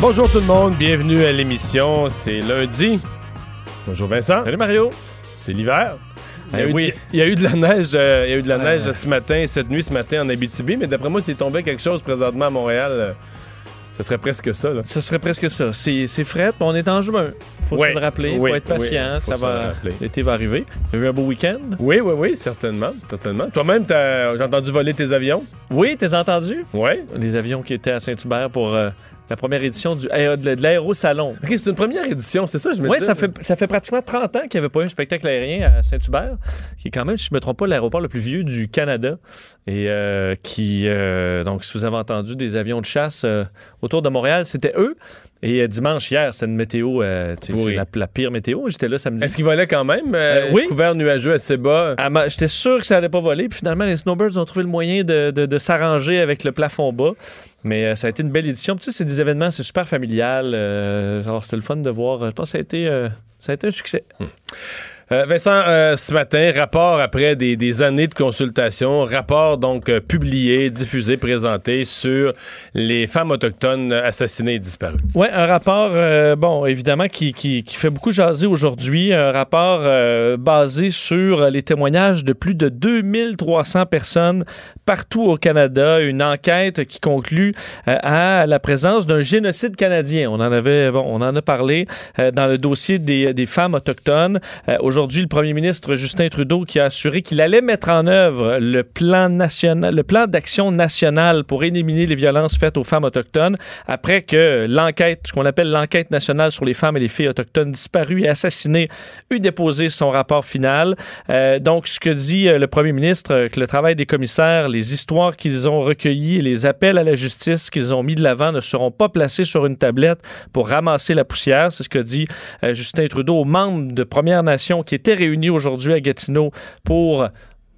Bonjour tout le monde, bienvenue à l'émission. C'est lundi. Bonjour Vincent. Salut Mario. C'est l'hiver. Il y, a eu, oui. il y a eu de la neige, euh, il y a eu de la neige ce matin, cette nuit, ce matin en Abitibi, mais d'après moi, s'il tombait quelque chose présentement à Montréal, euh, ce serait presque ça. Là. Ce serait presque ça. C'est c'est fret, mais on est en juin. Faut Ouais. se le rappeler, Oui, faut être patient, oui, faut va. L'été va arriver. Tu as eu un beau week-end? Oui, oui, oui, certainement, certainement. Toi-même, j'ai entendu voler tes avions. Oui, t'as entendu? Oui. Les avions qui étaient à Saint-Hubert pour euh, la première édition du aé- de l'aérosalon. Ok, c'est une première édition, c'est ça, je me Oui, ça fait, ça fait pratiquement 30 ans qu'il n'y avait pas eu un spectacle aérien à Saint-Hubert, qui est quand même, si je ne me trompe pas, l'aéroport le plus vieux du Canada. Et euh, qui, euh, donc, si vous avez entendu des avions de chasse euh, autour de Montréal, c'était eux. Et euh, dimanche, hier, c'est une météo, euh, Oui. la, la pire météo. J'étais là samedi. Est-ce qu'il volait quand même? euh, Euh, oui. Couvert nuageux assez bas? Ah, ma- J'étais sûr que ça allait pas voler. Puis finalement, les Snowbirds ont trouvé le moyen de, de- de s'arranger avec le plafond bas. Mais euh, ça a été une belle édition. Tu sais, c'est des événements, c'est super familial. alors, c'était le fun de voir. Je pense que ça a été, ça a été un succès. Euh, Vincent, euh, ce matin, rapport après des, années de consultation, rapport donc euh, publié, diffusé, présenté sur les femmes autochtones assassinées et disparues. Oui, un rapport, bon, évidemment, qui, qui- qui fait beaucoup jaser aujourd'hui. Un rapport basé sur les témoignages de plus de 2300 personnes partout au Canada. Une enquête qui conclut à la présence d'un génocide canadien. On en avait, bon, on en a parlé dans le dossier des, des femmes autochtones. Euh, aujourd'hui, le premier ministre Justin Trudeau qui a assuré qu'il allait mettre en œuvre le plan national, le plan d'action national pour éliminer les violences faites aux femmes autochtones après que l'enquête, ce qu'on appelle l'enquête nationale sur les femmes et les filles autochtones disparues et assassinées, eut déposé son rapport final. Euh, donc, ce que dit euh, le premier ministre, euh, que le travail des commissaires, les histoires qu'ils ont recueillies et les appels à la justice qu'ils ont mis de l'avant ne seront pas placés sur une tablette pour ramasser la poussière. C'est ce que dit Justin Trudeau aux membres de Premières Nations qui étaient réunis aujourd'hui à Gatineau pour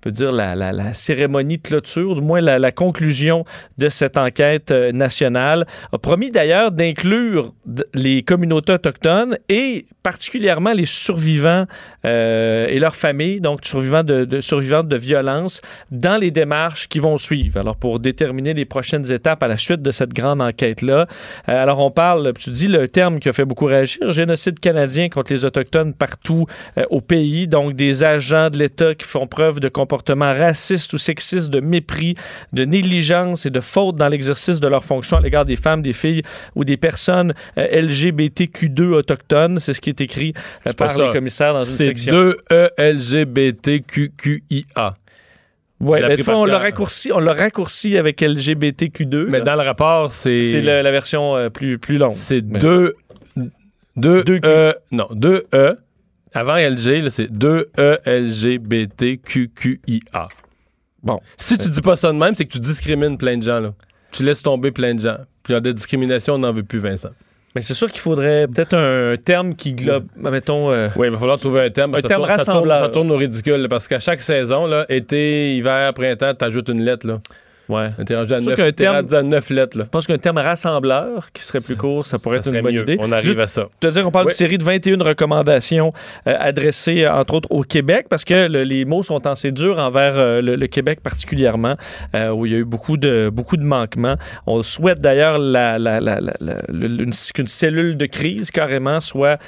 peut dire la, la- la cérémonie de clôture, du moins la, conclusion de cette enquête euh, nationale, a promis d'ailleurs d'inclure les communautés autochtones et particulièrement les survivants euh, et leurs familles, donc survivants de, survivantes de violences, dans les démarches qui vont suivre. Alors pour déterminer les prochaines étapes à la suite de cette grande enquête-là. Euh, alors on parle, tu dis le terme qui a fait beaucoup réagir, génocide canadien contre les Autochtones partout au pays, donc des agents de l'État qui font preuve de comportements racistes ou sexistes, de mépris, de négligence et de faute dans l'exercice de leurs fonctions à l'égard des femmes, des filles ou des personnes euh, LGBTQ2 autochtones. C'est ce qui est écrit euh, C'est par les commissaires dans une C'est section. 2 LGBTQQIA. Ouais, Je l'ai mais fois, on l'a cœur. raccourci, on raccourci avec LGBTQ2. Mais là. dans le rapport, c'est. c'est le- la version euh, plus, plus longue. C'est Mais- 2 2 Deux Q. E. Non, 2 E. Avant LG, c'est 2 E. Bon. Si tu dis pas ça de même, c'est que tu discrimines plein de gens, là. Tu laisses tomber plein de gens. Puis il y a des discriminations, on n'en veut plus, Vincent. Mais c'est sûr qu'il faudrait peut-être un terme qui globe, mettons... euh, Oui, il va falloir trouver un terme. Un ça, terme tourne, ça, tourne, rassembleur. ça tourne au ridicule, parce qu'à chaque saison, là, été, hiver, printemps, t'ajoutes une lettre, là. Ouais. T'es rendu rendu à lettres, là. Je pense qu'un terme rassembleur qui serait plus court, ça pourrait Ça être une bonne mieux. idée. On arrive Juste à ça. te dire qu'on parle Oui. d'une série de 21 recommandations euh, adressées, euh, entre autres, au Québec, parce que le- les mots sont assez durs envers euh, le, le Québec particulièrement, euh, où il y a eu beaucoup de, beaucoup de manquements. On souhaite d'ailleurs la, la- la- la- la- le- une- qu'une cellule de crise, carrément, soit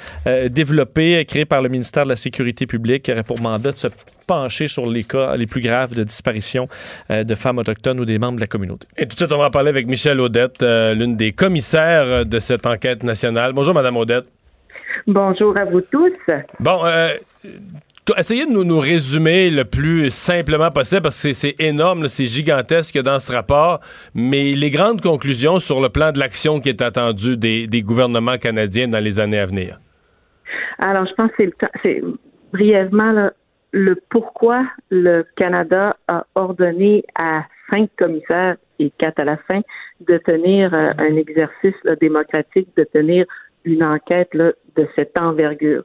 développée, créée par le ministère de la Sécurité publique, qui aurait pour mandat de se pencher sur les cas les plus graves de disparition euh, de femmes autochtones ou des membres de la communauté. Et tout de suite, on va en parler avec Michel Audette, euh, l'une des commissaires de cette enquête nationale. Bonjour, Madame Audette. Bonjour à vous tous. Bon, euh, essayez de nous, nous, résumer le plus simplement possible parce que c'est énorme, c'est gigantesque dans ce rapport, mais les grandes conclusions sur le plan de l'action qui est attendu des, des, gouvernements canadiens dans les années à venir? Alors, je pense que c'est brièvement là, le pourquoi le Canada a ordonné à cinq commissaires et quatre à la fin de tenir euh, un exercice là, démocratique, de tenir une enquête là, de cette envergure.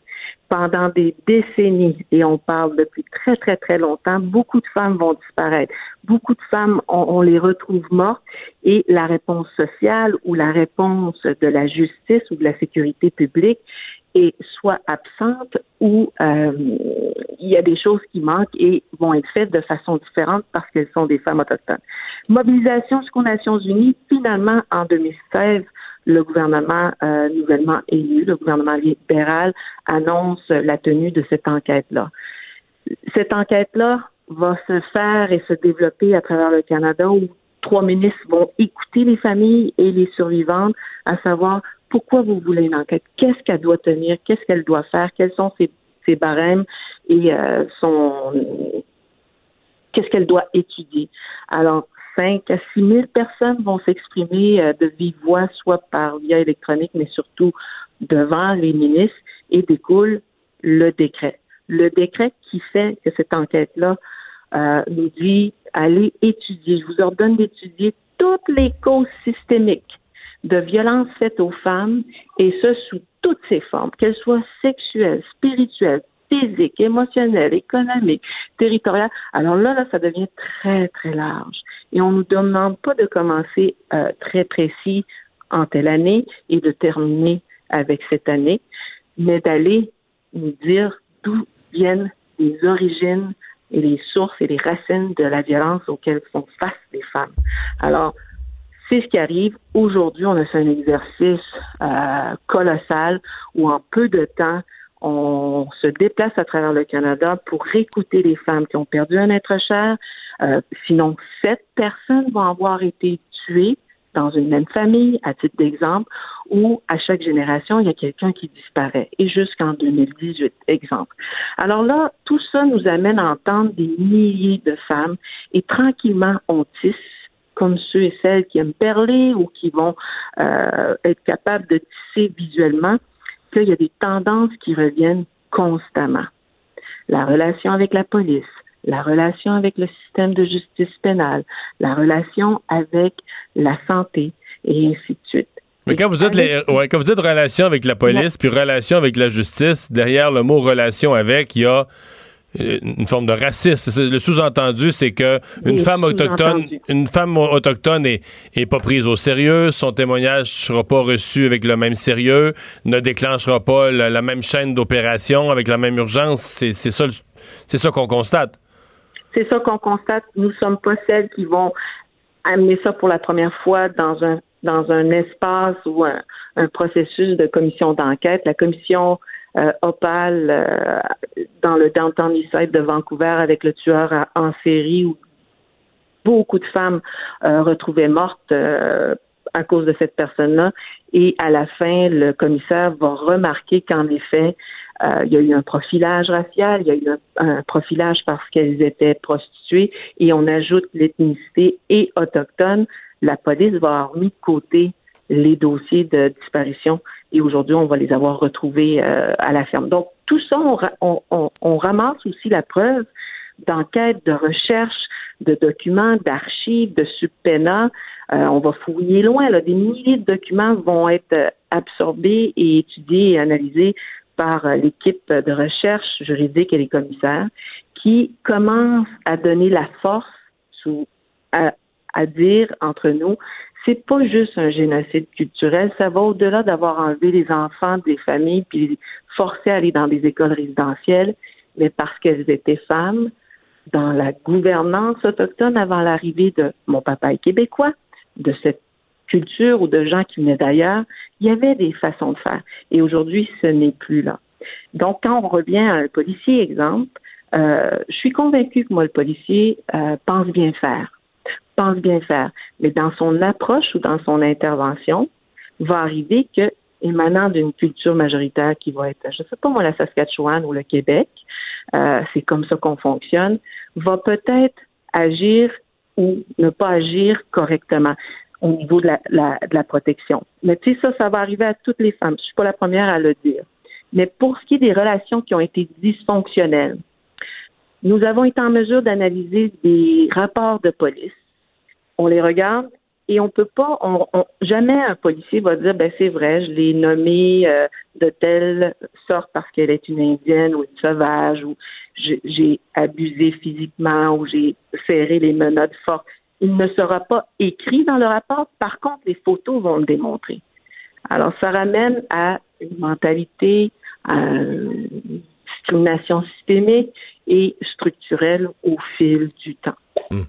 Pendant des décennies, et on parle depuis très, très, très longtemps, beaucoup de femmes vont disparaître. Beaucoup de femmes, on, on les retrouve mortes et la réponse sociale ou la réponse de la justice ou de la sécurité publique est soit absente ou euh, il y a des choses qui manquent et vont être faites de façon différente parce qu'elles sont des femmes autochtones. Mobilisation jusqu'aux Nations Unies, finalement, en 2016, le gouvernement euh, nouvellement élu, le gouvernement libéral, annonce la tenue de cette enquête-là. Cette enquête-là va se faire et se développer à travers le Canada où trois ministres vont écouter les familles et les survivantes, à savoir pourquoi vous voulez une enquête, qu'est-ce qu'elle doit tenir, qu'est-ce qu'elle doit faire, quels sont ses, ses barèmes et euh, son qu'est-ce qu'elle doit étudier? Alors, 5 à 6 000 personnes vont s'exprimer euh, de vive voix, soit par via électronique, mais surtout devant les ministres, et découle le décret. Le décret qui fait que cette enquête-là euh, nous dit allez étudier. Je vous ordonne d'étudier toutes les causes systémiques de violences faites aux femmes, et ce sous toutes ses formes, qu'elles soient sexuelles, spirituelles, physiques, émotionnelles, économiques, territoriales. Alors là, là, ça devient très, très large. Et on ne nous demande pas de commencer euh, très précis en telle année et de terminer avec cette année, mais d'aller nous dire d'où viennent les origines et les sources et les racines de la violence auxquelles font face les femmes. Alors, c'est ce qui arrive. Aujourd'hui, on a fait un exercice euh, colossal où en peu de temps, on se déplace à travers le Canada pour écouter les femmes qui ont perdu un être cher. Euh, sinon, sept personnes vont avoir été tuées dans une même famille, à titre d'exemple, où à chaque génération, il y a quelqu'un qui disparaît, et jusqu'en 2018, exemple. Alors là, tout ça nous amène à entendre des milliers de femmes, et tranquillement, on tisse comme ceux et celles qui aiment perler ou qui vont euh, être capables de tisser visuellement, qu'il y a des tendances qui reviennent constamment. La relation avec la police, la relation avec le système de justice pénale, la relation avec la santé, et ainsi de suite. Mais quand vous dites, les, ouais, quand vous dites relation avec la police, puis relation avec la justice, derrière le mot relation avec, il y a une forme de racisme. Le sous-entendu, c'est que une femme autochtone, une femme autochtone est, est, pas prise au sérieux, son témoignage sera pas reçu avec le même sérieux, ne déclenchera pas la, la même chaîne d'opération avec la même urgence. C'est ça, c'est ça qu'on constate. C'est ça qu'on constate. Nous sommes pas celles qui vont amener ça pour la première fois dans un dans un espace ou un, un processus de commission d'enquête. La commission euh, Opal euh, dans le downtown Eastside de Vancouver avec le tueur en série où beaucoup de femmes euh, mortes à cause de cette personne-là. Et à la fin, le commissaire va remarquer qu'en effet, il y a eu un profilage racial, il y a eu un, un profilage parce qu'elles étaient prostituées, et on ajoute l'ethnicité et autochtone. La police va avoir mis de côté les dossiers de disparition et aujourd'hui, on va les avoir retrouvés euh, à la ferme. Donc, tout ça, on, on, on ramasse aussi la preuve d'enquête, de recherche, de documents, d'archives, de subpénats. Euh, on va fouiller loin. Là. Des milliers de documents vont être euh, absorbés et étudiés et analysés par l'équipe de recherche juridique et les commissaires qui commencent à donner la force sous, à, à dire entre nous, c'est pas juste un génocide culturel, ça va au-delà d'avoir enlevé les enfants des familles puis les forcer à aller dans des écoles résidentielles, mais parce qu'elles étaient femmes, dans la gouvernance autochtone avant l'arrivée de mon papa est québécois, de cette culture ou de gens qui venaient d'ailleurs, il y avait des façons de faire. Et aujourd'hui, ce n'est plus là. Donc, quand on revient à un policier, exemple, Euh, je suis convaincue que moi, le policier euh, pense bien faire, pense bien faire, mais dans son approche ou dans son intervention, va arriver que émanant d'une culture majoritaire qui va être, je sais pas moi, la Saskatchewan ou le Québec, euh, c'est comme ça qu'on fonctionne, va peut-être agir ou ne pas agir correctement au niveau de la, protection. Mais tu sais, ça, ça va arriver à toutes les femmes. Je suis pas la première à le dire. Mais pour ce qui est des relations qui ont été dysfonctionnelles, nous avons été en mesure d'analyser des rapports de police. On les regarde et on peut pas, jamais un policier va dire, ben c'est vrai, je l'ai nommé euh, de telle sorte parce qu'elle est une indienne ou une sauvage ou j'ai abusé physiquement ou j'ai serré les menottes fortes. Il ne sera pas écrit dans le rapport. Par contre, les photos vont le démontrer. Alors, ça ramène à une mentalité, discrimination systémique et structurelle au fil du temps. Hmm.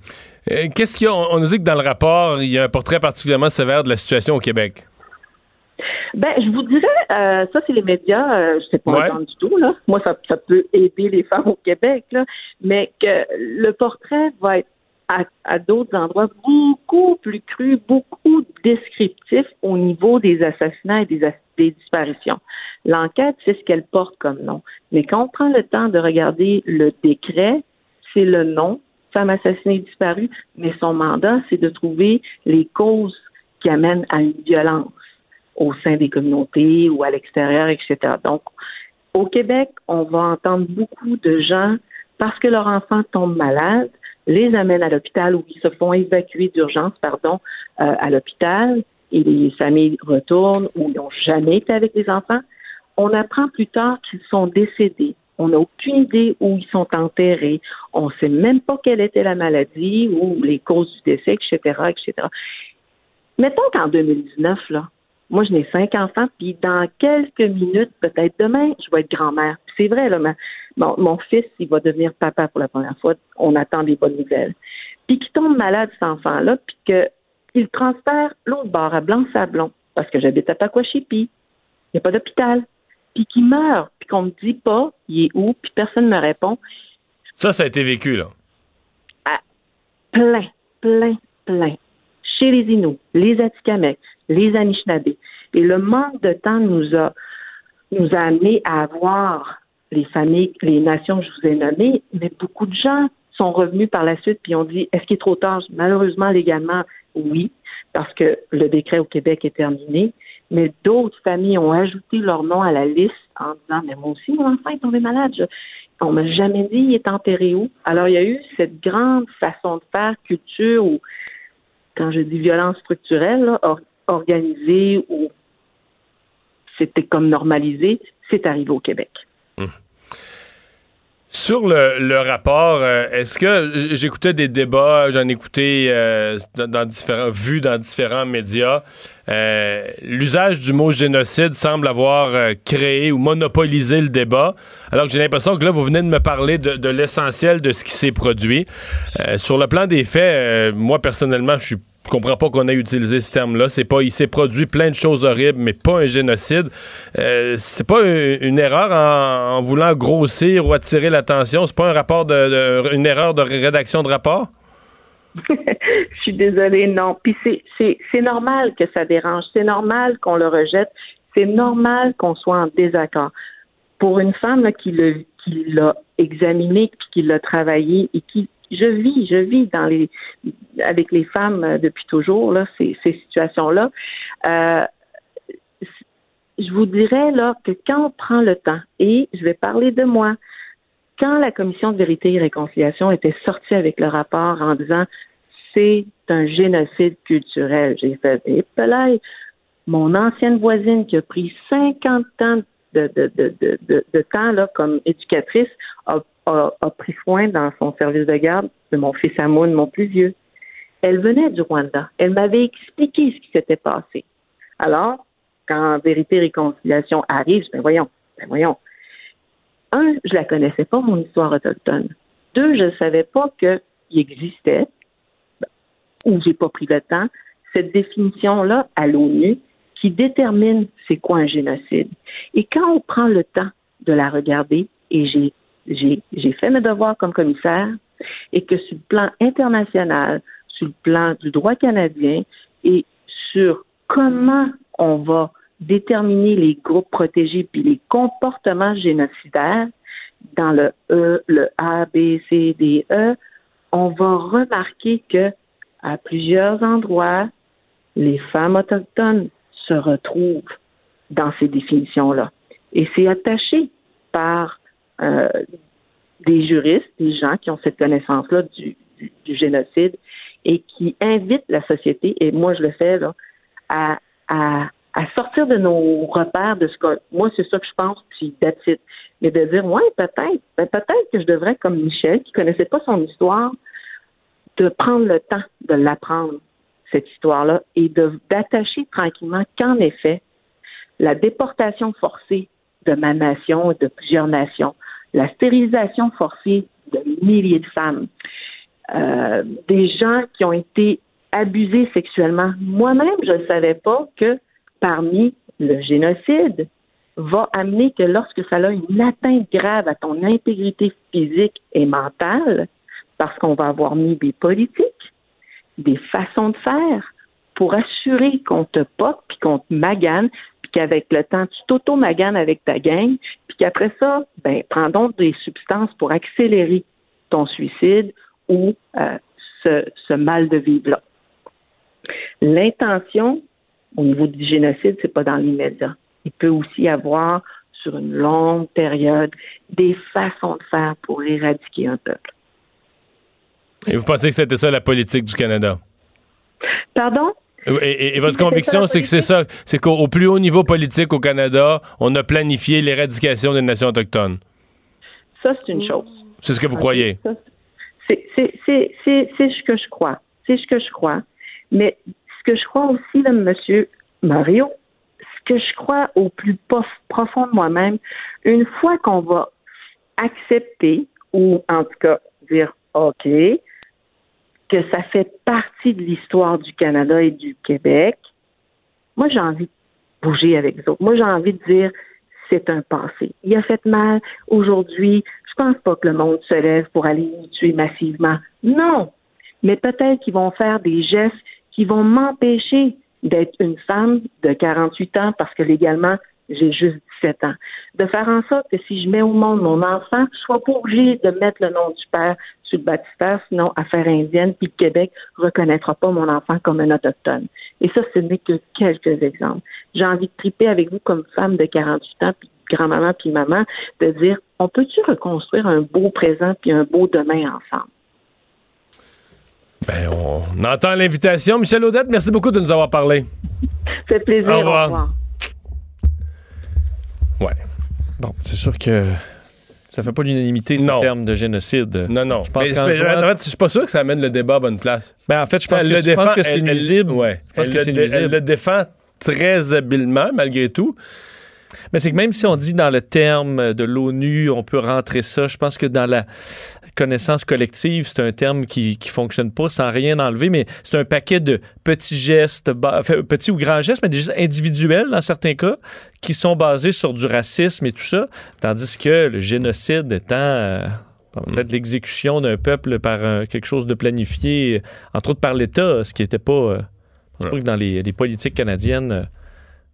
Euh, qu'est-ce qu'il y a? On nous dit que dans le rapport, il y a un portrait particulièrement sévère de la situation au Québec. Ben, je vous dirais, euh, ça, c'est les médias, euh, je sais pas ouais. du tout, là. Moi, ça, ça peut aider les femmes au Québec, là, mais que le portrait va être à, d'autres endroits beaucoup plus cru, beaucoup descriptif au niveau des assassinats et des, des disparitions. L'enquête, c'est ce qu'elle porte comme nom. Mais quand on prend le temps de regarder le décret, c'est le nom, femme assassinée et disparue, mais son mandat, c'est de trouver les causes qui amènent à une violence au sein des communautés ou à l'extérieur, etc. Donc, au Québec, on va entendre beaucoup de gens, parce que leur enfant tombe malade, les amènent à l'hôpital ou ils se font évacuer d'urgence, pardon, euh, à l'hôpital et les familles retournent ou ils n'ont jamais été avec les enfants. On apprend plus tard qu'ils sont décédés. On n'a aucune idée où ils sont enterrés. On ne sait même pas quelle était la maladie ou les causes du décès, etc., etc. Mettons qu'en 2019, là, moi, je n'ai cinq enfants, puis dans quelques minutes, peut-être demain, je vais être grand-mère. C'est vrai, là, mon, fils, il va devenir papa pour la première fois. On attend des bonnes nouvelles. Puis qu'il tombe malade, cet enfant-là, puis qu'il transfère l'autre bord à Blanc-Sablon, parce que j'habite à Pacoachipi. Il n'y a pas d'hôpital. Puis qu'il meurt, puis qu'on me dit pas, il est où, puis personne ne me répond. Ça, ça a été vécu, là. Ah, plein, plein, plein. Chez les Inuits, les Atikamekw, les Anishinaabe. Et le manque de temps nous a, nous a amené à avoir les familles, les nations que je vous ai nommées, mais beaucoup de gens sont revenus par la suite puis ont dit est-ce qu'il est trop tard? Malheureusement, légalement, oui, parce que le décret au Québec est terminé. Mais d'autres familles ont ajouté leur nom à la liste en disant mais moi aussi mon enfant est tombé malade. Je, on m'a jamais dit il est enterré où? Alors il y a eu cette grande façon de faire culture où quand je dis violence structurelle, là, organisé ou c'était comme normalisé, c'est arrivé au Québec. Hum. Sur le, rapport, euh, est-ce que j'écoutais des débats, j'en écoutais euh, dans, différents vus dans différents médias. Euh, l'usage du mot génocide semble avoir créé ou monopolisé le débat, alors que j'ai l'impression que là, vous venez de me parler de, de l'essentiel de ce qui s'est produit. sur le plan des faits, moi personnellement, je suis je comprends pas qu'on ait utilisé ce terme-là. C'est pas, il s'est produit plein de choses horribles, mais pas un génocide. Euh, c'est pas une, erreur en, voulant grossir ou attirer l'attention. C'est pas un rapport de, une erreur de rédaction de rapport? Je suis désolée, non. Puis c'est normal que ça dérange. C'est normal qu'on le rejette. C'est normal qu'on soit en désaccord. Pour une femme qui l'a examiné, puis qui l'a travaillé et qui je vis, je vis avec les femmes euh, depuis toujours là ces, situations-là. Euh, je vous dirais là que quand on prend le temps et je vais parler de moi, quand la commission de vérité et réconciliation était sortie avec le rapport en disant c'est un génocide culturel, j'ai fait Mon ancienne voisine qui a pris 50 ans de temps là, comme éducatrice a a, pris soin dans son service de garde de mon fils Amoun, mon plus vieux. Elle venait du Rwanda. Elle m'avait expliqué ce qui s'était passé. Alors, quand Vérité et Réconciliation arrive, je ben voyons, ben voyons. Un, je la connaissais pas, mon histoire autochtone. Deux, je ne savais pas qu'il existait, ou j'ai pas pris le temps, cette définition-là à l'ONU qui détermine c'est quoi un génocide. Et quand on prend le temps de la regarder, et j'ai j'ai fait mes devoirs comme commissaire et que sur le plan international, sur le plan du droit canadien et sur comment on va déterminer les groupes protégés puis les comportements génocidaires dans le E, le A, B, C, D, E, on va remarquer que à plusieurs endroits, les femmes autochtones se retrouvent dans ces définitions-là. Et c'est attaché par euh, des juristes, des gens qui ont cette connaissance-là du, du, génocide et qui invitent la société, et moi je le fais, là, à, sortir de nos repères de ce que moi c'est ça que je pense, puis it. Mais de dire, ouais, peut-être, ben, peut-être que je devrais, comme Michel, qui connaissait pas son histoire, de prendre le temps de l'apprendre, cette histoire-là, et d'attacher tranquillement qu'en effet, la déportation forcée de ma nation et de plusieurs nations, la stérilisation forcée de milliers de femmes, euh, des gens qui ont été abusés sexuellement. Moi-même, je ne savais pas que parmi le génocide va amener que lorsque ça a une atteinte grave à ton intégrité physique et mentale, parce qu'on va avoir mis des politiques, des façons de faire pour assurer qu'on te porte puis qu'on te magane, qu'avec le temps, tu t'auto-maganes avec ta gang, puis qu'après ça, ben, prends donc des substances pour accélérer ton suicide ou euh, ce, ce mal de vivre-là. L'intention au niveau du génocide, c'est pas dans l'immédiat. Il peut aussi y avoir sur une longue période des façons de faire pour éradiquer un peuple. Et vous pensez que c'était ça la politique du Canada? Pardon? Et, et, et votre conviction, c'est que c'est ça, c'est qu'au plus haut niveau politique au Canada, on a planifié l'éradication des nations autochtones. Ça, c'est une chose. C'est ce que vous croyez? C'est ce que je crois. C'est ce que je crois. Mais ce que je crois aussi, là, Monsieur Mario, ce que je crois au plus profond de moi-même, une fois qu'on va accepter, ou en tout cas dire OK, que ça fait partie de l'histoire du Canada et du Québec, moi j'ai envie de bouger avec les autres. Moi j'ai envie de dire c'est un passé. Il a fait mal aujourd'hui. Je pense pas que le monde se lève pour aller nous tuer massivement. Non. Mais peut-être qu'ils vont faire des gestes qui vont m'empêcher d'être une femme de 48 ans parce que légalement, j'ai juste 17 ans. De faire en sorte que si je mets au monde mon enfant, je sois pas obligée de mettre le nom du père sur le baptistère, sinon affaire indienne, puis le Québec reconnaîtra pas mon enfant comme un autochtone. Et ça, ce n'est que quelques exemples. J'ai envie de triper avec vous comme femme de 48 ans, puis grand-maman, puis maman, de dire, on peut-tu reconstruire un beau présent puis un beau demain ensemble? Ben, on entend l'invitation. Michel Audette, merci beaucoup de nous avoir parlé. Ça fait plaisir. Au revoir. Au revoir. Ouais. Bon, c'est sûr que ça fait pas l'unanimité ce terme de génocide. Non, non. Je pense Mais- qu'en mais jouant- en fait, je suis pas sûr que ça amène le débat à bonne place. Ben, en fait, je pense, que, je pense que c'est nuisible. ouais. Je pense Elle que c'est nuisible. Elle le défend très habilement, malgré tout. Mais c'est que même si on dit dans le terme de l'ONU, on peut rentrer ça, je pense que dans la connaissance collective, c'est un terme qui qui fonctionne pas sans rien enlever, mais c'est un paquet de petits gestes, enfin, petits ou grands gestes, mais des gestes individuels dans certains cas, qui sont basés sur du racisme et tout ça, tandis que le génocide étant euh, peut-être l'exécution d'un peuple par euh, quelque chose de planifié, entre autres par l'État, ce qui n'était pas, euh, je pense pas que dans les, les politiques canadiennes. euh,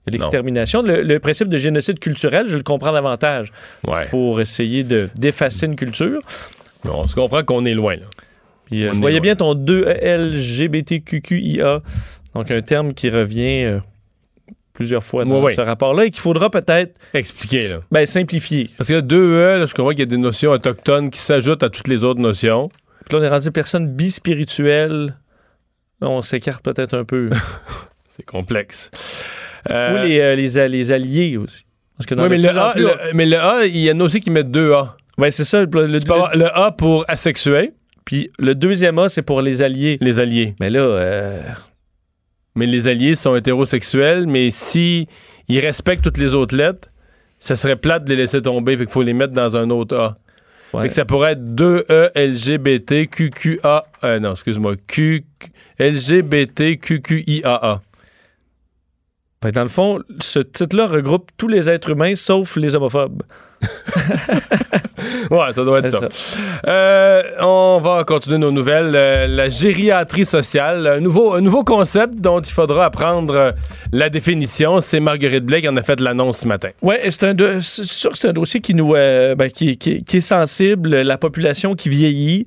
L'extermination, le, le principe de génocide culturel, je le comprends davantage Ouais. pour essayer de d'effacer une culture. On se comprend qu'on est loin. Là. Euh, je voyais bien ton 2LGBTQQIA, donc un terme qui revient euh, plusieurs fois dans ce rapport-là et qu'il faudra peut-être expliquer. Là. Ben, simplifier. Parce que 2E, je comprends qu'il y a des notions autochtones qui s'ajoutent à toutes les autres notions. Puis là, on est rendu personne bispirituelle. Là, on s'écarte peut-être un peu. C'est complexe. Ou euh, les, les, alliés aussi. Parce que oui, mais, le a, le, mais le A, il y en a aussi qui mettent 2A. Oui, c'est ça. Le, le, A pour asexué, puis le deuxième A, c'est pour les alliés. Les alliés. Mais là, euh, mais les alliés sont hétérosexuels, mais si ils respectent toutes les autres lettres, ça serait plate de les laisser tomber, fait qu'il faut les mettre dans un autre A. Ouais. Fait que ça pourrait être 2E LGBT QQA. Euh, non, excuse-moi. Q LGBT QQIAA. Fait que dans le fond, ce titre-là regroupe tous les êtres humains sauf les homophobes. Ouais, ça doit être ça. Euh, on va continuer nos nouvelles. Euh, la gériatrie sociale, un nouveau, un nouveau concept dont il faudra apprendre euh, la définition. C'est Marguerite Blake qui en a fait l'annonce ce matin. Oui, c'est un do- c'est sûr que c'est un dossier qui nous euh, ben, qui, qui- qui est sensible, la population qui vieillit,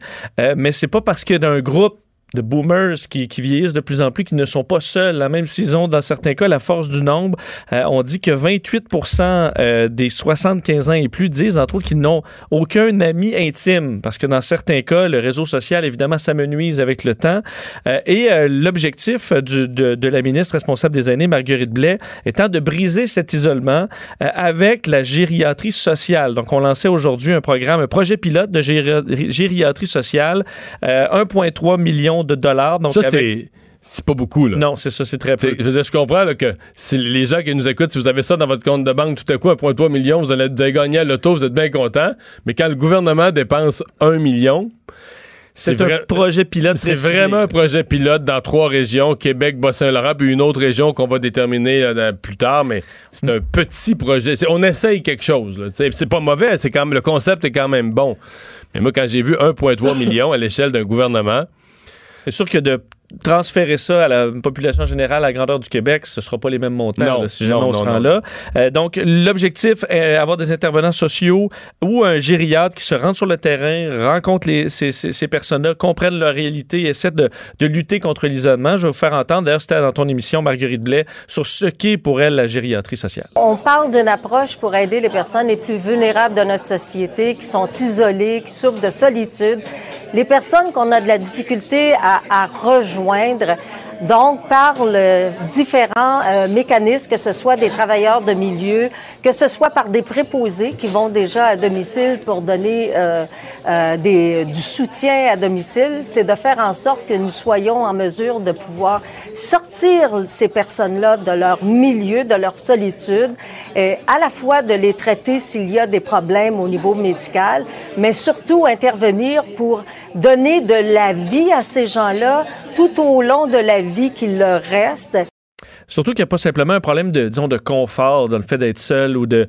mais c'est pas parce qu'il y a un groupe de boomers qui, qui vieillissent de plus en plus, qui ne sont pas seuls, même s'ils ont dans certains cas la force du nombre. Euh, on dit que 28 euh, des 75 ans et plus disent entre autres qu'ils n'ont aucun ami intime, parce que dans certains cas, le réseau social, évidemment, s'amenuise avec le temps. Euh, et euh, l'objectif de, de la ministre responsable des aînés, Marguerite Blais, étant de briser cet isolement avec la gériatrie sociale. Donc, on lançait aujourd'hui un programme, un projet pilote de géri- gériatrie sociale, euh, 1,3 million de dollars. Donc, ça, avec- c'est. C'est pas beaucoup, là. Non, c'est ça, c'est très peu. Je, veux dire, je comprends là, que si les gens qui nous écoutent, si vous avez ça dans votre compte de banque, tout à coup, 1,3 million, vous allez, vous allez gagner à l'auto, vous êtes bien content. Mais quand le gouvernement dépense 1 million, C'est un projet pilote. C'est vraiment un projet pilote dans trois régions, Québec, Bas-Saint-Laurent, puis une autre région qu'on va déterminer là, dans- plus tard, mais c'est un petit projet. On essaye quelque chose. C'est pas mauvais, c'est quand même, le concept est quand même bon. Mais moi, quand j'ai vu 1,3 million à l'échelle d'un gouvernement, C'est sûr que de transférer ça à la population générale à la grandeur du Québec, ce ne sera pas les mêmes montants Non, là, si jamais non, on se rend non. là. Euh, donc, l'objectif est avoir des intervenants sociaux ou un gériatre qui se rendent sur le terrain, rencontrent les, ces, ces- ces personnes-là, comprennent leur réalité, essaient de, de lutter contre l'isolement. Je vais vous faire entendre, d'ailleurs, c'était dans ton émission, Marguerite Blais, sur ce qu'est pour elle la gériatrie sociale. On parle d'une approche pour aider les personnes les plus vulnérables de notre société, qui sont isolées, qui souffrent de solitude, les personnes qu'on a de la difficulté à, à rejoindre rejoindre donc, par le différents euh, mécanismes, que ce soit des travailleurs de milieu, que ce soit par des préposés qui vont déjà à domicile pour donner euh, euh, des, du soutien à domicile, c'est de faire en sorte que nous soyons en mesure de pouvoir sortir ces personnes-là de leur milieu, de leur solitude, et à la fois de les traiter s'il y a des problèmes au niveau médical, mais surtout intervenir pour donner de la vie à ces gens-là tout au long de la vie qu'il leur reste. Surtout qu'il n'y a pas simplement un problème de, disons, de confort dans le fait d'être seul ou de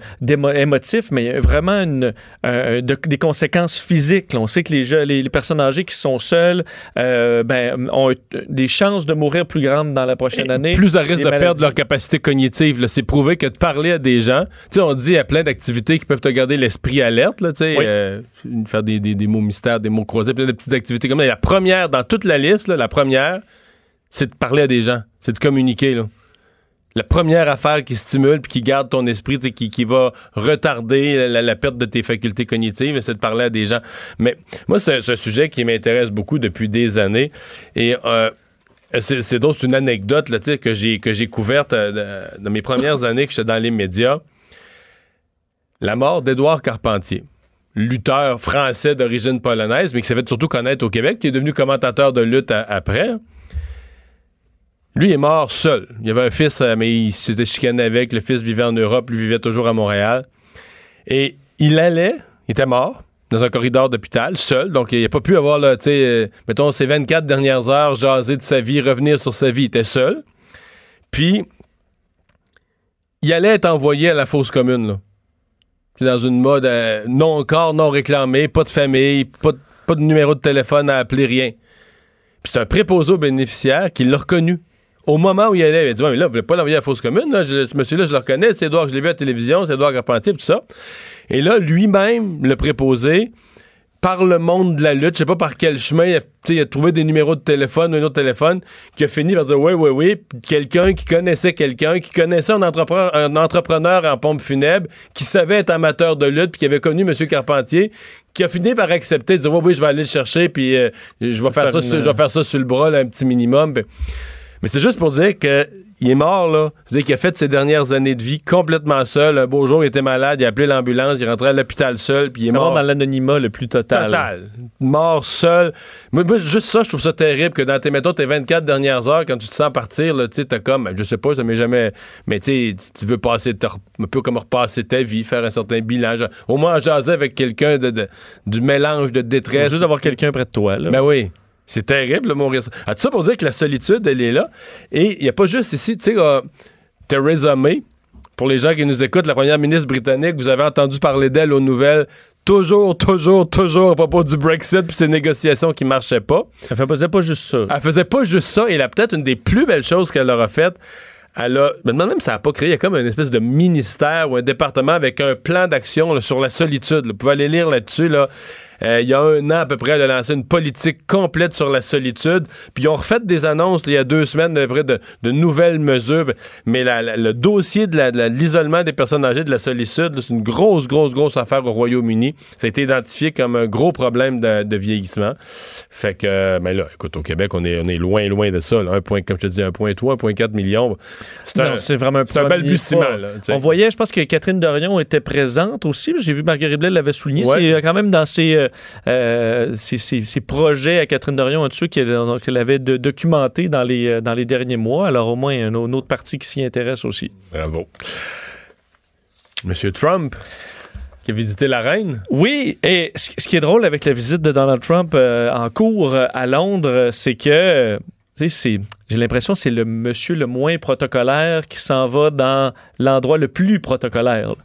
émotif, mais vraiment une, euh, de- des conséquences physiques. là. On sait que les, jeux- les, les personnes âgées qui sont seules euh, ben, ont des chances de mourir plus grandes dans la prochaine année. plus à risque de perdre leur capacité cognitive. C'est prouvé que de parler à des gens, tu sais, on dit il y a plein d'activités qui peuvent te garder l'esprit alerte, là, tu sais, Oui. euh, faire des, des- des mots mystères, des mots croisés, plein de petites activités comme ça. Et la première, dans toute la liste, là, la première, c'est de parler à des gens, c'est de communiquer, là. La première affaire qui stimule puis qui garde ton esprit, qui, qui va retarder la, perte de tes facultés cognitives, c'est de parler à des gens. Mais moi, c'est un- sujet qui m'intéresse beaucoup depuis des années. Et euh, c'est donc une anecdote là, que j'ai que j'ai couverte euh, dans mes premières années que j'étais dans les médias. La mort d'Édouard Carpentier, lutteur français d'origine polonaise, mais qui s'est fait surtout connaître au Québec, qui est devenu commentateur de lutte après. Lui est mort seul. Il avait un fils, euh, mais il s'était chicané avec. Le fils vivait en Europe, lui vivait toujours à Montréal. Et il allait, il était mort, dans un corridor d'hôpital, seul. Donc, il n'a pas pu avoir, tu sais, euh, mettons, ses 24 dernières heures, jaser de sa vie, revenir sur sa vie. Il était seul. Puis, il allait être envoyé à la fosse commune, là. C'est dans une mode euh, non encore, non réclamé, pas de famille, pas de, pas de numéro de téléphone à appeler, rien. Puis c'est un préposé aux bénéficiaires qui l'a reconnu. Au moment où il allait, il a dit Ouais, mais là, vous voulez pas l'envoyer à la fosse commune, là, je- ce monsieur-là, je le reconnais, c'est Edouard, je l'ai vu à la télévision, c'est Edouard Carpentier, tout ça. Et là, lui-même, le préposé, par le monde de la lutte, je sais pas par quel chemin, il a, il a trouvé des numéros de téléphone, un autre téléphone, qui a fini par dire oui, oui, oui. Quelqu'un qui connaissait quelqu'un, qui connaissait un entrepreneur, un entrepreneur en pompe funèbre, qui savait être amateur de lutte, puis qui avait connu M. Carpentier, qui a fini par accepter de dire oui, oui, je vais aller le chercher, puis euh, je vais faire, Faire ça, une- sur, je vais faire ça sur le bras, là, un petit minimum. Puis- mais c'est juste pour dire que il est mort, là. Je veux dire qu'il a fait ses dernières années de vie complètement seul. Un beau jour, il était malade, il a appelé l'ambulance, il est rentré à l'hôpital seul, puis il est C'est mort. dans l'anonymat le plus total. Total. Mort seul. Moi, moi, juste ça, je trouve ça terrible que dans tes, mettons, tes 24 dernières heures, quand tu te sens partir, là, tu sais, t'as comme, je sais pas, ça m'est jamais, mais tu tu veux passer, un peu comme repasser ta vie, faire un certain bilan. genre, au moins, jaser avec quelqu'un de, de- du mélange de détresse. Juste d'avoir quelqu'un près de toi. Là. Ben oui. C'est terrible, mourir. Ah, tout ça pour dire que la solitude, elle est là. Et il n'y a pas juste ici, tu sais, euh, Theresa May, pour les gens qui nous écoutent, la première ministre britannique, vous avez entendu parler d'elle aux nouvelles toujours, toujours, toujours à propos du Brexit puis ces négociations qui marchaient pas. Elle faisait pas juste ça. Elle faisait pas juste ça. Et là, peut-être une des plus belles choses qu'elle aura faites, elle a, je me demande même si ça n'a pas créé comme une espèce de ministère ou un département avec un plan d'action sur la solitude. là. Vous pouvez aller lire là-dessus. Là. Euh, il y a un an à peu près, elle a lancé une politique complète sur la solitude. Puis ils ont refait des annonces il y a deux semaines à peu près de, de nouvelles mesures. Mais la- la- le dossier de l'isolement des personnes âgées de la solitude, c'est une grosse, grosse, grosse affaire au Royaume-Uni. Ça a été identifié comme un gros problème de, de vieillissement. Fait que, euh, ben là, écoute, au Québec, on est, on est loin, loin de ça. Là. Un point, comme je te dis, 1,3, 1,4 millions. C'est c'est vraiment un c'est un balbutiement. là. On voyait, je pense que Catherine Dorion était présente aussi. J'ai vu Marguerite Blais l'avait souligné. Ouais. C'est euh, quand même dans ses, euh, ses, ses- ses projets à Catherine Dorion en dessous qu'elle qu'elle avait de, documenté dans les, euh, dans les derniers mois? Alors au moins, il y a une, une autre partie qui s'y intéresse aussi. Bravo. Monsieur Trump, qui a visité la reine? Oui, et ce qui est drôle avec la visite de Donald Trump euh, en cours euh, à Londres, c'est que j'ai l'impression que c'est le monsieur le moins protocolaire qui s'en va dans l'endroit le plus protocolaire.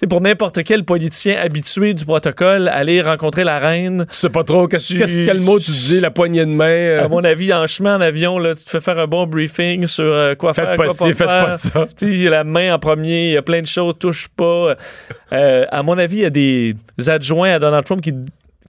C'est pour n'importe quel politicien habitué du protocole, aller rencontrer la reine. Tu sais pas trop qu'est-ce, Tu- qu'est-ce- quel mot tu dis, la poignée de main. euh, À mon avis, en chemin en avion, là, tu te fais faire un bon briefing sur euh, quoi faites faire, pas quoi ci, faites faire. pas ça. Tu sais, il y a la main en premier, il y a plein de choses, touche pas. Euh, à mon avis, il y a des adjoints à Donald Trump qui,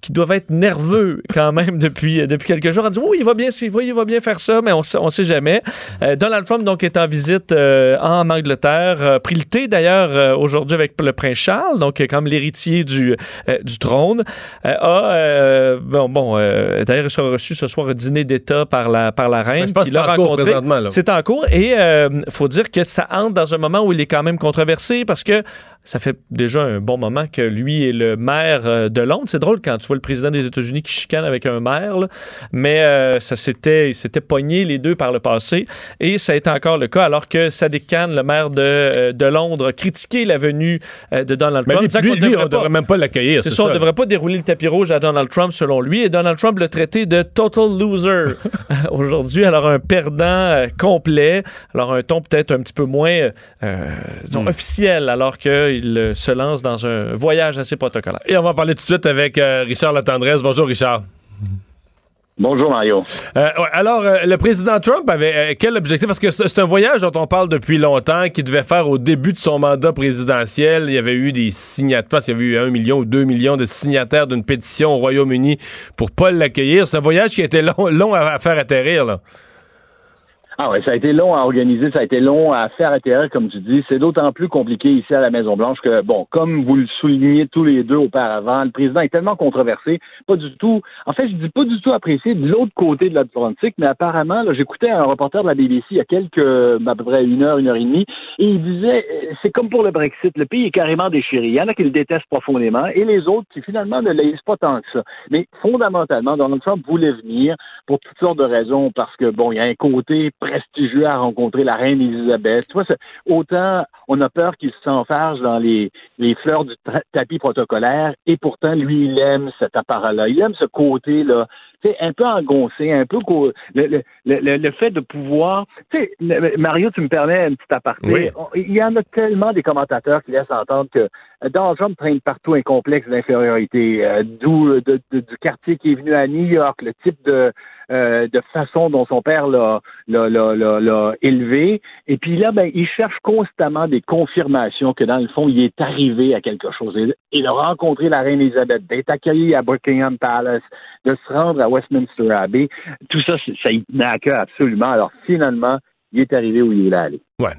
qui doivent être nerveux quand même depuis, depuis quelques jours. On dit oui, il va bien, oui, il va bien faire ça, mais on sait, on sait jamais. Euh, Donald Trump donc est en visite euh, en Angleterre, euh, pris le thé d'ailleurs euh, aujourd'hui avec le prince Charles, donc euh, comme l'héritier du, euh, du trône. Euh, a euh, bon, bon euh, d'ailleurs il sera reçu ce soir au dîner d'État par la par la reine. C'est en cours présentement. C'est en cours et il faut dire que ça entre dans un moment où il est quand même controversé parce que ça fait déjà un bon moment que lui est le maire euh, de Londres. C'est drôle quand tu vois le président des États-Unis qui chicane avec un maire, là. mais euh, ça s'était, s'était pogné les deux par le passé et ça a été encore le cas alors que Sadiq Khan, le maire de, euh, de Londres, a critiqué la venue euh, de Donald Mais Trump. lui, lui, lui, on pas- devrait même pas l'accueillir. c'est ça, on ne devrait pas dérouler le tapis rouge à Donald Trump selon lui. Et Donald Trump l'a traité de total loser aujourd'hui. Alors un perdant euh, complet. Alors un ton peut-être un petit peu moins euh, disons, officiel alors qu'il se lance dans un voyage assez protocolaire. Et on va en parler tout de suite avec euh, Richard Latendresse. Bonjour, Richard. Bonjour Mario. Euh, ouais, alors, euh, le président Trump avait euh, quel objectif? Parce que c'est un voyage dont on parle depuis longtemps, qu'il devait faire au début de son mandat présidentiel. Il y avait eu des signataires, il y avait eu un million ou deux millions de signataires d'une pétition au Royaume-Uni pour pas l'accueillir. C'est un voyage qui a été long, long à, à faire atterrir. Là. Ah ouais, ça a été long à organiser, ça a été long à faire atterrir, comme tu dis. C'est d'autant plus compliqué ici à la Maison-Blanche que, bon, comme vous le soulignez tous les deux auparavant, le président est tellement controversé, pas du tout, en fait, je dis pas du tout apprécié de l'autre côté de l'Atlantique, mais apparemment, là, j'écoutais un reporter de la BBC il y a quelques, à peu près une heure, une heure et demie, et il disait, euh, c'est comme pour le Brexit, le pays est carrément déchiré. Il y en a qui le détestent profondément, et les autres qui finalement ne l'aisent pas tant que ça. Mais fondamentalement, Donald Trump voulait venir pour toutes sortes de raisons, parce que, bon, il y a un côté prestigieux à rencontrer la reine Elisabeth. Tu vois, autant on a peur qu'il s'enfarge dans les, les fleurs du tapis protocolaire, et pourtant, lui, il aime cet appareil-là. Il aime ce côté-là, tu sais, un peu engoncé, un peu... Le, le, le, le fait de pouvoir... Tu sais, Mario, tu me permets un petit aparté. Oui. Il y en a tellement des commentateurs qui laissent entendre que Trump traîne partout un complexe d'infériorité, euh, d'où euh, de- du quartier qui est venu à New York, le type de, euh, de façon dont son père l'a, l'a, élevé. Et puis là, ben, il cherche constamment des confirmations que dans le fond, il est arrivé à quelque chose. Et de rencontrer la reine Elisabeth, d'être accueilli à Buckingham Palace, de se rendre à Westminster Abbey, tout ça, c'est- ça y tenait à cœur absolument. Alors finalement, il est arrivé où il voulait aller. Ouais.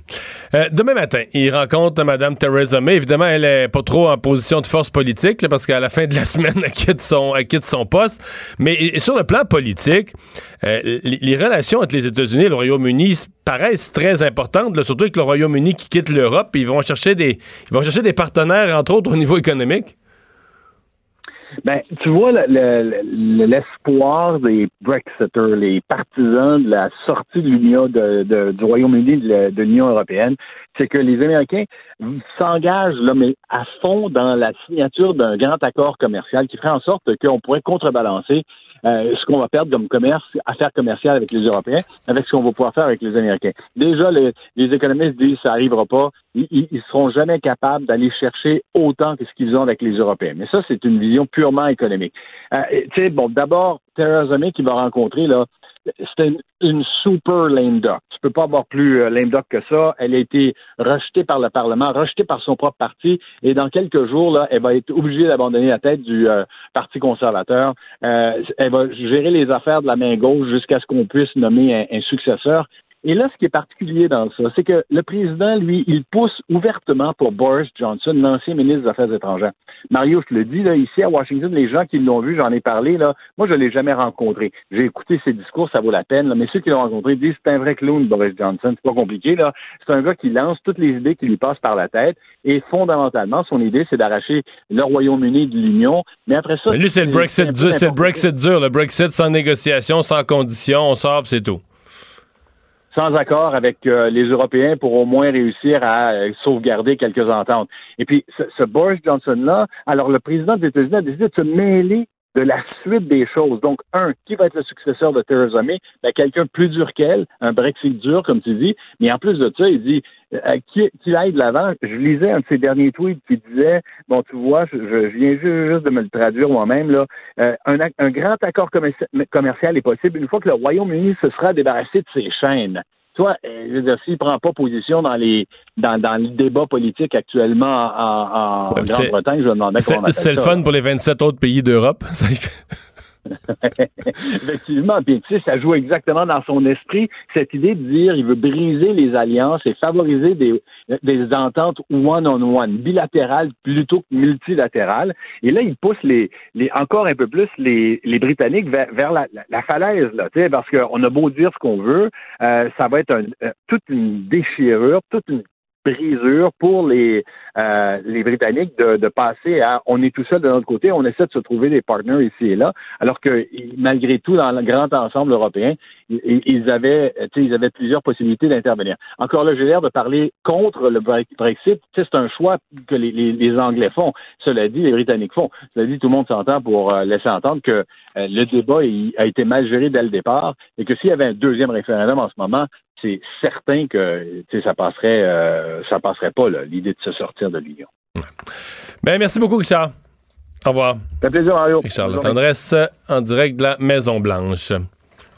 Euh, demain matin, il rencontre Mme Theresa May. Évidemment, elle est pas trop en position de force politique, là, parce qu'à la fin de la semaine, elle quitte son, elle quitte son poste. Mais sur le plan politique, euh, les, relations entre les États-Unis et le Royaume-Uni paraissent très importantes, surtout avec le Royaume-Uni qui quitte l'Europe. Ils vont chercher des, ils vont chercher des partenaires, entre autres au niveau économique. Ben, tu vois le- le- le- l'espoir des Brexiters, les partisans de la sortie de l'Union du Royaume-Uni de l'Union européenne, c'est que les Américains s'engagent là, mais à fond dans la signature d'un grand accord commercial qui ferait en sorte qu'on pourrait contrebalancer euh, ce qu'on va perdre comme commerce, affaires commerciales avec les Européens, avec ce qu'on va pouvoir faire avec les Américains. Déjà, les, les économistes disent ça n'arrivera pas. Ils, ils seront jamais capables d'aller chercher autant que ce qu'ils ont avec les Européens. Mais ça, c'est une vision purement économique. Euh, tu sais, bon, d'abord, Theresa May qui va rencontrer là, c'était une, super lame duck. Tu peux pas avoir plus euh, lame duck que ça. Elle a été rejetée par le Parlement, rejetée par son propre parti, et dans quelques jours, là, elle va être obligée d'abandonner la tête du euh, Parti conservateur. Euh, elle va gérer les affaires de la main gauche jusqu'à ce qu'on puisse nommer un successeur. Et là, ce qui est particulier dans ça, c'est que le président, lui, il pousse ouvertement pour Boris Johnson, l'ancien ministre des Affaires étrangères. Mario, je te le dis, là, ici à Washington, les gens qui l'ont vu, j'en ai parlé, là, moi, je ne l'ai jamais rencontré. J'ai écouté ses discours, ça vaut la peine, là, mais ceux qui l'ont rencontré disent c'est un vrai clown, Boris Johnson. C'est pas compliqué, là. C'est un gars qui lance toutes les idées qui lui passent par la tête. Et fondamentalement, son idée, c'est d'arracher le Royaume-Uni de l'Union. Mais après ça. Mais lui, c'est le Brexit dur, c'est le Brexit dur. Le Brexit sans négociation, sans condition, on sort, c'est tout sans accord avec euh, les Européens pour au moins réussir à euh, sauvegarder quelques ententes. Et puis, ce, ce Boris Johnson-là, alors le président des États-Unis a décidé de se mêler de la suite des choses. Donc, un, qui va être le successeur de Theresa May? Ben, quelqu'un plus dur qu'elle, un Brexit dur, comme tu dis. Mais en plus de ça, il dit euh, qui, qui aille de l'avant? Je lisais un de ses derniers tweets qui disait, bon, tu vois, je, je viens juste de me le traduire moi-même, là, euh, un, un, grand accord commercial est possible une fois que le Royaume-Uni se sera débarrassé de ses chaînes toi, euh, je veux dire, s'il prend pas position dans les dans, dans le débat politique actuellement en, en ouais, Grande-Bretagne, je me demandais comment C'est le fun pour les 27 autres pays d'Europe. Effectivement, puis tu sais, ça joue exactement dans son esprit cette idée de dire il veut briser les alliances et favoriser des, des ententes one-on-one, bilatérales plutôt que multilatérales. Et là, il pousse les, les encore un peu plus les, les Britanniques vers, vers la, la, la, falaise, là, tu sais, parce qu'on a beau dire ce qu'on veut, euh, ça va être un, euh, toute une déchirure, toute une brisure pour les, euh, les Britanniques de, de, passer à on est tout seul de notre côté, on essaie de se trouver des partenaires ici et là, alors que malgré tout, dans le grand ensemble européen, ils, ils avaient, ils avaient plusieurs possibilités d'intervenir. Encore là, j'ai l'air de parler contre le Brexit. C'est un choix que les, les, les, Anglais font. Cela dit, les Britanniques font. Cela dit, tout le monde s'entend pour euh, laisser entendre que euh, le débat a été mal géré dès le départ et que s'il y avait un deuxième référendum en ce moment, c'est certain que ça passerait, euh, ça passerait pas l'idée de se sortir de l'Union. Ben, merci beaucoup, Richard. Au revoir. Ça fait plaisir, Mario. Richard La Tendresse, en direct de la Maison-Blanche.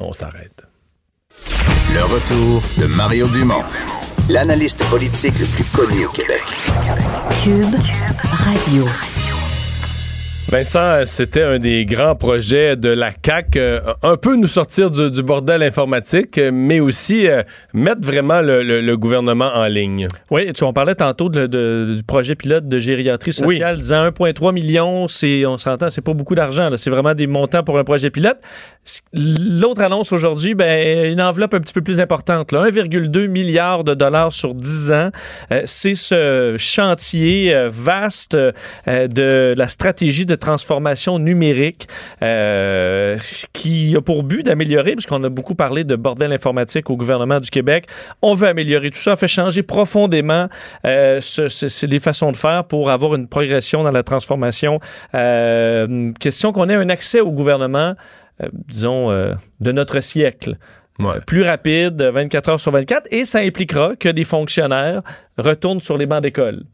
On s'arrête. Le retour de Mario Dumont, l'analyste politique le plus connu au Québec. Cube Radio. Vincent, c'était un des grands projets de la CAC, euh, un peu nous sortir du, du bordel informatique, mais aussi euh, mettre vraiment le, le, le, gouvernement en ligne. Oui, tu en parlais tantôt de, de, du projet pilote de gériatrie sociale, oui. disant 1,3 million, c'est, on s'entend, c'est pas beaucoup d'argent, c'est vraiment des montants pour un projet pilote. L'autre annonce aujourd'hui, ben, une enveloppe un petit peu plus importante, 1,2 milliard de dollars sur 10 ans. Euh, c'est ce chantier euh, vaste de la stratégie de transformation numérique euh, qui a pour but d'améliorer, puisqu'on a beaucoup parlé de bordel informatique au gouvernement du Québec. On veut améliorer tout ça, on fait changer profondément euh, ce, ce, les façons de faire pour avoir une progression dans la transformation. Euh, question qu'on ait un accès au gouvernement, disons, de notre siècle. Ouais. plus rapide, 24 heures sur 24, et ça impliquera que des fonctionnaires retournent sur les bancs d'école.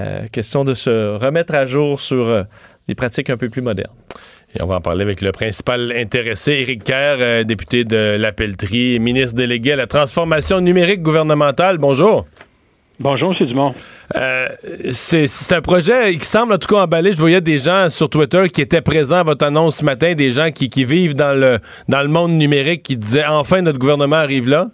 Euh, question de se remettre à jour sur des pratiques un peu plus modernes. Et on va en parler avec le principal intéressé, Éric Kerr, euh, député de la Pelletrie, ministre délégué à la transformation numérique gouvernementale. Bonjour. Bonjour, M. Dumont. Euh, c'est un projet qui semble en tout cas emballé. Je voyais des gens sur Twitter qui étaient présents à votre annonce ce matin, des gens qui, qui vivent dans le, dans le monde numérique qui disaient enfin notre gouvernement arrive là.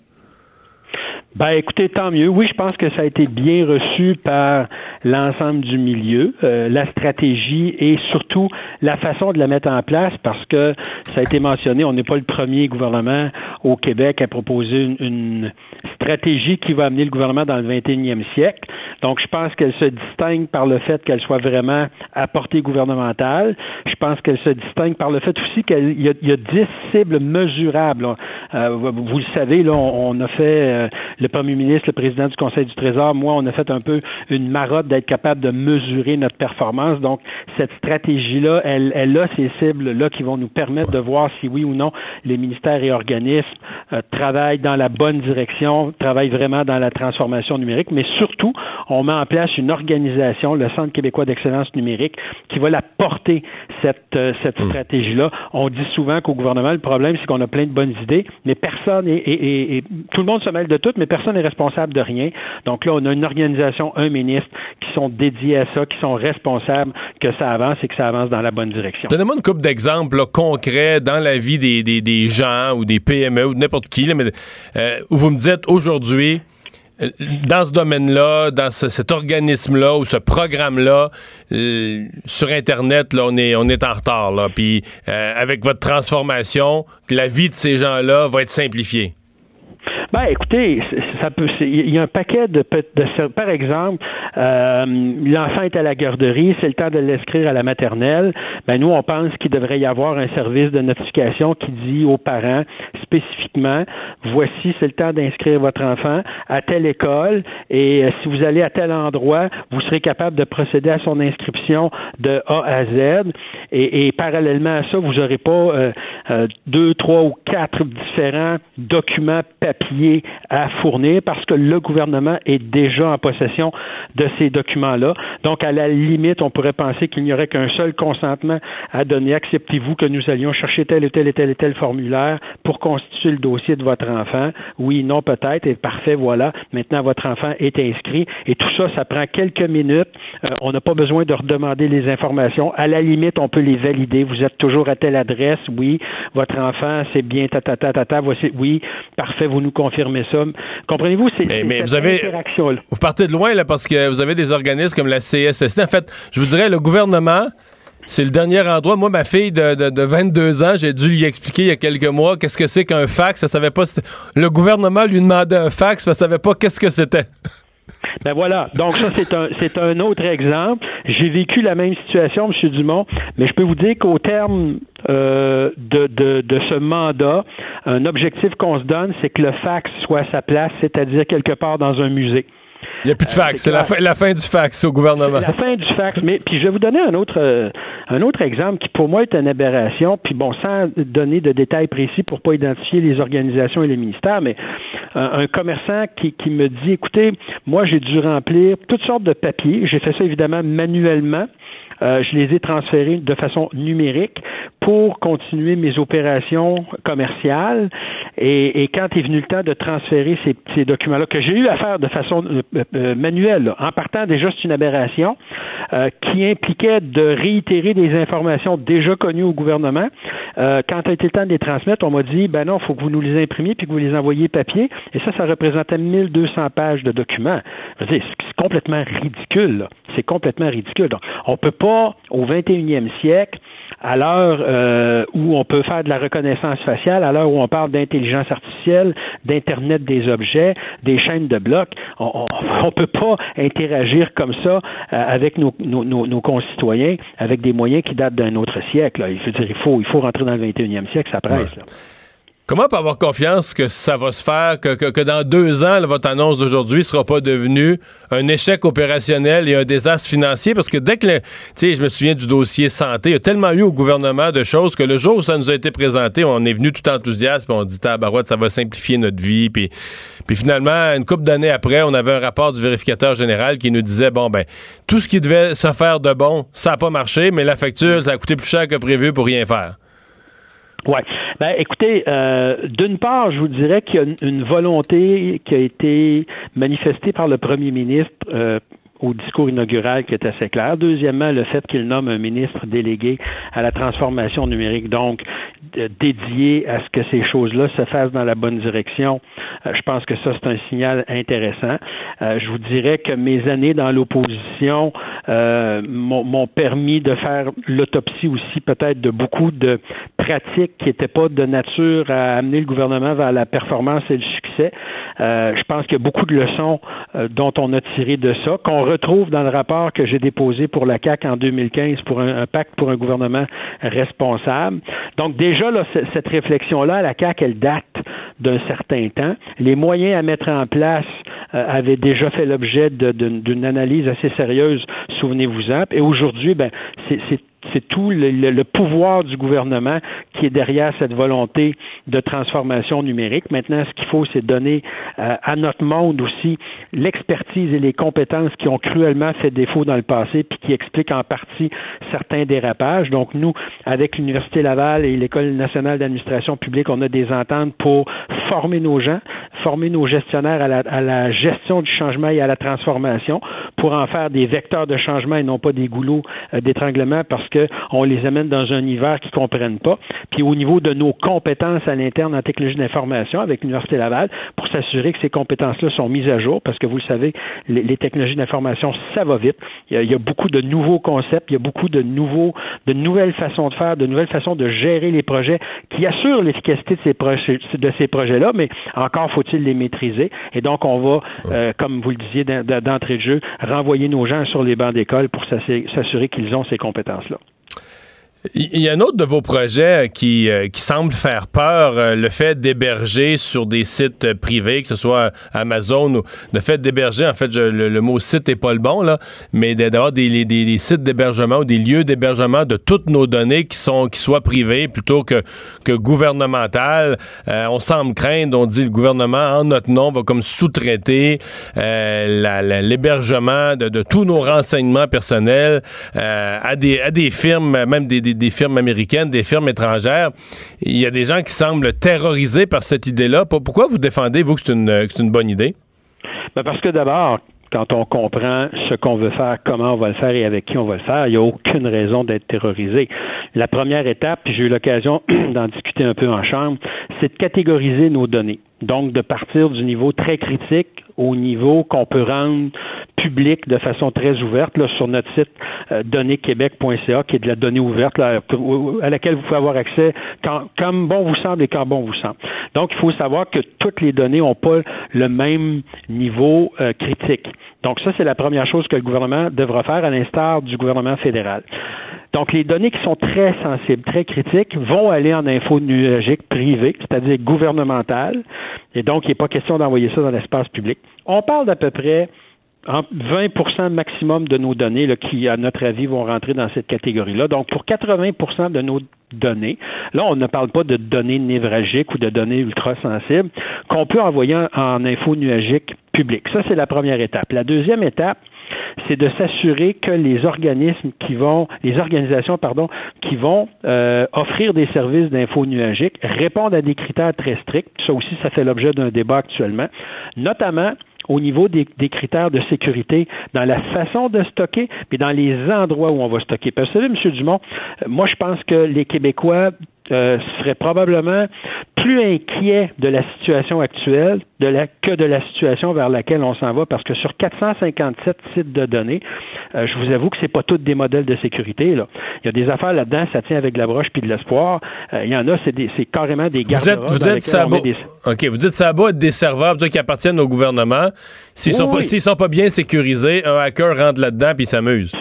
Ben, écoutez, tant mieux. Oui, je pense que ça a été bien reçu par l'ensemble du milieu, euh, la stratégie et surtout la façon de la mettre en place parce que ça a été mentionné, on n'est pas le premier gouvernement au Québec à proposer une, une, stratégie qui va amener le gouvernement dans le 21e siècle. Donc, je pense qu'elle se distingue par le fait qu'elle soit vraiment à portée gouvernementale. Je pense qu'elle se distingue par le fait aussi qu'il y, y, a 10 cibles mesurables. Euh, vous le savez, là, on, on a fait, euh, le premier ministre, le président du Conseil du Trésor, moi, on a fait un peu une marotte d'être capable de mesurer notre performance. Donc, cette stratégie-là, elle, elle a ces cibles-là qui vont nous permettre de voir si oui ou non les ministères et organismes euh, travaillent dans la bonne direction, travaillent vraiment dans la transformation numérique, mais surtout, on met en place une organisation, le Centre québécois d'excellence numérique, qui va la porter, cette, euh, cette Hmm. stratégie-là. On dit souvent qu'au gouvernement, le problème, c'est qu'on a plein de bonnes idées, mais personne est- est- tout le monde se mêle de tout, mais personne n'est responsable de rien. Donc là, on a une organisation, un ministre, qui sont dédiés à ça, qui sont responsables que ça avance et que ça avance dans la bonne direction. Donnez-moi une couple d'exemples concrets dans la vie des, des, des gens ou des PME ou n'importe qui, mais, euh, où vous me dites aujourd'hui, euh, dans ce domaine-là, dans ce- cet organisme-là ou ce programme-là, euh, sur Internet, là, on est, on est en retard. Puis avec votre transformation, la vie de ces gens-là va être simplifiée. Ben, écoutez, ça peut. Il y a un paquet de, de par exemple, euh, l'enfant est à la garderie, c'est le temps de l'inscrire à la maternelle. Ben nous, on pense qu'il devrait y avoir un service de notification qui dit aux parents spécifiquement voici, c'est le temps d'inscrire votre enfant à telle école et euh, si vous allez à tel endroit, vous serez capable de procéder à son inscription de A à Z. Et, et parallèlement à ça, vous n'aurez pas euh, euh, deux, trois ou quatre différents documents papiers à fournir parce que le gouvernement est déjà en possession de ces documents-là. Donc, à la limite, on pourrait penser qu'il n'y aurait qu'un seul consentement à donner. Acceptez-vous que nous allions chercher tel et tel et tel et tel formulaire pour constituer le dossier de votre enfant? Oui, non, peut-être. Et parfait, voilà. Maintenant, votre enfant est inscrit. Et tout ça, ça prend quelques minutes. Euh, on n'a pas besoin de redemander les informations. À la limite, on peut les valider. Vous êtes toujours à telle adresse. Oui. Votre enfant, c'est bien, ta, ta, ta, ta, ta. Voici, oui. Parfait, vous nous confirmez ça. Comprenez-vous? C'est Mais, c'est mais cette vous avez. Vous partez de loin, là, parce que vous avez des organismes comme la CSST. En fait, je vous dirais, le gouvernement. C'est le dernier endroit. Moi, ma fille de, de, de 22 ans, j'ai dû lui expliquer il y a quelques mois qu'est-ce que c'est qu'un fax. Elle savait pas. Le gouvernement lui demandait un fax, mais savait pas qu'est-ce que c'était. Ben voilà. Donc ça, c'est un, c'est un autre exemple. J'ai vécu la même situation, M. Dumont, mais je peux vous dire qu'au terme euh, de, de, de ce mandat, un objectif qu'on se donne, c'est que le fax soit à sa place, c'est-à-dire quelque part dans un musée. Il n'y a plus de Euh, fax. c'est la fin, la fin du fax au gouvernement. La fin du fax. Mais puis je vais vous donner un autre euh, un autre exemple qui pour moi est une aberration. Puis bon, sans donner de détails précis pour pas identifier les organisations et les ministères, mais euh, un commerçant qui, qui me dit, écoutez, moi j'ai dû remplir toutes sortes de papiers. J'ai fait ça évidemment manuellement. Euh, je les ai transférés de façon numérique pour continuer mes opérations commerciales. Et, et quand est venu le temps de transférer ces, ces documents-là, que j'ai eu à faire de façon euh, euh, manuelle, là, en partant déjà, c'est une aberration, euh, qui impliquait de réitérer des informations déjà connues au gouvernement. Euh, quand a été le temps de les transmettre, on m'a dit, ben non, il faut que vous nous les imprimiez puis que vous les envoyiez papier. Et ça, ça représentait 1200 pages de documents. C'est complètement ridicule. C'est complètement ridicule. Donc, on peut pas, au 21e siècle, à l'heure euh, où on peut faire de la reconnaissance faciale, à l'heure où on parle d'intelligence artificielle, d'Internet des objets, des chaînes de blocs, on ne peut pas interagir comme ça euh, avec nos, nos, nos, nos concitoyens avec des moyens qui datent d'un autre siècle. là. Il faut dire, il faut, il faut rentrer dans le 21e siècle, ça presse. là. Comment on peut avoir confiance que ça va se faire, que, que, que dans deux ans, votre annonce d'aujourd'hui ne sera pas devenue un échec opérationnel et un désastre financier? Parce que dès que, tu sais, je me souviens du dossier santé, il y a tellement eu au gouvernement de choses que le jour où ça nous a été présenté, on est venu tout enthousiaste, puis on dit, tabarouette, ça va simplifier notre vie. Puis, puis finalement, une couple d'années après, on avait un rapport du vérificateur général qui nous disait, bon, ben, tout ce qui devait se faire de bon, ça n'a pas marché, mais la facture, ça a coûté plus cher que prévu pour rien faire. Oui. Ben, écoutez, euh, d'une part, je vous dirais qu'il y a une, volonté qui a été manifestée par le premier ministre euh, au discours inaugural qui est assez clair. Deuxièmement, le fait qu'il nomme un ministre délégué à la transformation numérique, donc de- dédié à ce que ces choses-là se fassent dans la bonne direction. Euh, je pense que ça, c'est un signal intéressant. Euh, je vous dirais que mes années dans l'opposition euh, m'ont permis de faire l'autopsie aussi peut-être de beaucoup de pratiques qui n'étaient pas de nature à amener le gouvernement vers la performance et le succès. Euh, je pense qu'il y a beaucoup de leçons euh, dont on a tiré de ça, retrouve dans le rapport que j'ai déposé pour la CAC en 2015 pour un, pacte pour un gouvernement responsable. Donc déjà, là, cette réflexion-là, la CAC, elle date d'un certain temps. Les moyens à mettre en place avait déjà fait l'objet d'une analyse assez sérieuse, souvenez-vous-en. Et aujourd'hui, ben, c'est c'est tout le, pouvoir du gouvernement qui est derrière cette volonté de transformation numérique. Maintenant, ce qu'il faut, c'est donner euh, à notre monde aussi l'expertise et les compétences qui ont cruellement fait défaut dans le passé, puis qui expliquent en partie certains dérapages. Donc, nous, avec l'Université Laval et l'École nationale d'administration publique, on a des ententes pour former nos gens, former nos gestionnaires à la, à la gestion du changement et à la transformation, pour en faire des vecteurs de changement et non pas des goulots euh, d'étranglement, parce que on les amène dans un univers qu'ils comprennent pas. Puis au niveau de nos compétences à l'interne en technologie d'information avec l'Université Laval, pour s'assurer que ces compétences-là sont mises à jour, parce que vous le savez, les, technologies d'information, ça va vite. Il y, a, beaucoup de nouveaux concepts, il y a beaucoup de nouveaux, de nouvelles façons de faire, de nouvelles façons de gérer les projets qui assurent l'efficacité de ces, projets, de ces projets-là, mais encore faut-il les maîtriser. Et donc, on va, euh, comme vous le disiez d'entrée de jeu, renvoyer nos gens sur les bancs d'école pour s'assurer qu'ils ont ces compétences-là. Il y a un autre de vos projets qui, euh, qui semble faire peur, euh, le fait d'héberger sur des sites privés, que ce soit Amazon ou le fait d'héberger, en fait, le, mot site n'est pas le bon, là, mais d'avoir des, des, sites d'hébergement ou des lieux d'hébergement de toutes nos données qui sont qui soient privés plutôt que, que gouvernementales. Euh, on semble craindre, on dit le gouvernement, en notre nom, va comme sous-traiter l'hébergement de, de, tous nos renseignements personnels à, des, à des firmes, même des des, firmes américaines, des firmes étrangères. Il y a des gens qui semblent terrorisés par cette idée-là. Pourquoi vous défendez, vous, que c'est une, une bonne idée? Ben parce que d'abord, quand on comprend ce qu'on veut faire, comment on va le faire et avec qui on va le faire, il n'y a aucune raison d'être terrorisé. La première étape, puis j'ai eu l'occasion d'en discuter un peu en chambre, c'est de catégoriser nos données. Donc, de partir du niveau très critique au niveau qu'on peut rendre public de façon très ouverte là, sur notre site euh, donnéquebec.ca, qui est de la donnée ouverte là, à laquelle vous pouvez avoir accès quand, comme bon vous semble et quand bon vous semble. Donc, il faut savoir que toutes les données n'ont pas le même niveau euh, critique. Donc, ça, c'est la première chose que le gouvernement devra faire, à l'instar du gouvernement fédéral. Donc, les données qui sont très sensibles, très critiques, vont aller en info numérique privée, c'est-à-dire gouvernementale. Et donc, il n'est pas question d'envoyer ça dans l'espace public. On parle d'à peu près 20% maximum de nos données qui, à notre avis, vont rentrer dans cette catégorie-là. Donc, pour 80% de nos données, là, on ne parle pas de données névralgiques ou de données ultra sensibles qu'on peut envoyer en, info nuagique publique. Ça, c'est la première étape. La deuxième étape, c'est de s'assurer que les organismes qui vont, les organisations, pardon, qui vont euh, offrir des services d'info nuagique répondent à des critères très stricts. Ça aussi, ça fait l'objet d'un débat actuellement, notamment au niveau des, critères de sécurité dans la façon de stocker, mais dans les endroits où on va stocker. Parce que vous savez, M. Dumont, euh, moi, je pense que les Québécois euh, seraient probablement plus inquiets de la situation actuelle de la, que de la situation vers laquelle on s'en va, parce que sur 457 sites de données, euh, je vous avoue que c'est pas tous des modèles de sécurité. Là. Il y a des affaires là-dedans, ça tient avec de la broche puis de l'espoir. Euh, il y en a, c'est, carrément des garde Vous dites, ça va, OK, vous dites ça va être des serveurs qui appartiennent au gouvernement. S'ils sont, pas, s'ils sont pas bien sécurisés, un hacker rentre là-dedans puis s'amuse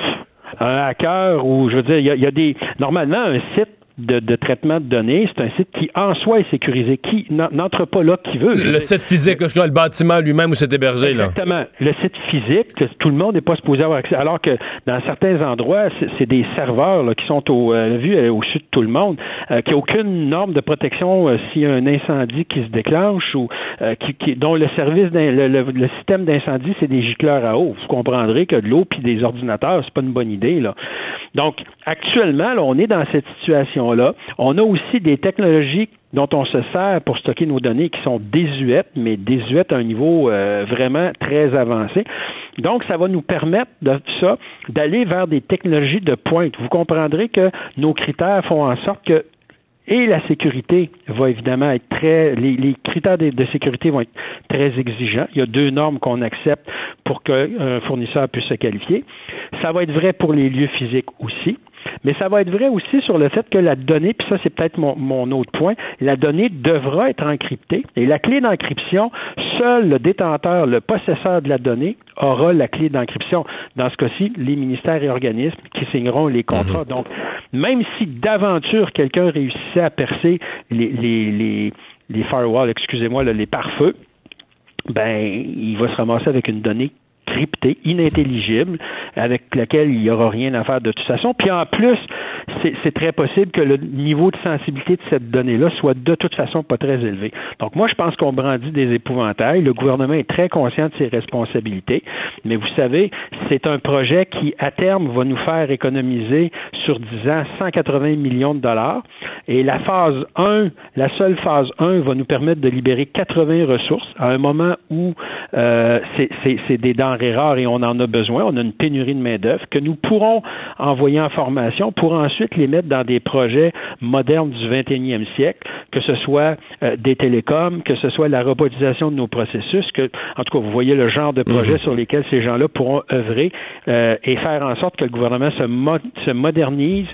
un hacker ou je veux dire, il y, a, des normalement un site de, traitement de données. C'est un site qui, en soi, est sécurisé, qui n'entre pas là qui veut. Le site physique, le bâtiment lui-même où c'est hébergé. Exactement. Le site physique, tout le monde n'est pas supposé avoir accès. Alors que dans certains endroits, c'est des serveurs qui sont au, euh, vu euh, au-dessus de tout le monde, euh, qui n'ont aucune norme de protection s'il y a un incendie qui se déclenche ou qui, dont le service, le, le, système d'incendie, c'est des gicleurs à eau. Vous comprendrez que de l'eau puis des ordinateurs, c'est pas une bonne idée. Là. Donc, actuellement, on est dans cette On a aussi des technologies dont on se sert pour stocker nos données qui sont désuètes, mais désuètes à un niveau euh, vraiment très avancé. Donc, ça va nous permettre de ça d'aller vers des technologies de pointe. Vous comprendrez que nos critères font en sorte que et la sécurité va évidemment être très, les, critères de, sécurité vont être très exigeants. Il y a deux normes qu'on accepte pour qu'un fournisseur puisse se qualifier. Ça va être vrai pour les lieux physiques aussi. Mais ça va être vrai aussi sur le fait que la donnée, puis ça c'est peut-être mon, mon, autre point, la donnée devra être encryptée et la clé d'encryption, seul le détenteur, le possesseur de la donnée aura la clé d'encryption. Dans ce cas-ci, les ministères et organismes qui signeront les contrats. Mhm. Donc, même si d'aventure quelqu'un réussissait à percer les, les, les, les firewalls, excusez-moi, les pare-feux, ben, il va se ramasser avec une donnée cryptée, inintelligible, avec laquelle il n'y aura rien à faire de toute façon. Puis en plus, c'est très possible que le niveau de sensibilité de cette donnée-là soit de toute façon pas très élevé. Donc moi, je pense qu'on brandit des épouvantails. Le gouvernement est très conscient de ses responsabilités, mais vous savez, c'est un projet qui, à terme, va nous faire économiser sur 10 ans 180 millions de dollars. Et la phase 1, la seule phase 1 va nous permettre de libérer 80 ressources à un moment où euh, c'est des denrées rares et on en a besoin. On a une pénurie de main-d'œuvre que nous pourrons envoyer en formation pour ensuite les mettre dans des projets modernes du 21e siècle, que ce soit euh, des télécoms, que ce soit la robotisation de nos processus, que, en tout cas, vous voyez le genre de projet Mhm. sur lesquels ces gens-là pourront œuvrer euh, et faire en sorte que le gouvernement se, mo- se modernise,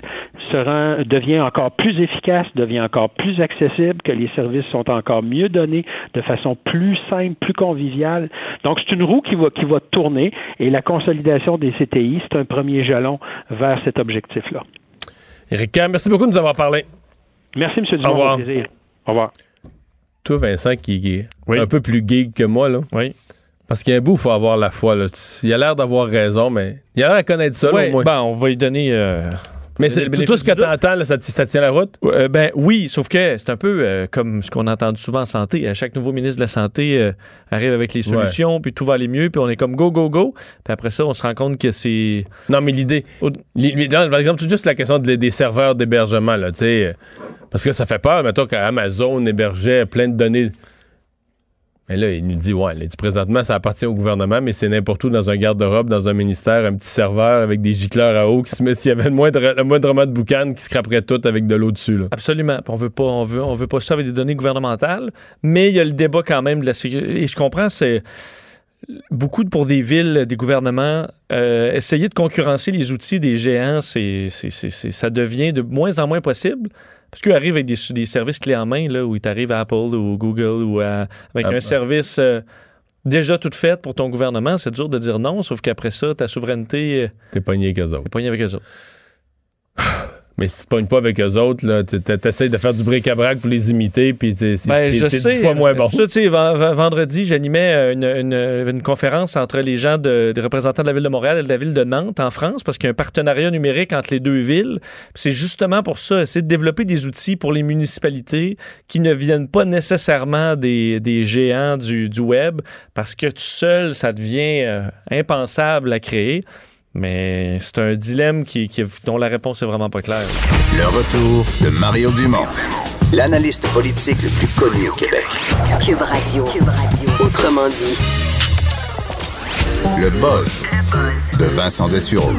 se rend, devient encore plus efficace, devient encore plus accessible, que les services sont encore mieux donnés de façon plus simple, plus conviviale. Donc, c'est une roue qui va, qui va tourner et la consolidation des CTI, c'est un premier jalon vers cet objectif-là. Éric merci beaucoup de nous avoir parlé. Merci, M. Dumont. Au revoir. au plaisir. Au revoir. Toi, Vincent, qui est Oui. un peu plus geek que moi, là. Oui. Parce qu'il y a un bout, il faut avoir la foi. Là. Il a l'air d'avoir raison, mais il a l'air de connaître ça, là, Ouais, au moins. ben, on va lui donner. euh, mais le c'est, tout, ce que t'entends, là, ça, tient la route? Euh, ben oui, sauf que c'est un peu euh, comme ce qu'on a entendu souvent en santé. À chaque nouveau ministre de la Santé euh, arrive avec les solutions, puis tout va aller mieux, puis on est comme go, go, go. Puis après ça, on se rend compte que c'est. Non, mais l'idée. par exemple, c'est juste la question de- des serveurs d'hébergement, là, tu sais. euh, Parce que ça fait peur, mettons, qu'Amazon hébergeait plein de données. Mais là, il nous dit, ouais, il dit présentement, ça appartient au gouvernement, mais c'est n'importe où dans un garde-robe, dans un ministère, un petit serveur avec des gicleurs à eau qui se met, s'il y avait le moindre, le de boucan qui scraperait tout avec de l'eau dessus, là. Absolument. On veut pas, on veut, on veut pas ça avec des données gouvernementales, mais il y a le débat quand même de la sécurité. Et je comprends, c'est beaucoup pour des villes, des gouvernements, euh, essayer de concurrencer les outils des géants, c'est- c'est- c'est- ça devient de moins en moins possible. Parce qu'ils arrivent avec des, des services clés en main, là, où ils arrivent à Apple ou Google ou à- avec Ah, un service euh, déjà tout fait pour ton gouvernement. C'est dur de dire non, sauf qu'après ça, ta souveraineté, euh, T'es pogné avec eux autres. t'es pogné avec eux autres. Mais si tu pognes pas avec eux autres, là, tu essaies de faire du bric-à-brac pour les imiter, puis c'est Ben, dix fois moins bon. Ça, tu sais, ven- ven- vendredi, j'animais euh, une, une- une conférence entre les gens de- des représentants de la ville de Montréal et de la ville de Nantes en France, parce qu'il y a un partenariat numérique entre les deux villes. C'est justement pour ça, essayer de développer des outils pour les municipalités qui ne viennent pas nécessairement des, des géants du, du web, parce que tout seul, ça devient euh, impensable à créer. Mais c'est un dilemme qui, qui- dont la réponse est vraiment pas claire. Le retour de Mario Dumont, l'analyste politique le plus connu au Québec. Cube Radio. Cube Radio. Autrement dit. Le buzz de Vincent Dessureau.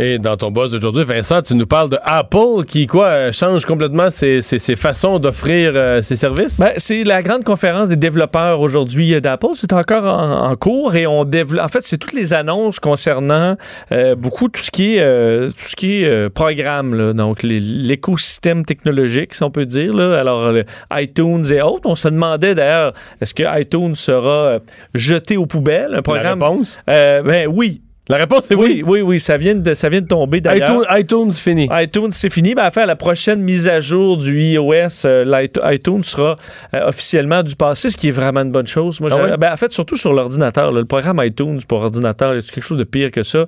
Et dans ton boss d'aujourd'hui, Vincent, tu nous parles de Apple qui, quoi, euh, change complètement ses, ses- ses façons d'offrir euh, ses services? Ben, c'est la grande conférence des développeurs aujourd'hui euh, d'Apple. C'est encore en, en cours et on développe. En fait, c'est toutes les annonces concernant euh, beaucoup tout ce qui est euh, tout ce qui est programme, là. donc l'écosystème technologique, si on peut dire. Là. Alors, iTunes et autres. On se demandait d'ailleurs, est-ce que iTunes sera jeté aux poubelles Un programme? La réponse? Ben oui. La réponse est oui. Oui, oui, oui. Ça vient de, ça vient de tomber d'ailleurs. iTunes, iTunes fini. iTunes, c'est fini. Ben, à faire la prochaine mise à jour du iOS, euh, iTunes sera euh, officiellement du passé, ce qui est vraiment une bonne chose. Moi, Ah ben, en fait, surtout sur l'ordinateur. le programme iTunes pour ordinateur, c'est quelque chose de pire que ça?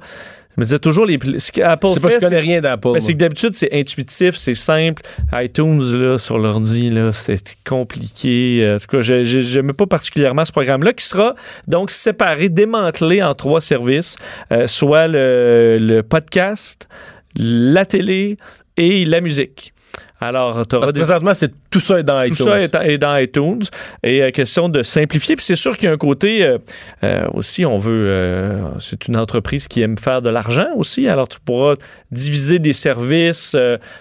Je me disais toujours, les, ce qu'Apple sais pas, fait, je connais c'est- rien d'Apple. ben, c'est que d'habitude, c'est intuitif, c'est simple. iTunes, là, sur l'ordi, là, c'est compliqué. Euh, En tout cas, j'aime pas particulièrement ce programme-là, qui sera donc séparé, démantelé en trois services, euh, soit le, le podcast, la télé et la musique. Alors, auras des... présentement, c'est tout ça est dans Tout iTunes. ça est, est dans iTunes. Et euh, question de simplifier. Puis c'est sûr qu'il y a un côté euh, euh, aussi, on veut. euh, c'est une entreprise qui aime faire de l'argent aussi. Alors tu pourras diviser des services.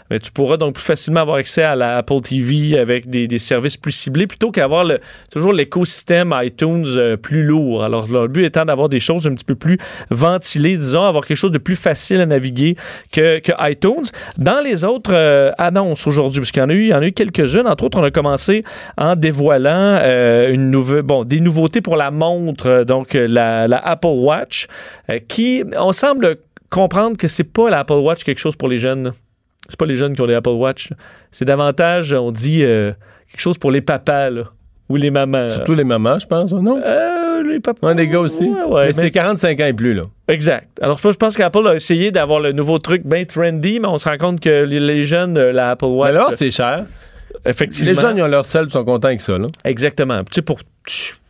mais tu pourras donc plus facilement avoir accès à la Apple TV avec des, des services plus ciblés plutôt qu'avoir le, toujours l'écosystème iTunes plus lourd. Alors le but étant d'avoir des choses un petit peu plus ventilées, disons, avoir quelque chose de plus facile à naviguer que, que iTunes. Dans les autres euh, annonces aujourd'hui, parce qu'il y en a eu, il y en a eu quelques-unes. Entre autres, on a commencé en dévoilant euh, une nouvelle, bon, des nouveautés pour la montre, euh, donc euh, la, la Apple Watch, euh, qui, on semble comprendre que c'est pas l'Apple Watch quelque chose pour les jeunes. C'est pas les jeunes qui ont des Apple Watch. C'est davantage, on dit, euh, quelque chose pour les papas. Là. ou les mamans? Surtout les mamans, je pense, non? Euh, les papas. Ouais, les gars aussi. Ouais, ouais, mais c'est 45 ans et plus, là. Exact. Alors, je pense qu'Apple a essayé d'avoir le nouveau truc bien trendy, mais on se rend compte que les, jeunes, euh, la Apple Watch. Mais alors, c'est cher. Effectivement. Les jeunes, ils ont leur sel, ils sont contents avec ça, là. Exactement. Tu sais, pour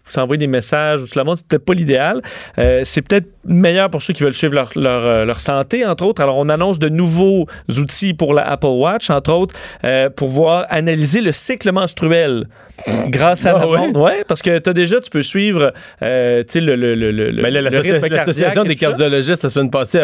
s'envoyer des messages ou tout le monde, c'est peut-être pas l'idéal. Euh, c'est peut-être meilleur pour ceux qui veulent suivre leur, leur, euh, leur santé, entre autres. Alors, on annonce de nouveaux outils pour la Apple Watch, entre autres, euh, pour pouvoir analyser le cycle menstruel grâce à Ah la montre. Ouais, parce que tu as déjà, tu peux suivre, euh, tu sais, le, l'association des ça. cardiologistes la semaine passée,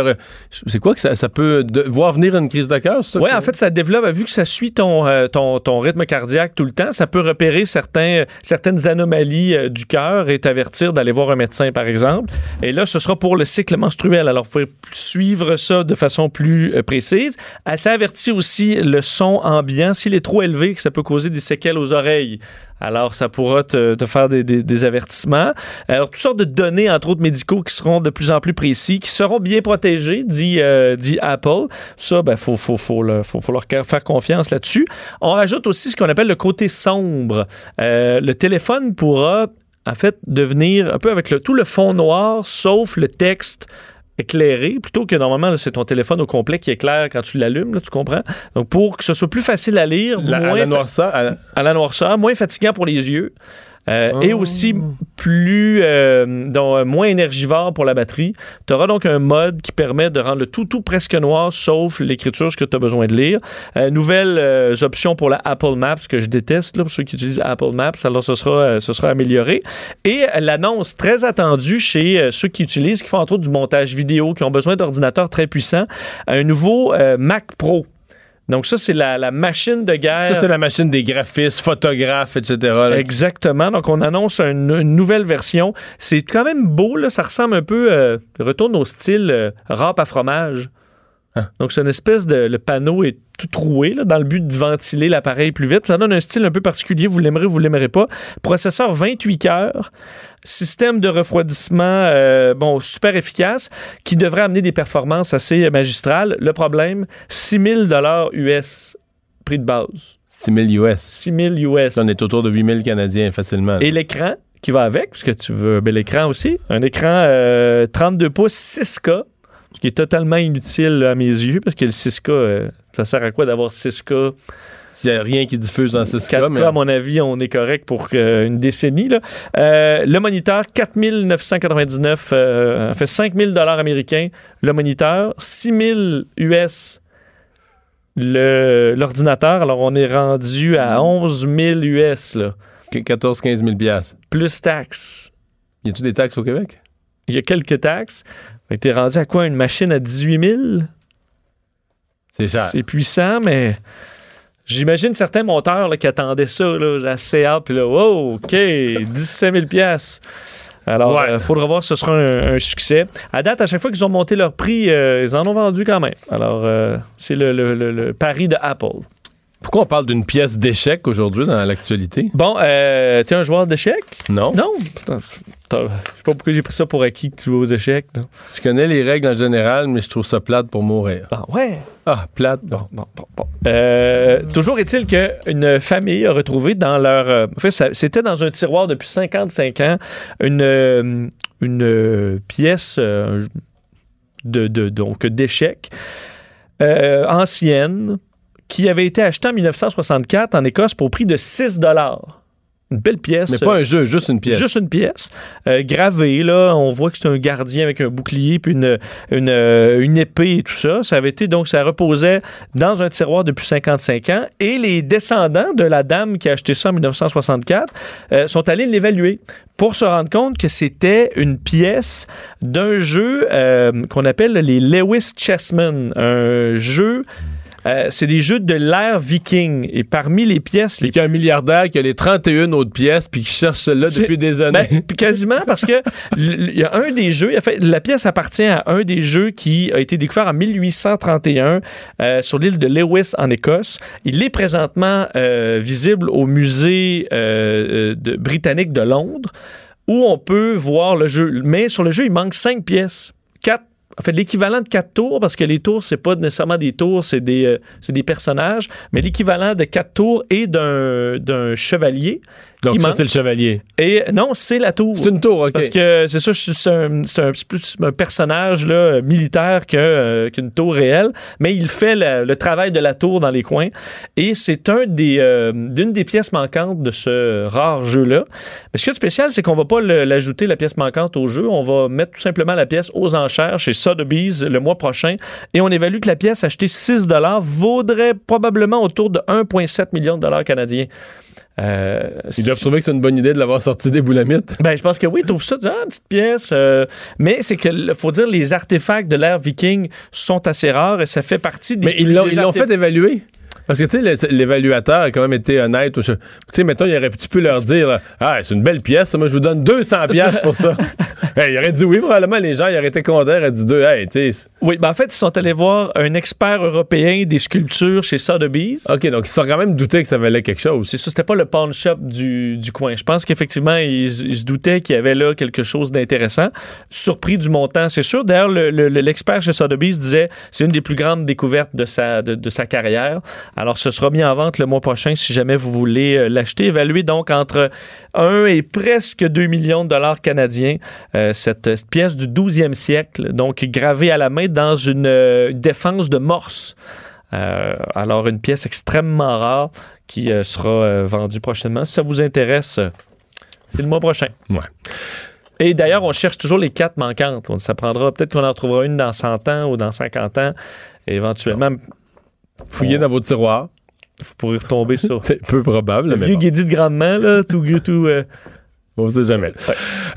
c'est quoi que ça, ça peut voir venir une crise de cœur? ça Oui, en fait, ça développe, vu que ça suit ton, euh, ton, ton rythme cardiaque tout le temps, ça peut repérer certains, certaines anomalies euh, du cœur et t'avertir d'aller voir un médecin, par exemple. Et là, ce sera pour le cycle menstruel. Alors, vous pouvez suivre ça de façon plus euh, précise. Elle s'avertit aussi le son ambiant. S'il est trop élevé, que ça peut causer des séquelles aux oreilles. Alors, ça pourra te, faire des, avertissements. Alors, toutes sortes de données, entre autres médicaux, qui seront de plus en plus précis, qui seront bien protégés, dit, euh, dit Apple. Ça, ben, faut, faut, faut, le- faut leur faire confiance là-dessus. On rajoute aussi ce qu'on appelle le côté sombre. Euh, le téléphone pourra, en fait, devenir un peu avec le, tout le fond noir, sauf le texte éclairé, plutôt que normalement, c'est ton téléphone au complet qui éclaire quand tu l'allumes, tu comprends? Donc, pour que ce soit plus facile à lire, La- à moins la fa- noirceur, à- à la noirceur, moins fatigant pour les yeux. Euh, Oh. Et aussi plus euh, donc, euh, moins énergivore pour la batterie. Tu auras donc un mode qui permet de rendre le tout tout presque noir, sauf l'écriture, ce que tu as besoin de lire. Euh, nouvelles options pour la Apple Maps, que je déteste, là, pour ceux qui utilisent Apple Maps, alors ce sera, ce sera amélioré. Et l'annonce très attendue chez ceux qui utilisent, qui font entre autres du montage vidéo, qui ont besoin d'ordinateurs très puissants, un nouveau Mac Pro. Donc ça, c'est la, la machine de guerre. ça, c'est la machine des graphistes, photographes, etc. là. Exactement. Donc, on annonce une, une nouvelle version. C'est quand même beau, là. Ça ressemble un peu. euh, retourne au style euh, râpe à fromage. Hein? Donc, c'est une espèce de. Le panneau est tout troué, là, dans le but de ventiler l'appareil plus vite. Ça donne un style un peu particulier. Vous l'aimerez, vous l'aimerez pas. Processeur 28 cœurs. Système de refroidissement, euh, bon, super efficace, qui devrait amener des performances assez magistrales. Le problème, 6000 dollars US, prix de base. 6 000 US. 6000 US. Là, on est autour de 8 000 Canadiens facilement. là. Et l'écran qui va avec, puisque tu veux ben, l'écran aussi. Un écran euh, 32 pouces 6K, ce qui est totalement inutile à mes yeux, parce que le 6K, euh, ça sert à quoi d'avoir 6K? Il n'y a rien qui diffuse en 6K, 4K, mais à mon avis, on est correct pour euh, une décennie. Là. Euh, le moniteur, 4999, euh, fait 5000 dollars américains. Le moniteur, 6000 US. L'ordinateur, alors on est rendu à 11 000 US, là, 14-15 000 piastres. plus taxes. Y a-tu des taxes au Québec? Il y a quelques taxes. Fait que T'es rendu à quoi? Une machine à 18 000? C'est cher. C'est puissant, mais j'imagine certains monteurs là, qui attendaient ça, là, assez hâte, puis là, wow, OK, 17 000 piastres. Alors, il Ouais. faudra voir si ce sera un, un succès. À date, à chaque fois qu'ils ont monté leur prix, euh, ils en ont vendu quand même. Alors, euh, c'est le, le- le- le pari de Apple. Pourquoi on parle d'une pièce d'échec aujourd'hui dans l'actualité? Bon, euh, t'es un joueur d'échecs? Non. Non? Putain, Je sais pas pourquoi j'ai pris ça pour acquis que tu joues aux échecs. non? Je connais les règles en général, mais je trouve ça plate pour mourir. Ah ouais? Ah, plate. Bon, bon, bon, bon. Euh, toujours est-il qu'une famille a retrouvé dans leur. euh, en fait, c'était dans un tiroir depuis 55 ans une, euh, une pièce de, de- donc d'échecs ancienne qui avait été achetée en 1964 en Écosse pour prix de 6 Une belle pièce. Mais pas un jeu, juste une pièce. Juste une pièce euh, gravée, là. On voit que c'est un gardien avec un bouclier puis une, une, euh, une épée et tout ça. Ça avait été, donc, ça reposait dans un tiroir depuis 55 ans. Et les descendants de la dame qui a acheté ça en 1964 euh, sont allés l'évaluer pour se rendre compte que c'était une pièce d'un jeu euh, qu'on appelle les Lewis Chessmen. Un jeu. Euh, c'est des jeux de l'ère viking. Et parmi les pièces, les Puis qu'il y a un milliardaire qui a les 31 autres pièces puis qui cherche celle-là depuis des années. ben, quasiment parce que il y a un des jeux, en fait, la pièce appartient à un des jeux qui a été découvert en 1831 euh, sur l'île de Lewis en Écosse. Il est présentement euh, visible au musée de- britannique de Londres où on peut voir le jeu. Mais sur le jeu, il manque cinq pièces. Quatre en fait, l'équivalent de quatre tours, parce que les tours, c'est pas nécessairement des tours, c'est des, euh, des personnages, mais l'équivalent de quatre tours et d'un chevalier, Donc, qui ça, c'est le chevalier. Et non, c'est la tour. C'est une tour, OK. Parce que c'est ça, c'est un, c'est un petit peu un personnage là, militaire que, euh, qu'une tour réelle, mais il fait le, le travail de la tour dans les coins. Et c'est un des, euh, d'une des pièces manquantes de ce rare jeu-là. Mais ce qui est spécial, c'est qu'on va pas le- l'ajouter, la pièce manquante, au jeu. On va mettre tout simplement la pièce aux enchères chez Sotheby's le mois prochain. Et on évalue que la pièce achetée 6 vaudrait probablement autour de 1,7 million de dollars canadiens. Euh, Ils doivent trouver que c'est une bonne idée de l'avoir sorti des boulamites. ben, je pense que oui, trouve ça, ah, une petite pièce. euh, mais c'est que, faut dire, les artefacts de l'ère viking sont assez rares et ça fait partie des. Mais ils l'ont ils fait évaluer. Parce que, tu sais, l'évaluateur a quand même été honnête. Tu sais, mettons, il aurait pu tu peux leur dire, là, ah, c'est une belle pièce, moi, je vous donne 200 pièces pour ça. Hey, il aurait dit oui, probablement, les gens, ils auraient été contents, ils auraient dit deux, hey, tu sais. Oui, ben en fait, ils sont allés voir un expert européen des sculptures chez Sotheby's. OK, donc ils se sont quand même doutés que ça valait quelque chose. C'est ça, c'était pas le pawn shop du, du coin. Je pense qu'effectivement, ils, ils se doutaient qu'il y avait là quelque chose d'intéressant. Surpris du montant, c'est sûr. D'ailleurs, le- le- le- l'expert chez Sotheby's disait c'est une des plus grandes découvertes de sa, de, de sa carrière. Alors, ce sera mis en vente le mois prochain si jamais vous voulez euh, l'acheter. Évalué donc entre 1 et presque 2 millions de dollars canadiens. Euh, cette, cette pièce du 12e siècle, donc gravée à la main dans une euh, défense de Morse. Euh, alors, une pièce extrêmement rare qui sera vendue prochainement. Si ça vous intéresse, c'est le mois prochain. Ouais. Et d'ailleurs, on cherche toujours les quatre manquantes. On- Ça prendra, peut-être qu'on en retrouvera une dans 100 ans ou dans 50 ans. Éventuellement, Fouillez dans vos tiroirs. vous pourrez retomber sur C'est peu probable, le mais vieux. Guédi de grandement, là, tout, tout euh, On sait jamais.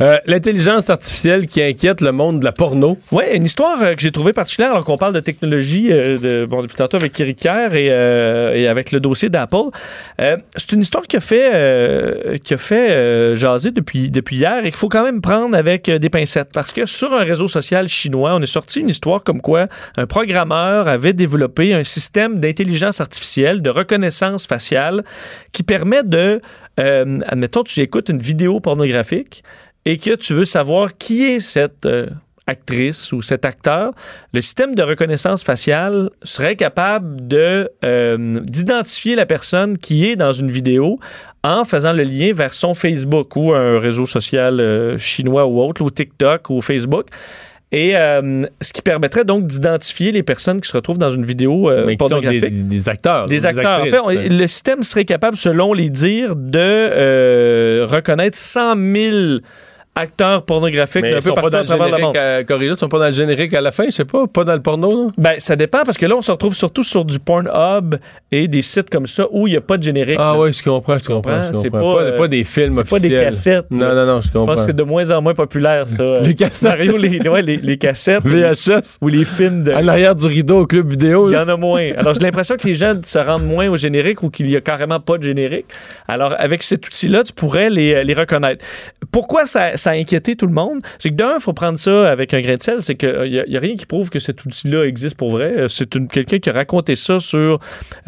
Euh, L'intelligence artificielle qui inquiète le monde de la porno. Ouais, une histoire euh, que j'ai trouvée particulière alors qu'on parle de technologie euh, de, bon, depuis tantôt avec Eric Kerr et, et avec le dossier d'Apple. C'est une histoire qui a fait, qui a fait jaser depuis, depuis hier et qu'il faut quand même prendre avec des pincettes parce que sur un réseau social chinois, on est sorti une histoire comme quoi un programmeur avait développé un système d'intelligence artificielle, de reconnaissance faciale qui permet de, euh, admettons, tu écoutes une vidéo pornographique et que tu veux savoir qui est cette euh, actrice ou cet acteur, le système de reconnaissance faciale serait capable euh, d'identifier la personne qui est dans une vidéo en faisant le lien vers son Facebook ou un réseau social euh, chinois ou autre, ou TikTok ou Facebook. Et euh, ce qui permettrait donc d'identifier les personnes qui se retrouvent dans une vidéo euh, mais qui sont pornographique. des, des acteurs. Des acteurs. En fait, on- le système serait capable, selon les dires, de euh, reconnaître 100 000 acteurs pornographiques mais d'un ils peu partout à travers le monde. à ils sont pas dans le générique à la fin, je sais pas, pas dans le porno, là. Ben, ça dépend parce que là, on se retrouve surtout sur du Pornhub et des sites comme ça où il n'y a pas de générique. Ah oui, je comprends, je comprends. comprends? je C'est comprends. pas, Pas, euh, pas des films c'est pas officiels. des cassettes, Non, non, non, je Je pense comprends. que c'est de moins en moins populaire, ça. Les cassettes. Mario, les, ouais, les, les cassettes. VHS. Ou les films de. En arrière du rideau au club vidéo. Il y en a moins. Alors, j'ai l'impression que les gens se rendent moins au générique ou qu'il y a carrément pas de générique. Alors, avec cet outil-là, tu pourrais les, les reconnaître. Pourquoi ça, ça a inquiété tout le monde? C'est que d'un, il faut prendre ça avec un grain de sel. C'est qu'il n'y a, y a rien qui prouve que cet outil-là existe pour vrai. Euh, C'est quelqu'un qui a raconté ça sur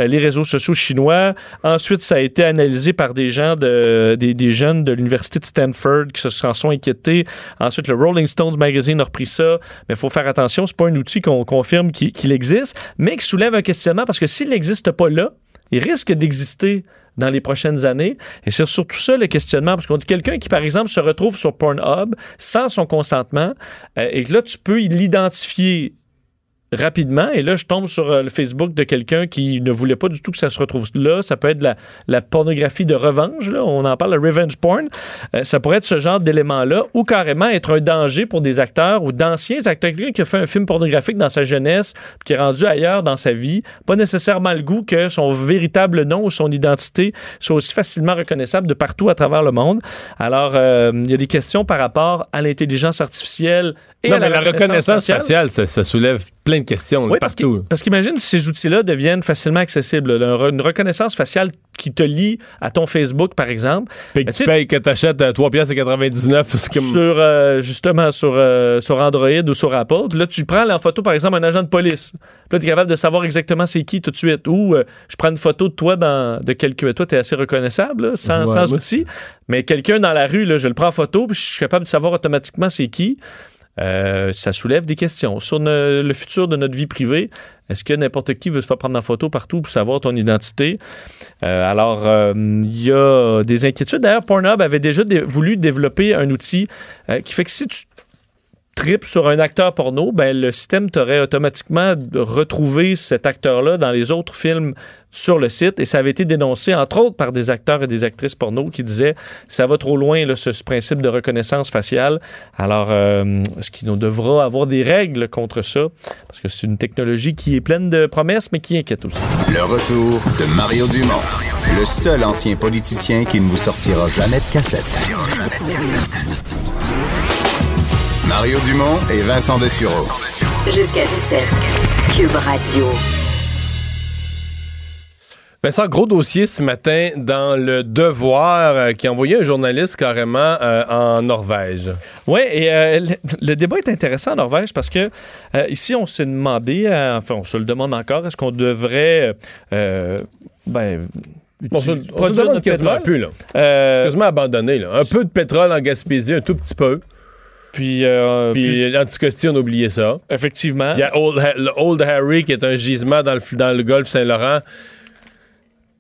euh, les réseaux sociaux chinois. Ensuite, ça a été analysé par des gens, de, des, jeunes de l'université de Stanford qui se sont inquiétés. Ensuite, le Rolling Stones Magazine a repris ça. Mais il faut faire attention, c'est pas un outil qu'on confirme qu'il existe, mais qui soulève un questionnement parce que s'il n'existe pas là, il risque d'exister dans les prochaines années. Et c'est surtout ça le questionnement, parce qu'on dit quelqu'un qui, par exemple, se retrouve sur Pornhub sans son consentement, euh, et là, tu peux l'identifier rapidement. Et là, je tombe sur euh, le Facebook de quelqu'un qui ne voulait pas du tout que ça se retrouve là. Ça peut être la, la pornographie de revanche. Là. On en parle, le revenge porn. Euh, ça pourrait être ce genre d'élément-là, ou carrément être un danger pour des acteurs ou d'anciens acteurs. Quelqu'un qui a fait un film pornographique dans sa jeunesse, qui est rendu ailleurs dans sa vie, pas nécessairement le goût que son véritable nom ou son identité soit aussi facilement reconnaissable de partout à travers le monde. Alors, euh, il y a des questions par rapport à l'intelligence artificielle et Non, à mais la reconnaissance faciale. faciale, ça, ça soulève plein de questions Oui, parce partout. que- parce qu'imagine si ces outils-là deviennent facilement accessibles. là. Une reconnaissance faciale qui te lie à ton Facebook, par exemple. Puis que tu payes, que t'achètes euh, 3 pièces et 99, c'est comme... sur euh, justement sur, euh, sur Android ou sur Apple. Puis là, tu prends en photo, par exemple, un agent de police. Puis là, tu es capable de savoir exactement c'est qui tout de suite. Ou euh, je prends une photo de toi dans de quelqu'un. Toi, tu es assez reconnaissable, là, sans, Ouais, sans moi- outil. Mais quelqu'un dans la rue, là, je le prends en photo, puis je suis capable de savoir automatiquement c'est qui. Euh, ça soulève des questions sur le futur de notre vie privée. Est-ce que n'importe qui veut se faire prendre en photo partout pour savoir ton identité? Euh, alors, euh, il y a des inquiétudes. D'ailleurs, Pornhub avait déjà dé- voulu développer un outil qui fait que si tu tripes sur un acteur porno, ben, le système t'aurait automatiquement retrouvé cet acteur-là dans les autres films sur le site. Et ça avait été dénoncé, entre autres, par des acteurs et des actrices porno qui disaient ça va trop loin, ce, principe de reconnaissance faciale. Alors, euh, est-ce qu'il nous devra avoir des règles contre ça? Parce que c'est une technologie qui est pleine de promesses, mais qui inquiète aussi. Le retour de Mario Dumont, le seul ancien politicien qui ne vous sortira jamais de cassette. Mario Dumont et Vincent Dessureau. Jusqu'à 17. Cube Radio. Vincent, gros dossier ce matin dans Le Devoir euh, qui a envoyé un journaliste carrément euh, en Norvège. Oui, et euh, le, le débat est intéressant en Norvège parce que euh, ici, on s'est demandé, euh, enfin, on se le demande encore, est-ce qu'on devrait. euh, ben, Bon, ça, on demande quasiment plus, là. Euh, quasiment abandonné, là. Un peu de pétrole en Gaspésie, un tout petit peu. Puis, euh, Puis l'Anticosti, on a oublié ça. effectivement. Il y a Old, Ha- Old Harry, qui est un gisement dans le, dans le golfe Saint-Laurent.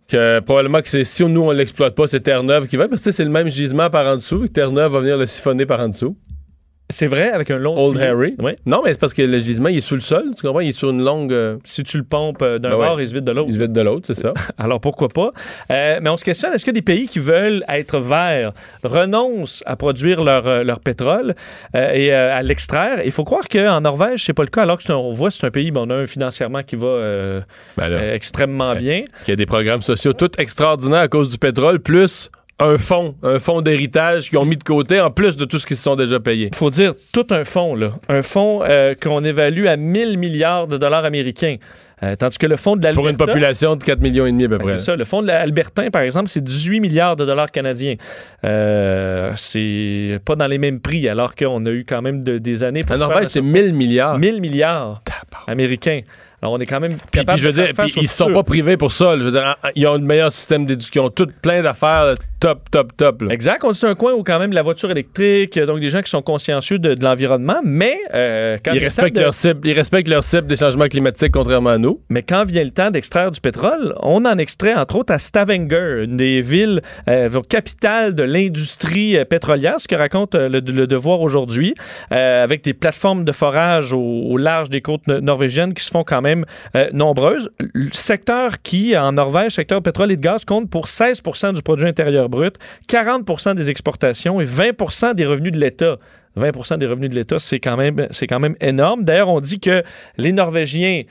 Que probablement que c'est si nous on l'exploite pas, c'est Terre-Neuve qui va. Parce que c'est le même gisement par en dessous. et Terre-Neuve va venir le siphonner par en dessous. C'est vrai, avec un long Old. Harry? Oui. Non, mais c'est parce que le gisement, il est sous le sol. Tu comprends? Il est sur une longue. euh, Si tu le pompes euh, d'un Ben ouais. bord, il se vide de l'autre. il se vide de l'autre, c'est ça. Alors pourquoi pas? Euh, mais on se questionne, est-ce que des pays qui veulent être verts? Renoncent à produire leur, leur pétrole euh, et à l'extraire? Il faut croire qu'en Norvège, c'est pas le cas, alors que c'est un- on voit que c'est un pays, on a un financièrement qui va Ben là, extrêmement bien. qu'il y a des programmes sociaux tout extraordinaires à cause du pétrole, plus un fonds, un fonds d'héritage qu'ils ont mis de côté en plus de tout ce qu'ils se sont déjà payés. Il faut dire tout un fonds, là. Un fonds euh, qu'on évalue à 1000 milliards de dollars américains. Euh, tandis que le fonds de l'Alberta... Pour une population de 4 millions et demi à peu Ben, près. c'est ça. Le fonds de l'Albertin, par exemple, c'est 18 milliards de dollars canadiens. Euh, c'est pas dans les mêmes prix, alors qu'on a eu quand même de- des années pour En Norvège, c'est 1000 milliards. 1000 milliards américains. Alors, on est quand même. Puis, je veux de dire, puis ils se sont pas privés pour ça. Je veux dire, ils ont le meilleur système d'éducation. Ils ont tout plein d'affaires top, top, top. là. Exact. On c'est un coin où quand même la voiture électrique, donc des gens qui sont consciencieux de, de l'environnement, mais euh, quand Ils respectent, temps de- leur cible, ils respectent leur cible des changements climatiques, contrairement à nous. Mais quand vient le temps d'extraire du pétrole, on en extrait entre autres à Stavanger, une des villes euh, capitales de l'industrie euh, pétrolière, ce que raconte le, le devoir aujourd'hui, avec des plateformes de forage au, au large des côtes no- norvégiennes qui se font quand même nombreuses. Le secteur qui, en Norvège, secteur pétrole et de gaz, compte pour 16% du produit intérieur brut, 40% des exportations et 20% des revenus de l'État. 20% des revenus de l'État, c'est quand même, énorme. D'ailleurs, on dit que les Norvégiens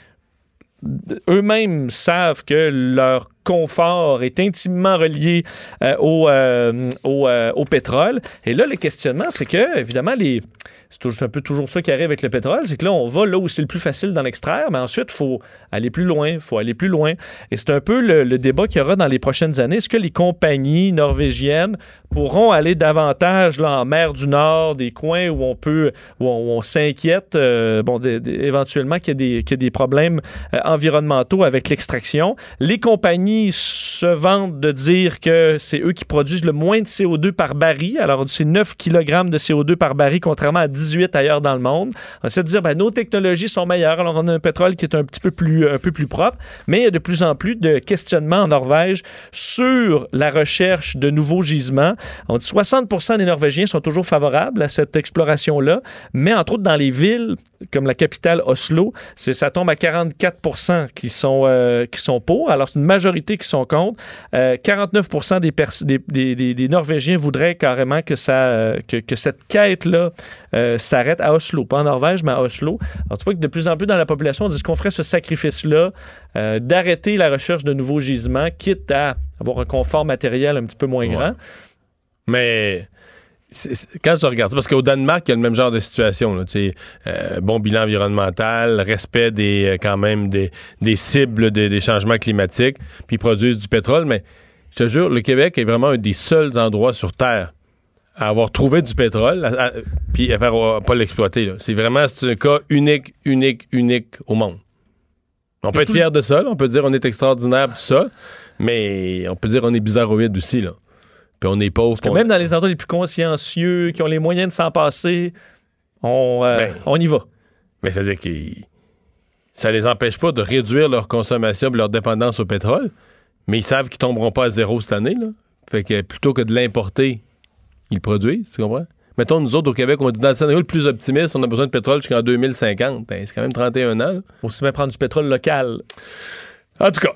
eux-mêmes savent que leur confort est intimement relié euh, au, euh, euh, au pétrole. Et là, le questionnement, c'est que, évidemment, les... c'est toujours- un peu toujours ça qui arrive avec le pétrole, c'est que là, on va là où c'est le plus facile d'en extraire, mais ensuite, il faut aller plus loin, il faut aller plus loin. Et c'est un peu le, le débat qu'il y aura dans les prochaines années. Est-ce que les compagnies norvégiennes pourront aller davantage là, en mer du Nord, des coins où on peut, où on, s'inquiète, euh, bon, éventuellement qu'il y, qu'il y a des problèmes euh, environnementaux avec l'extraction? Les compagnies se vantent de dire que c'est eux qui produisent le moins de CO2 par baril. Alors, c'est 9 kg de CO2 par baril, contrairement à 18 ailleurs dans le monde. De dire, ben, nos technologies sont meilleures. Alors, on a un pétrole qui est un petit peu plus, un peu plus propre. Mais il y a de plus en plus de questionnements en Norvège sur la recherche de nouveaux gisements. On dit 60% des Norvégiens sont toujours favorables à cette exploration-là. Mais entre autres, dans les villes comme la capitale Oslo, ça tombe à 44 qui sont, euh, qui sont pour. Alors, c'est une majorité qui sont contre. Euh, 49 des, pers- des, des- Norvégiens voudraient carrément que, ça, euh, que cette quête-là euh, s'arrête à Oslo. Pas en Norvège, mais à Oslo. Alors, tu vois que de plus en plus dans la population, on dit qu'on ferait ce sacrifice-là euh, d'arrêter la recherche de nouveaux gisements, quitte à avoir un confort matériel un petit peu moins Ouais. grand. Mais c'est- c'est- quand je regarde ça, parce qu'au Danemark, il y a le même genre de situation. Là, euh, bon bilan environnemental, respect des euh, quand même des, des cibles des, des changements climatiques, puis ils produisent du pétrole. Mais je te jure, le Québec est vraiment un des seuls endroits sur Terre à avoir trouvé du pétrole, à- à- puis à faire à pas l'exploiter. C'est vraiment un cas unique, unique, unique au monde. On peut être fier de ça, là. on peut dire on est extraordinaire, tout ça, mais on peut dire on est bizarroïde aussi. Là. Puis on est pauvre. Même dans les endroits les plus consciencieux, qui ont les moyens de s'en passer, on, euh, Ben. on y va. Mais c'est-à-dire que ça les empêche pas de réduire leur consommation et leur dépendance au pétrole, mais ils savent qu'ils tomberont pas à zéro cette année. Là. Fait que plutôt que de l'importer, ils produisent, tu comprends? Mettons, nous autres, au Québec, on dit dans le scénario le plus optimiste, on a besoin de pétrole jusqu'en 2050. Ben, c'est quand même 31 ans. là. Aussi bien prendre du pétrole local. En tout cas.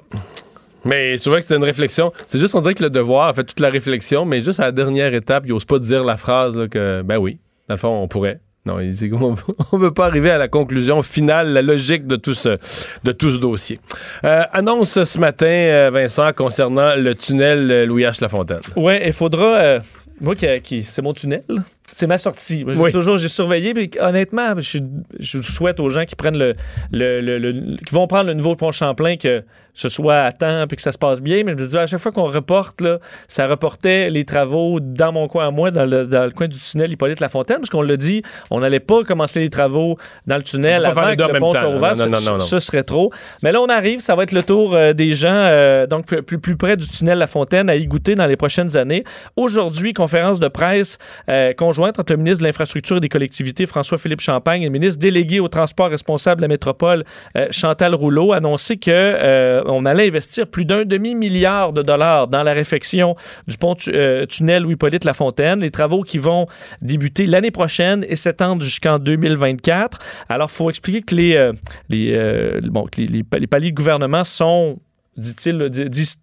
Mais tu vois que c'est une réflexion. C'est juste, on dirait que le devoir a fait toute la réflexion, mais juste à la dernière étape, il n'ose pas dire la phrase là, que, ben oui, dans le fond, on pourrait. Non, il dit qu'on on veut pas arriver à la conclusion finale, la logique de tout ce, de tout ce dossier. Euh, annonce ce matin, euh, Vincent, concernant le tunnel euh, Louis-H. Lafontaine. Ouais, il faudra. euh, moi, qui, qui- c'est mon tunnel. C'est ma sortie. Moi, j'ai Oui. toujours, j'ai surveillé. Puis, honnêtement, je, je souhaite aux gens qui prennent le, le, le- le- qui vont prendre le nouveau pont Champlain que ce soit à temps puis que ça se passe bien. Mais je me dis, à chaque fois qu'on reporte, là, ça reportait les travaux dans mon coin à moi, dans le, dans le coin du tunnel Hippolyte Lafontaine, parce qu'on l'a dit, on n'allait pas commencer les travaux dans le tunnel avant que le pont soit ouvert. Non, non, non, ce serait trop. Mais là, on arrive, ça va être le tour euh, des gens, euh, donc plus, plus, près du tunnel La Fontaine, à y goûter dans les prochaines années. Aujourd'hui, conférence de presse euh, conjointe entre le ministre de l'Infrastructure et des collectivités, François-Philippe Champagne, et le ministre délégué au transport responsable de la métropole, euh, Chantal Rouleau, annoncé que euh, on allait investir plus d'un demi-milliard de dollars dans la réfection du pont tu- euh, tunnel Louis-Polyte La Fontaine. Les travaux qui vont débuter l'année prochaine et s'étendre jusqu'en 2024. Alors, il faut expliquer que les, les, bon, les, les pa- les paliers de gouvernement sont, dit-il, di-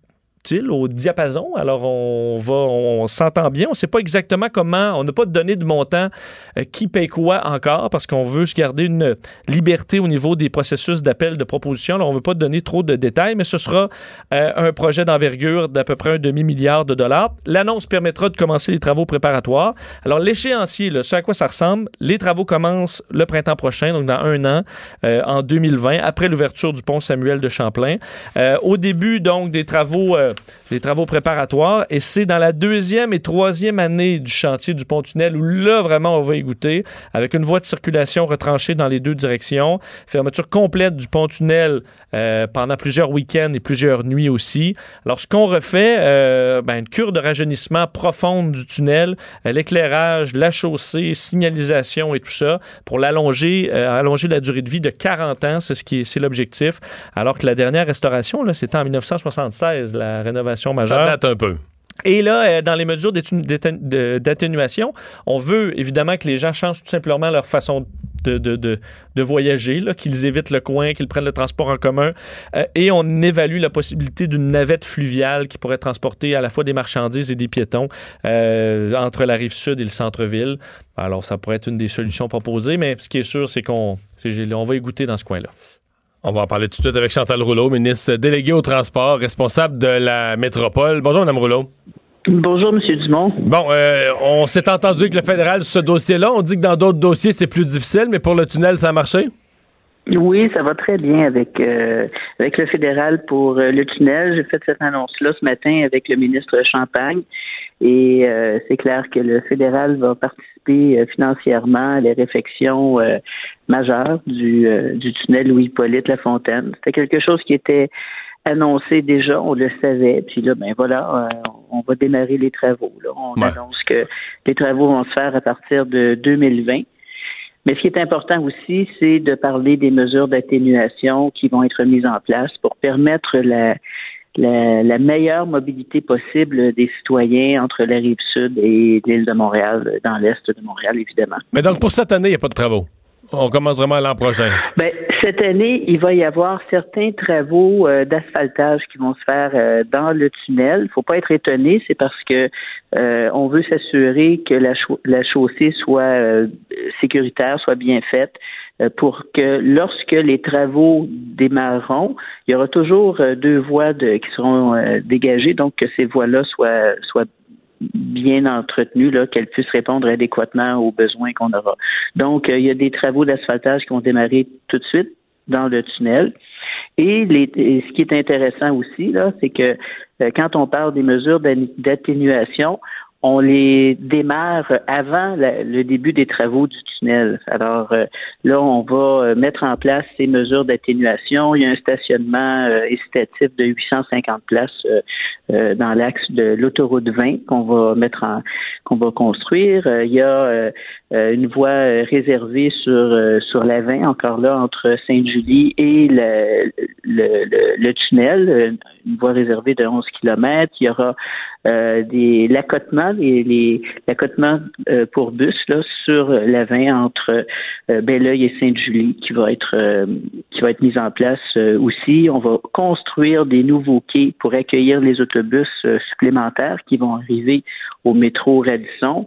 au diapason. Alors, on va, on, s'entend bien. On ne sait pas exactement comment, on n'a pas de données de montant euh, qui paye quoi encore parce qu'on veut se garder une liberté au niveau des processus d'appel de proposition. Alors, on ne veut pas donner trop de détails, mais ce sera euh, un projet d'envergure d'à peu près un demi-milliard de dollars. L'annonce permettra de commencer les travaux préparatoires. Alors, l'échéancier, ce à quoi ça ressemble, les travaux commencent le printemps prochain, donc dans un an, euh, en 2020, après l'ouverture du pont Samuel de Champlain. Au début, donc, des travaux, des travaux préparatoires, et c'est dans la deuxième et troisième année du chantier du pont-tunnel où là, vraiment, on va y avec une voie de circulation retranchée dans les deux directions, fermeture complète du pont-tunnel euh, pendant plusieurs week-ends et plusieurs nuits aussi. Alors, ce qu'on refait, euh, ben, une cure de rajeunissement profonde du tunnel, euh, l'éclairage, la chaussée, signalisation et tout ça, pour l'allonger, allonger la durée de vie de 40 ans, c'est ce qui est, l'objectif. Alors que la dernière restauration, c'était en 1976, la rénovation majeure. Ça date un peu. Et là, euh, dans les mesures d'atténuation, on veut évidemment que les gens changent tout simplement leur façon de, de, de, de voyager, qu'ils évitent le coin, qu'ils prennent le transport en commun. Euh, et on évalue la possibilité d'une navette fluviale qui pourrait transporter à la fois des marchandises et des piétons euh, entre la rive sud et le centre-ville. Alors, ça pourrait être une des solutions proposées, mais ce qui est sûr, c'est qu'on on va y goûter dans ce coin-là. On va en parler tout de suite avec Chantal Rouleau, ministre déléguée au transport, responsable de la métropole. Bonjour, Mme Rouleau. Bonjour, M. Dumont. Bon, euh, on s'est entendu avec le fédéral sur ce dossier-là. On dit que dans d'autres dossiers, c'est plus difficile, mais pour le tunnel, ça a marché? Oui, ça va très bien avec euh, avec le fédéral pour euh, le tunnel. J'ai fait cette annonce-là ce matin avec le ministre Champagne et euh, c'est clair que le fédéral va participer euh, financièrement à les réflexions euh, majeures du, euh, du tunnel Louis-Polyte Lafontaine. C'était quelque chose qui était annoncé déjà, on le savait. Puis là, ben voilà, euh, on va démarrer les travaux. Là. On Ouais. annonce que les travaux vont se faire à partir de 2020. Mais ce qui est important aussi, c'est de parler des mesures d'atténuation qui vont être mises en place pour permettre la, la, la meilleure mobilité possible des citoyens entre la rive sud et l'île de Montréal, dans l'est de Montréal, évidemment. Mais donc, pour cette année, il n'y a pas de travaux? On commence vraiment l'an prochain. Ben, cette année, il va y avoir certains travaux euh, d'asphaltage qui vont se faire euh, dans le tunnel. Il faut pas être étonné, c'est parce que euh, on veut s'assurer que la, la chaussée soit euh, sécuritaire, soit bien faite, pour que lorsque les travaux démarreront, il y aura toujours euh, deux voies de- qui seront euh, dégagées, donc que ces voies-là soient, soient bien entretenues, là, qu'elles puissent répondre adéquatement aux besoins qu'on aura. Donc, euh, il y a des travaux d'asphaltage qui vont démarrer tout de suite dans le tunnel. Et, les, ce qui est intéressant aussi, là, c'est que euh, quand on parle des mesures d'atténuation, on les démarre avant le début des travaux du tunnel. Alors euh, là, on va euh, mettre en place ces mesures d'atténuation. Il y a un stationnement euh, incitatif de 850 places euh, euh, dans l'axe de l'autoroute 20 qu'on va mettre en qu'on va construire. Il y a une voie réservée sur sur la 20, encore là entre Sainte-Julie et le, le, le, tunnel, une voie réservée de 11 km. Il y aura des l'accotement, les, les l'accotement euh, pour bus là sur la 20 entre euh, Belleuil et Sainte-Julie qui va être euh, qui va être mise en place euh, aussi. On va construire des nouveaux quais pour accueillir les autobus euh, supplémentaires qui vont arriver au métro Radisson.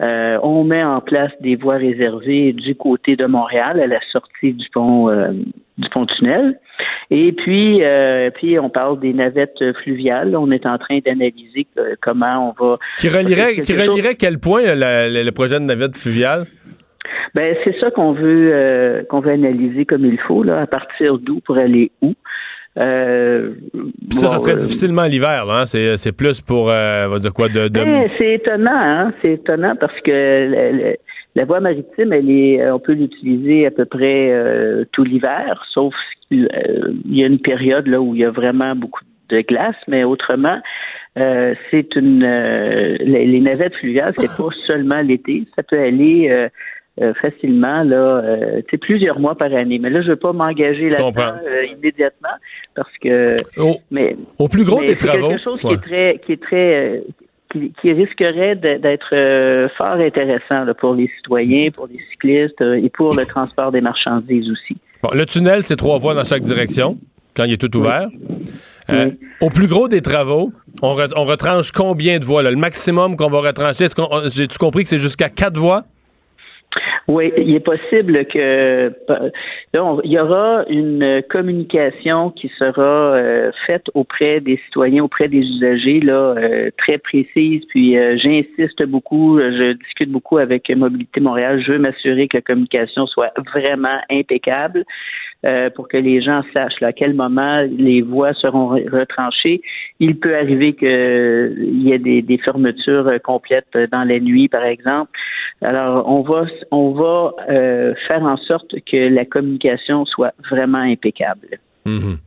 Euh, on met en place des voies réservées du côté de Montréal à la sortie du pont euh, du pont tunnel. Et puis, euh, puis on parle des navettes fluviales. On est en train d'analyser comment on va Qui relierait, qui relierait quel point la- le, projet de navette fluviale? Ben c'est ça qu'on veut qu'on veut analyser comme il faut là. À partir d'où pour aller où. Euh, ça, ça serait euh, difficilement l'hiver, là, hein? C'est, plus pour, euh, on va dire quoi, de... de- Ben, c'est étonnant, hein? C'est étonnant parce que la, la- la voie maritime, elle est, on peut l'utiliser à peu près tout l'hiver, sauf qu'il il y a une période là où il y a vraiment beaucoup de glace, mais autrement, c'est une les, les navettes fluviales, c'est pas seulement l'été, ça peut aller euh, facilement là, euh, plusieurs mois par année. Mais là, je veux pas m'engager là-dedans euh, immédiatement parce que Au, mais au plus gros mais des c'est travaux. quelque chose qui est très, qui est très, euh, qui, qui risquerait d'être fort intéressant là, pour les citoyens, pour les cyclistes et pour le transport des marchandises aussi. Bon, le tunnel, c'est trois voies dans chaque direction, quand il est tout ouvert. Euh, Oui. Au plus gros des travaux, on, re- on retranche combien de voies? là? Le maximum qu'on va retrancher, est-ce qu'on- on- j'ai-tu compris que c'est jusqu'à quatre voies? Oui, il est possible que on- il y aura une communication qui sera euh, faite auprès des citoyens, auprès des usagers, là, euh, très précise. Puis euh, j'insiste beaucoup, euh, je discute beaucoup avec Mobilité Montréal. Je veux m'assurer que la communication soit vraiment impeccable. Euh, pour que les gens sachent à quel moment les voies seront re- retranchées. Il peut arriver qu'il y ait des, fermetures euh, complètes euh, dans la nuit, par exemple. Alors, on va, on va euh, faire en sorte que la communication soit vraiment impeccable. Mhm.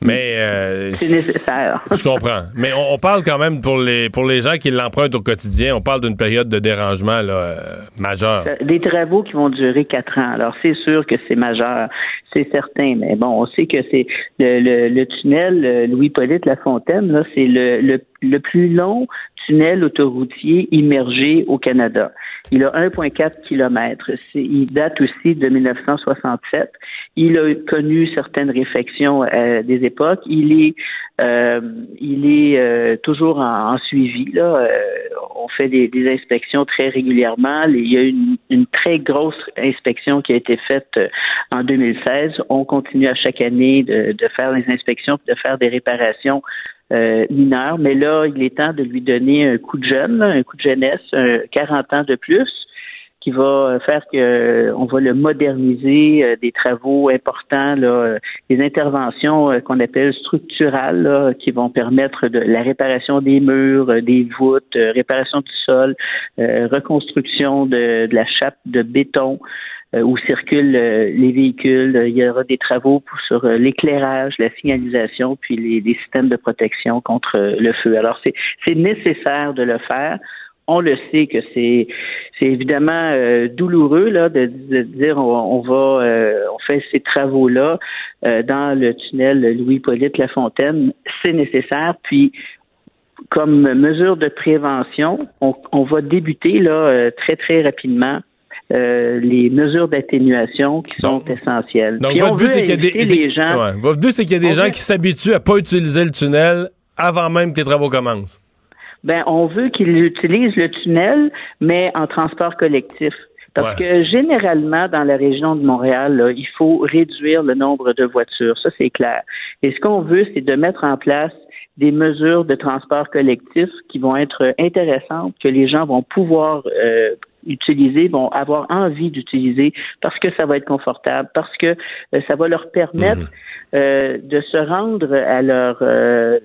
Mais euh, C'est nécessaire. Je comprends. Mais on, on parle quand même pour les pour les gens qui l'empruntent au quotidien, on parle d'une période de dérangement là, euh, majeur. Des travaux qui vont durer quatre ans. Alors, c'est sûr que c'est majeur, c'est certain. Mais bon, on sait que c'est le, le, le tunnel euh, Louis-Polyte Lafontaine, là, c'est le, le, le plus long tunnel autoroutier immergé au Canada. Il a 1,4 km. Il date aussi de 1967. Il a connu certaines réflexions à des époques. Il est, euh, il est euh, toujours en, suivi. Là. Euh, on fait des, inspections très régulièrement. Il y a une, une très grosse inspection qui a été faite euh, en 2016. On continue à chaque année de, de faire les inspections, de faire des réparations euh, mineures. Mais là, il est temps de lui donner un coup de jeune, un coup de jeunesse, un 40 ans de plus va faire que on va le moderniser, euh, des travaux importants, là, euh, des interventions euh, qu'on appelle structurales, là, qui vont permettre de la réparation des murs, euh, des voûtes, euh, réparation du sol, euh, reconstruction de, de la chape de béton euh, où circulent euh, les véhicules. Il y aura des travaux sur euh, l'éclairage, la signalisation, puis les, les systèmes de protection contre euh, le feu. Alors, c'est nécessaire de le faire on le sait que c'est c'est évidemment euh, douloureux là de, de dire on, on va euh, on fait ces travaux là dans le tunnel Louis-Polyte Lafontaine, c'est nécessaire puis comme mesure de prévention, on, on va débuter là euh, très très rapidement euh, les mesures d'atténuation qui sont Donc- essentielles. Donc Puis votre but c'est qu'il y a des les gens ouais, votre but c'est qu'il y a des gens veut- qui s'habituent à pas utiliser le tunnel avant même que les travaux commencent. Ben, on veut qu'ils utilisent le tunnel, mais en transport collectif. Parce que généralement, dans la région de Montréal, là, il faut réduire le nombre de voitures. Ça, c'est clair. Et ce qu'on veut, c'est de mettre en place des mesures de transport collectif qui vont être intéressantes, que les gens vont pouvoir euh, utiliser, vont avoir envie d'utiliser parce que ça va être confortable, parce que euh, ça va leur permettre euh, de se rendre à leur euh,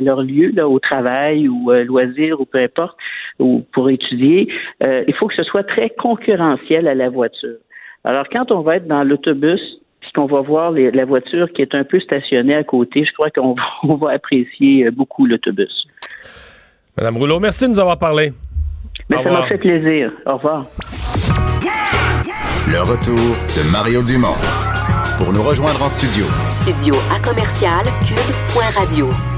leur lieu, là, au travail ou euh, loisir ou peu importe, ou pour étudier, euh, il faut que ce soit très concurrentiel à la voiture. Alors, quand on va être dans l'autobus, puis qu'on va voir les- la voiture qui est un peu stationnée à côté, je crois qu'on va, on va apprécier euh, beaucoup l'autobus. Madame Rouleau, merci de nous avoir parlé. Mais Au ça m'a fait plaisir. Au revoir. Le retour de Mario Dumont. Pour nous rejoindre en studio, Studio à commercial cube.radio.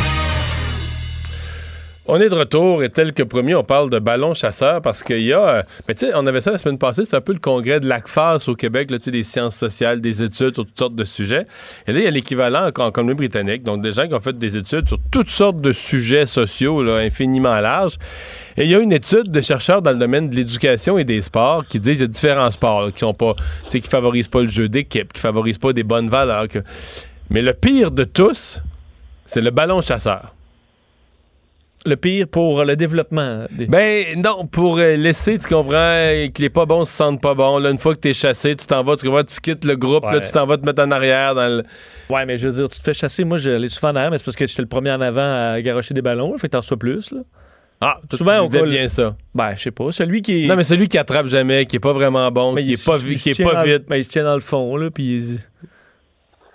On est de retour et tel que promis, on parle de ballon chasseur parce qu'il y a. euh, Mais tu sais, on avait ça la semaine passée, c'est un peu le congrès de l'ACFAS au Québec, là, des sciences sociales, des études sur toutes sortes de sujets. Et là, il y a l'équivalent en, en Colombie-Britannique, donc des gens qui ont fait des études sur toutes sortes de sujets sociaux, là, infiniment larges. Et il y a une étude de chercheurs dans le domaine de l'éducation et des sports qui disent qu'il y a différents sports qui sont pas, qui favorisent pas le jeu d'équipe, qui favorisent pas des bonnes valeurs. Mais le pire de tous, c'est le ballon chasseur. Le pire pour le développement. Des... Ben non, pour euh, laisser, tu comprends, que les pas bons se sentent pas bons. Là, une fois que t'es chassé, tu t'en vas, tu comprends, tu quittes le groupe, là, tu t'en vas te mettre en arrière dans le. Ouais, mais je veux dire, tu te fais chasser. Moi, j'allais souvent en arrière, mais c'est parce que j'étais le premier en avant à garocher des ballons. là, fait que t'en reçois plus. Là. Ah, Souvent, tu on colle- bien ça. Ben, je sais pas. Celui qui est. Non, mais celui qui attrape jamais, qui est pas vraiment bon, Mais qui il est pas, qui est pas vite. ben, il se tient dans le fond, là, puis il-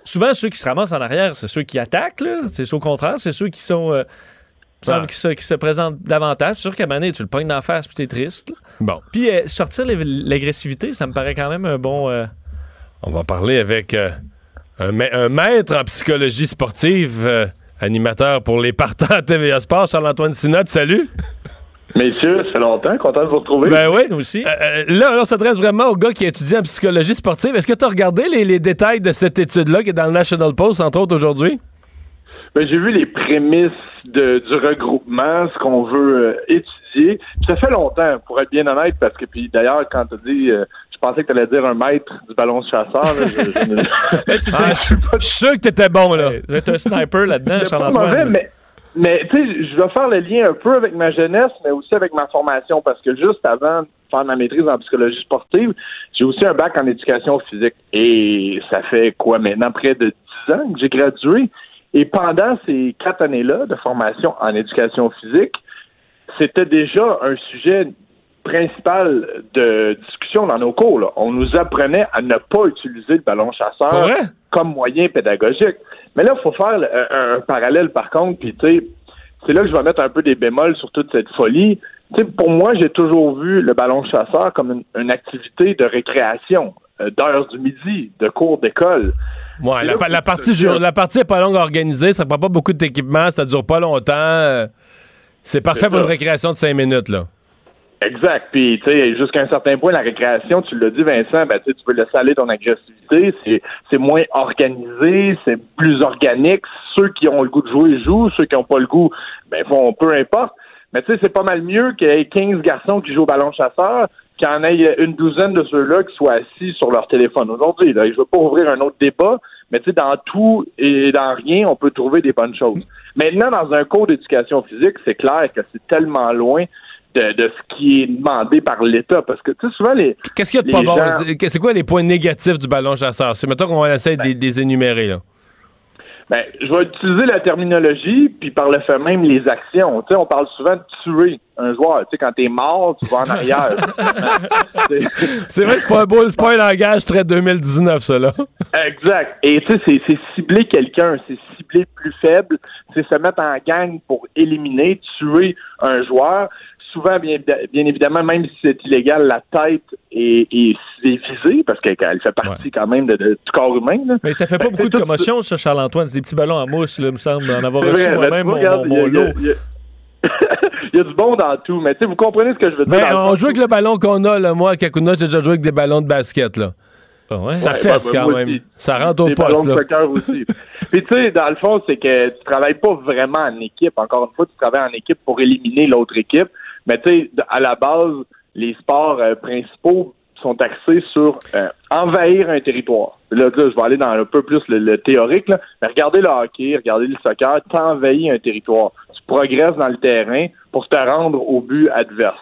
Souvent, ceux qui se ramassent en arrière, c'est ceux qui attaquent, là. C'est au contraire, c'est ceux qui sont... euh, semble Ah. qui, se, qui se présentent davantage. C'est sûr qu'à un moment donné, tu le pognes d'en face, puis t'es triste. là. Bon, Puis euh, sortir l'ag- l'agressivité, ça me paraît quand même un bon... euh, on va parler avec euh, un, ma- un maître en psychologie sportive, euh, animateur pour les partants à TVA Sport, Charles-Antoine Sinotte. Salut! Messieurs, ça fait longtemps, content de vous retrouver. Ben oui. nous aussi. Euh, là, on s'adresse vraiment au gars qui étudie en psychologie sportive. Est-ce que tu as regardé les, les détails de cette étude-là qui est dans le National Post, entre autres, aujourd'hui? Ben, j'ai vu les prémices de- du regroupement, ce qu'on veut euh, étudier. Puis ça fait longtemps, pour être bien honnête, parce que puis d'ailleurs, quand tu dit, euh, je pensais que tu allais dire un maître du ballon de chasseur. là, je, ne- tu Ah, je suis pas- je suis sûr que t'étais bon, là. Tu un sniper là-dedans, Charles-Antoine. mauvais, mais, mais tu sais, je vais faire le lien un peu avec ma jeunesse, mais aussi avec ma formation, parce que juste avant de faire ma maîtrise en psychologie sportive, j'ai aussi un bac en éducation physique. Et ça fait quoi maintenant? Près de 10 ans que j'ai gradué? Et pendant ces quatre années-là de formation en éducation physique, c'était déjà un sujet principal de discussion dans nos cours. là. On nous apprenait à ne pas utiliser le ballon chasseur comme moyen pédagogique. Mais là, il faut faire un, un parallèle par contre, puis tu sais, c'est là que je vais mettre un peu des bémols sur toute cette folie. Pour moi, j'ai toujours vu le ballon chasseur comme une, une activité de récréation, euh, d'heures du midi, de cours d'école. Ouais, la, partie, la partie est pas longue à organiser, ça prend pas beaucoup d'équipement, ça dure pas longtemps. euh, C'est parfait pour une récréation de cinq minutes, là. Exact. Puis, tu sais, jusqu'à un certain point, la récréation, tu l'as dit, Vincent, ben, tu peux laisser aller ton agressivité. C'est, c'est moins organisé, c'est plus organique. Ceux qui ont le goût de jouer jouent. Ceux qui n'ont pas le goût, ben, font peu importe. Mais tu sais, c'est pas mal mieux qu'il y ait 15 garçons qui jouent au ballon chasseur qu'il y en ait une douzaine de ceux-là qui soient assis sur leur téléphone. Aujourd'hui, là, je veux pas ouvrir un autre débat, mais tu sais, dans tout et dans rien, on peut trouver des bonnes choses. Maintenant, dans un cours d'éducation physique, c'est clair que c'est tellement loin de, de ce qui est demandé par l'État. Parce que, tu sais, souvent, les. Qu'est-ce qu'il y a de pas les bon? gens- C'est- quoi les points négatifs du ballon chasseur? C'est mettons qu'on essaie de les- de les énumérer, là. Ben, je vais utiliser la terminologie, puis par le fait même les actions. Tu sais, on parle souvent de tuer un joueur. Tu sais, quand t'es mort, tu vas en arrière. C'est vrai que c'est pas un beau, c'est pas un langage très 2019, ça, là. Exact. Et tu sais, c'est- c'est cibler quelqu'un, c'est cibler le plus faible, c'est se mettre en gang pour éliminer, tuer un joueur. Souvent, bien, bien évidemment, même si c'est illégal, la tête est, est visée parce qu'elle fait partie quand même de, de- du corps humain. là. Mais ça fait pas Ben, beaucoup de commotion, ça, Charles-Antoine. C'est des petits ballons en mousse, là, me semble, en avoir reçu moi-même mon, mon- mon regarde, il y a- lot. il y a- il y a du bon dans tout, mais tu sais, vous comprenez ce que je veux dire. Ben, on joue avec le ballon qu'on a, là. Moi, à Kakuna, j'ai déjà joué avec des ballons de basket, là. Ça Ouais, fesse ben, ben, quand même. aussi. Ça rentre au Des ballons poste, de là. soccer aussi. Puis tu sais, dans le fond, c'est que tu travailles pas vraiment en équipe. Encore une fois, tu travailles en équipe pour éliminer l'autre équipe. Mais tu sais, à la base, les sports euh, principaux sont axés sur euh, envahir un territoire. Là, là, je vais aller dans un peu plus le, le théorique. Là. Mais regardez le hockey, regardez le soccer, tu envahis un territoire. Tu progresses dans le terrain pour te rendre au but adverse.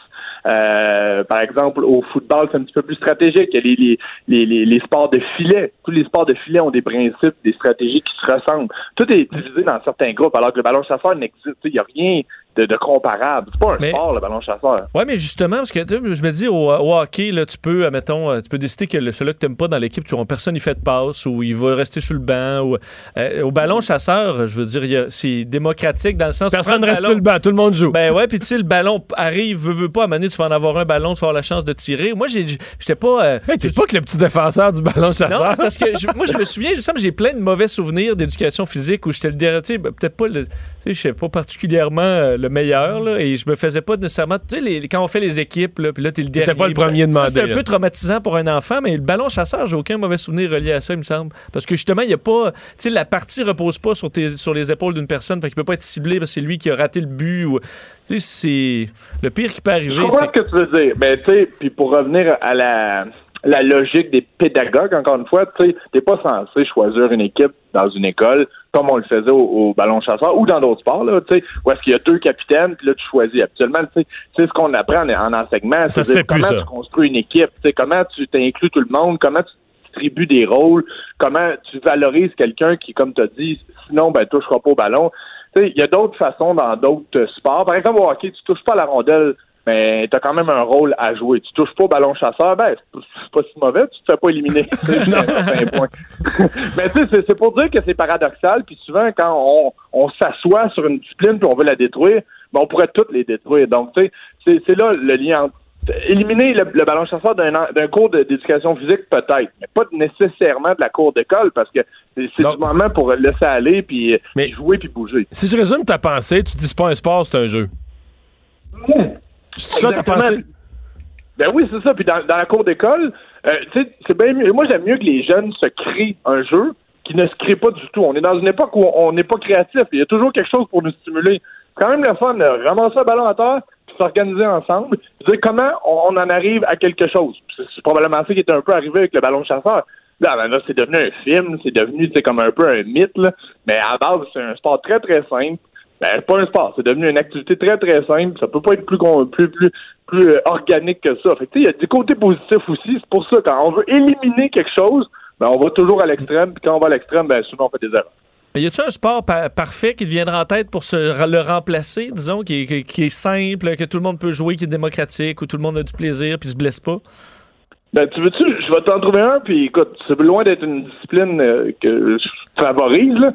Euh, par exemple, au football, c'est un petit peu plus stratégique. Il y a les, les, les, les, sports de filet. Tous les sports de filet ont des principes, des stratégies qui se ressemblent. Tout est utilisé dans certains groupes, alors que le ballon chasseur n'existe. Il n'y a rien de, de comparable. C'est pas un Mais- sport, le ballon chasseur. Oui, mais justement, parce que tu sais, je me dis, au, au hockey, là, tu peux, admettons, euh, tu peux décider que le, celui que tu n'aimes pas dans l'équipe, tu personne, il fait de passe, ou il va rester sur le banc. Ou, euh, au ballon chasseur, je veux dire, c'est démocratique dans le sens où Personne prends reste ballon- sur le banc, tout le monde joue. Ben ouais, puis tu sais, le ballon arrive, veut, veut pas, à donné, tu vas en avoir un ballon, tu vas avoir la chance de tirer. Moi, j'ai- j'étais pas. euh, Hey, t'es pas que le petit défenseur du ballon non, chasseur. parce que je- moi, je me souviens, il me semble que j'ai plein de mauvais souvenirs d'éducation physique où j'étais le dernier, tu sais, ben, peut-être pas le, tu sais, je sais pas particulièrement euh, le meilleur, là, et je me faisais pas nécessairement, tu sais, les- quand on fait les équipes, là, puis là, t'es le dernier. pas le premier demandé, Ça, C'est un peu traumatisant pour un enfant, mais le ballon chasseur, j'ai aucun mauvais souvenir relié à ça, il me semble. Parce que justement, il y a pas, tu sais, la partie repose pas sur, tes, sur les épaules d'une personne, fait qu'il peut pas être ciblé parce que c'est lui qui a raté le but. Ou, tu sais, c'est le pire qui peut Je arriver. comprends c'est ce que tu veux dire. Mais tu sais, puis pour revenir à la, la logique des pédagogues, encore une fois, tu sais, t'es pas censé choisir une équipe dans une école comme on le faisait au, au ballon chasseur ou dans d'autres sports, là, tu sais, où est-ce qu'il y a deux capitaines, puis là, tu choisis. Actuellement, tu sais, c'est ce qu'on apprend en, en enseignement. C'est comment ça. tu construis une équipe, tu sais, comment tu t'inclus tout le monde, comment tu distribues des rôles, comment tu valorises quelqu'un qui, comme tu as dit, sinon, ben, touchera pas au ballon. Tu sais, il y a d'autres façons dans d'autres sports. Par exemple, au hockey, tu touches pas à la rondelle, mais tu as quand même un rôle à jouer. Tu touches pas au ballon chasseur, ben, c'est pas- si mauvais, tu te fais pas éliminer. Mais tu sais, c'est- pour dire que c'est paradoxal, puis souvent, quand on, on s'assoit sur une discipline puis on veut la détruire, ben, on pourrait toutes les détruire. Donc, tu sais, c'est- là le lien entre Éliminer le, le ballon chasseur d'un cours d'éducation physique, peut-être, mais pas nécessairement de la cour d'école, parce que c'est du moment pour laisser aller, puis puis jouer, puis bouger. Si je résume ta pensée, tu dis c'est pas un sport, c'est un jeu. C'est ça ta Exactement. pensée? Ben oui, c'est ça. Puis dans, dans la cour d'école, euh, tu sais, c'est bien mieux. Moi, j'aime mieux que les jeunes se créent un jeu qui ne se crée pas du tout. On est dans une époque où on n'est pas créatif. Il y a toujours quelque chose pour nous stimuler. C'est quand même le fun de ramasser un ballon à terre, puis s'organiser ensemble, puis dire comment on, on en arrive à quelque chose. C'est probablement ça qui est un peu arrivé avec le ballon chasseur. Là, ben là, c'est devenu un film, c'est devenu comme un peu un mythe, là. mais à la base, c'est un sport très, très simple. Ben, c'est pas un sport, c'est devenu une activité très, très simple. Ça peut pas être plus plus, plus, plus euh, organique que ça. Fait que, tu sais, il y a des côtés positifs aussi. C'est pour ça, quand on veut éliminer quelque chose, ben, on va toujours à l'extrême. Puis quand on va à l'extrême, ben, souvent, on fait des erreurs. Mais y a-tu un sport pa- parfait qui te viendra en tête pour se, le remplacer, disons, qui est, qui- qui est simple, que tout le monde peut jouer, qui est démocratique, où tout le monde a du plaisir puis se blesse pas? Ben, tu veux-tu, je vais t'en trouver un, puis écoute, c'est loin d'être une discipline euh, que je favorise, là.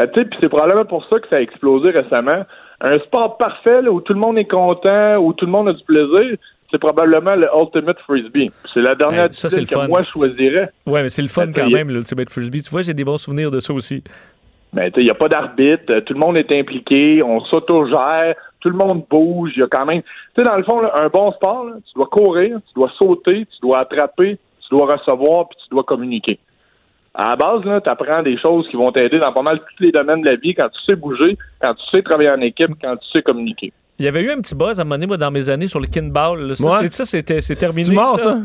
Ben, tu sais, puis c'est probablement pour ça que ça a explosé récemment. Un sport parfait, là, où tout le monde est content, où tout le monde a du plaisir, c'est probablement le Ultimate Frisbee. C'est la dernière ça, le que fun. moi, je choisirais. Ouais, mais c'est le fun Ben, quand y même, l'Ultimate Frisbee. Tu vois, j'ai des bons souvenirs de ça aussi. Ben, tu sais, il n'y a pas d'arbitre, tout le monde est impliqué, on s'autogère, tout le monde bouge, il y a quand même... Tu sais, dans le fond, là, un bon sport, là, tu dois courir, tu dois sauter, tu dois attraper, tu dois recevoir, puis tu dois communiquer. À la base, là, tu apprends des choses qui vont t'aider dans pas mal tous les domaines de la vie, quand tu sais bouger, quand tu sais travailler en équipe, quand tu sais communiquer. Il y avait eu un petit buzz à un moment donné, moi, dans mes années, sur le kinball. Ça, Ouais. c'est- ça, c'était c'est terminé. C'est mort, ça?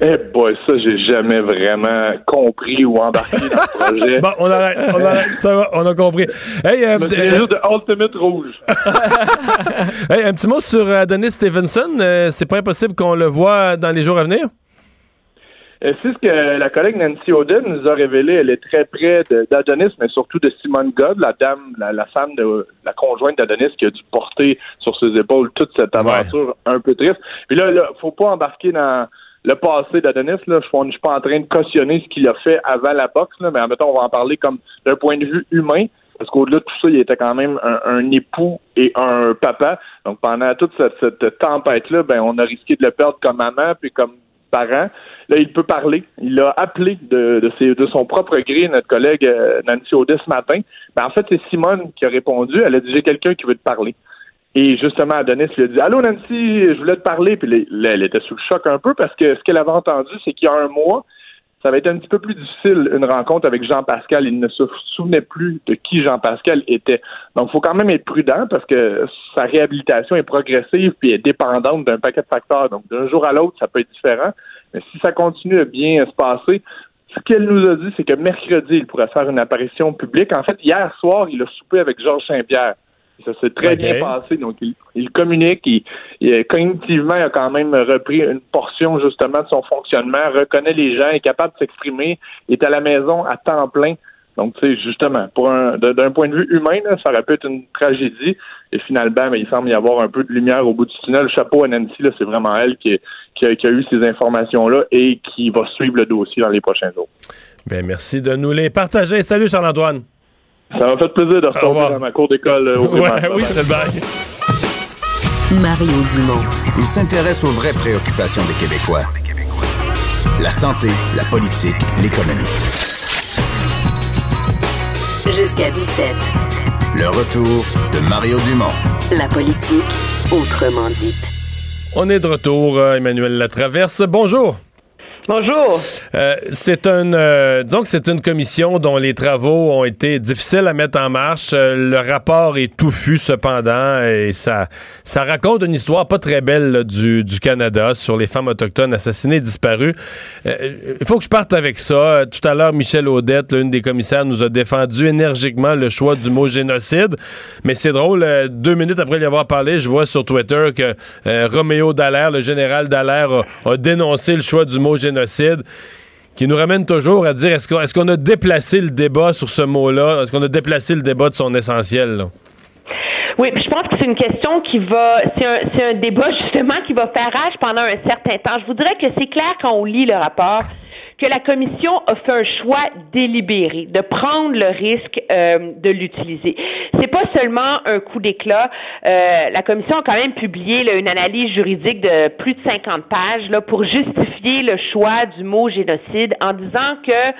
Eh boy, ça, j'ai jamais vraiment compris ou embarqué dans le projet. Bon, on arrête, on arrête. Ça va, on a compris. Hey, euh, euh, de Ultimate Rouge. hey, un petit mot sur Adonis Stevenson. Euh, c'est pas impossible qu'on le voit dans les jours à venir? Euh, C'est ce que la collègue Nancy Oden nous a révélé. Elle est très près d'Adonis, mais surtout de Simone God, la dame, la, la femme de la conjointe d'Adonis qui a dû porter sur ses épaules toute cette aventure un peu triste. Puis là, là, faut pas embarquer dans le passé d'Adonis. Là, je ne suis pas en train de cautionner ce qu'il a fait avant la boxe, là, mais en même temps, on va en parler comme d'un point de vue humain. Parce qu'au-delà de tout ça, il était quand même un, un époux et un papa. Donc pendant toute cette, cette tempête-là, ben on a risqué de le perdre comme maman puis comme parent. Là, il peut parler. Il a appelé de, son propre gré notre collègue euh, Nancy Audet ce matin. Ben, en fait, c'est Simone qui a répondu. Elle a dit J'ai quelqu'un qui veut te parler. Et justement, Adonis lui a dit Allô Nancy, je voulais te parler. Puis là, elle était sous le choc un peu parce que ce qu'elle avait entendu, c'est qu'il y a un mois, ça va être un petit peu plus difficile une rencontre avec Jean-Pascal. Il ne se souvenait plus de qui Jean-Pascal était. Donc, il faut quand même être prudent parce que sa réhabilitation est progressive puis est dépendante d'un paquet de facteurs. Donc, d'un jour à l'autre, ça peut être différent. Mais si ça continue à bien se passer, ce qu'elle nous a dit, c'est que mercredi, il pourrait faire une apparition publique. En fait, hier soir, il a soupé avec Georges Saint-Pierre. Ça s'est très bien passé. Donc, il, il communique. Il, il- cognitivement, il a quand même repris une portion, justement, de son fonctionnement, reconnaît les gens, est capable de s'exprimer, est à la maison à temps plein. Donc, tu sais, justement, pour un, d'un point de vue humain, là, ça aurait pu être une tragédie. Et finalement, mais il semble y avoir un peu de lumière au bout du tunnel. Chapeau à Nancy, là, c'est vraiment elle qui, qui, a, qui a eu ces informations-là et qui va suivre le dossier dans les prochains jours. Ben, merci de nous les partager. Salut, Charles-Antoine. Ça m'a fait plaisir de retourner dans ma cour d'école euh, au Ouais, primaire. oui, Bye-bye. c'est le bail. Mario Dumont. Il s'intéresse aux vraies préoccupations des Québécois. La santé, la politique, l'économie. Jusqu'à 17. Le retour de Mario Dumont. La politique, autrement dite. On est de retour, euh, Emmanuel Latraverse. Bonjour. Bonjour. Euh, c'est une, euh, disons que c'est une commission dont les travaux ont été difficiles à mettre en marche. Euh, le rapport est touffu cependant et ça, ça raconte une histoire pas très belle là, du, du Canada sur les femmes autochtones assassinées et disparues. Euh, Il faut que je parte avec ça. Euh, Tout à l'heure, Michel Audette, l'une des commissaires, nous a défendu énergiquement le choix du mot génocide. Mais c'est drôle, deux minutes après y avoir parlé, je vois sur Twitter que Roméo Dallaire, le général Dallaire, a, a dénoncé le choix du mot génocide qui nous ramène toujours à dire est-ce qu'on a déplacé le débat sur ce mot-là? Est-ce qu'on a déplacé le débat de son essentiel? Oui, je pense que c'est une question qui va, c'est un, un débat justement qui va faire rage pendant un certain temps. Je vous dirais que c'est clair quand on lit le rapport que la commission a fait un choix délibéré de prendre le risque euh, de l'utiliser. C'est pas seulement un coup d'éclat. Euh, la commission a quand même publié une analyse juridique de plus de 50 pages là, pour justifier le choix du mot génocide en disant que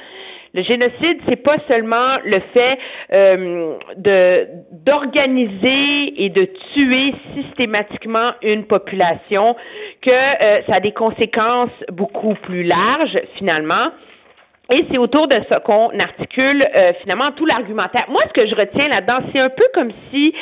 le génocide, c'est pas seulement le fait euh, de d'organiser et de tuer systématiquement une population, que euh, ça a des conséquences beaucoup plus larges finalement. Et c'est autour de ça qu'on articule euh, finalement tout l'argumentaire. Moi, ce que je retiens là-dedans, c'est un peu comme si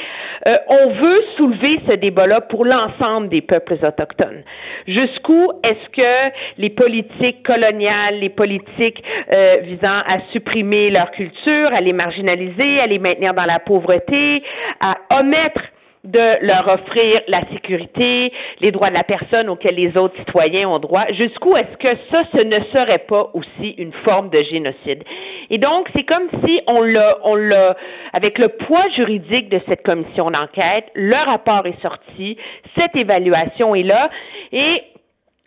euh, on veut soulever ce débat-là pour l'ensemble des peuples autochtones. Jusqu'où est-ce que les politiques coloniales, les politiques euh, visant à supprimer leur culture, à les marginaliser, à les maintenir dans la pauvreté, à omettre de leur offrir la sécurité, les droits de la personne auxquels les autres citoyens ont droit, jusqu'où est-ce que ça, ce ne serait pas aussi une forme de génocide? Et donc, c'est comme si on l'a, on l'a, avec le poids juridique de cette commission d'enquête, le rapport est sorti, cette évaluation est là, et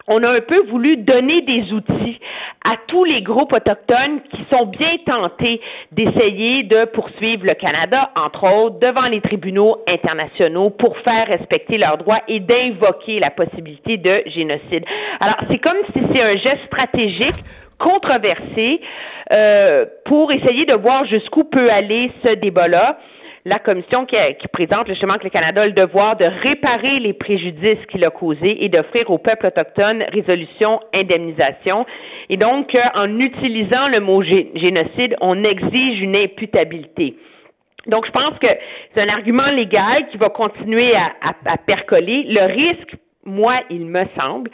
on a un peu voulu donner des outils à tous les groupes autochtones qui sont bien tentés d'essayer de poursuivre le Canada, entre autres, devant les tribunaux internationaux pour faire respecter leurs droits et d'invoquer la possibilité de génocide. Alors, c'est comme si c'est un geste stratégique controversé euh, pour essayer de voir jusqu'où peut aller ce débat-là la commission qui, présente justement que le Canada a le devoir de réparer les préjudices qu'il a causés et d'offrir au peuple autochtone résolution, indemnisation. Et donc, euh, en utilisant le mot gé génocide, on exige une imputabilité. Donc, je pense que c'est un argument légal qui va continuer à percoler. Le risque, moi, il me semble,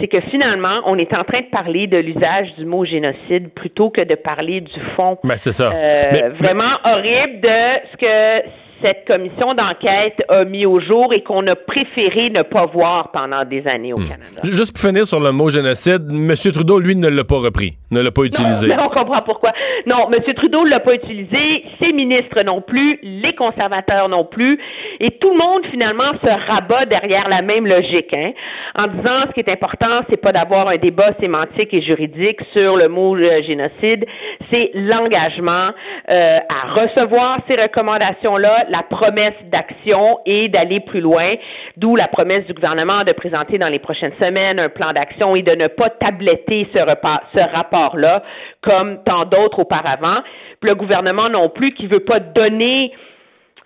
c'est que finalement, on est en train de parler de l'usage du mot génocide plutôt que de parler du fond. Ben, c'est ça. Euh, Mais- vraiment horrible de ce que cette commission d'enquête a mis au jour et qu'on a préféré ne pas voir pendant des années au Canada. Juste pour finir sur le mot génocide, M. Trudeau, lui, ne l'a pas repris, ne l'a pas utilisé. Non, mais on comprend pourquoi. Non, M. Trudeau ne l'a pas utilisé, ses ministres non plus, les conservateurs non plus, et tout le monde finalement se rabat derrière la même logique, hein, en disant ce qui est important, c'est pas d'avoir un débat sémantique et juridique sur le mot euh, génocide, c'est l'engagement euh, à recevoir ces recommandations-là, la promesse d'action et d'aller plus loin, d'où la promesse du gouvernement de présenter dans les prochaines semaines un plan d'action et de ne pas tabletter ce, repas, ce rapport-là comme tant d'autres auparavant. Puis le gouvernement non plus qui veut pas donner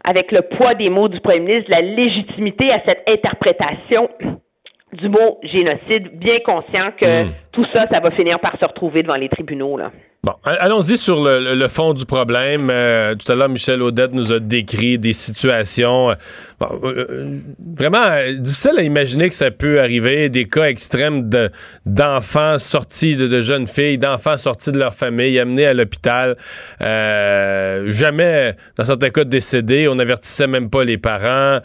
avec le poids des mots du premier ministre la légitimité à cette interprétation du mot génocide, bien conscient que Mm. tout ça, ça va finir par se retrouver devant les tribunaux. Là. Bon, allons-y sur le, fond du problème. Euh, tout à l'heure, Michel Audette nous a décrit des situations euh, bon, euh, vraiment difficiles à imaginer que ça peut arriver, des cas extrêmes de, d'enfants sortis de, de, jeunes filles, d'enfants sortis de leur famille, amenés à l'hôpital, jamais, dans certains cas, décédés. On n'avertissait même pas les parents.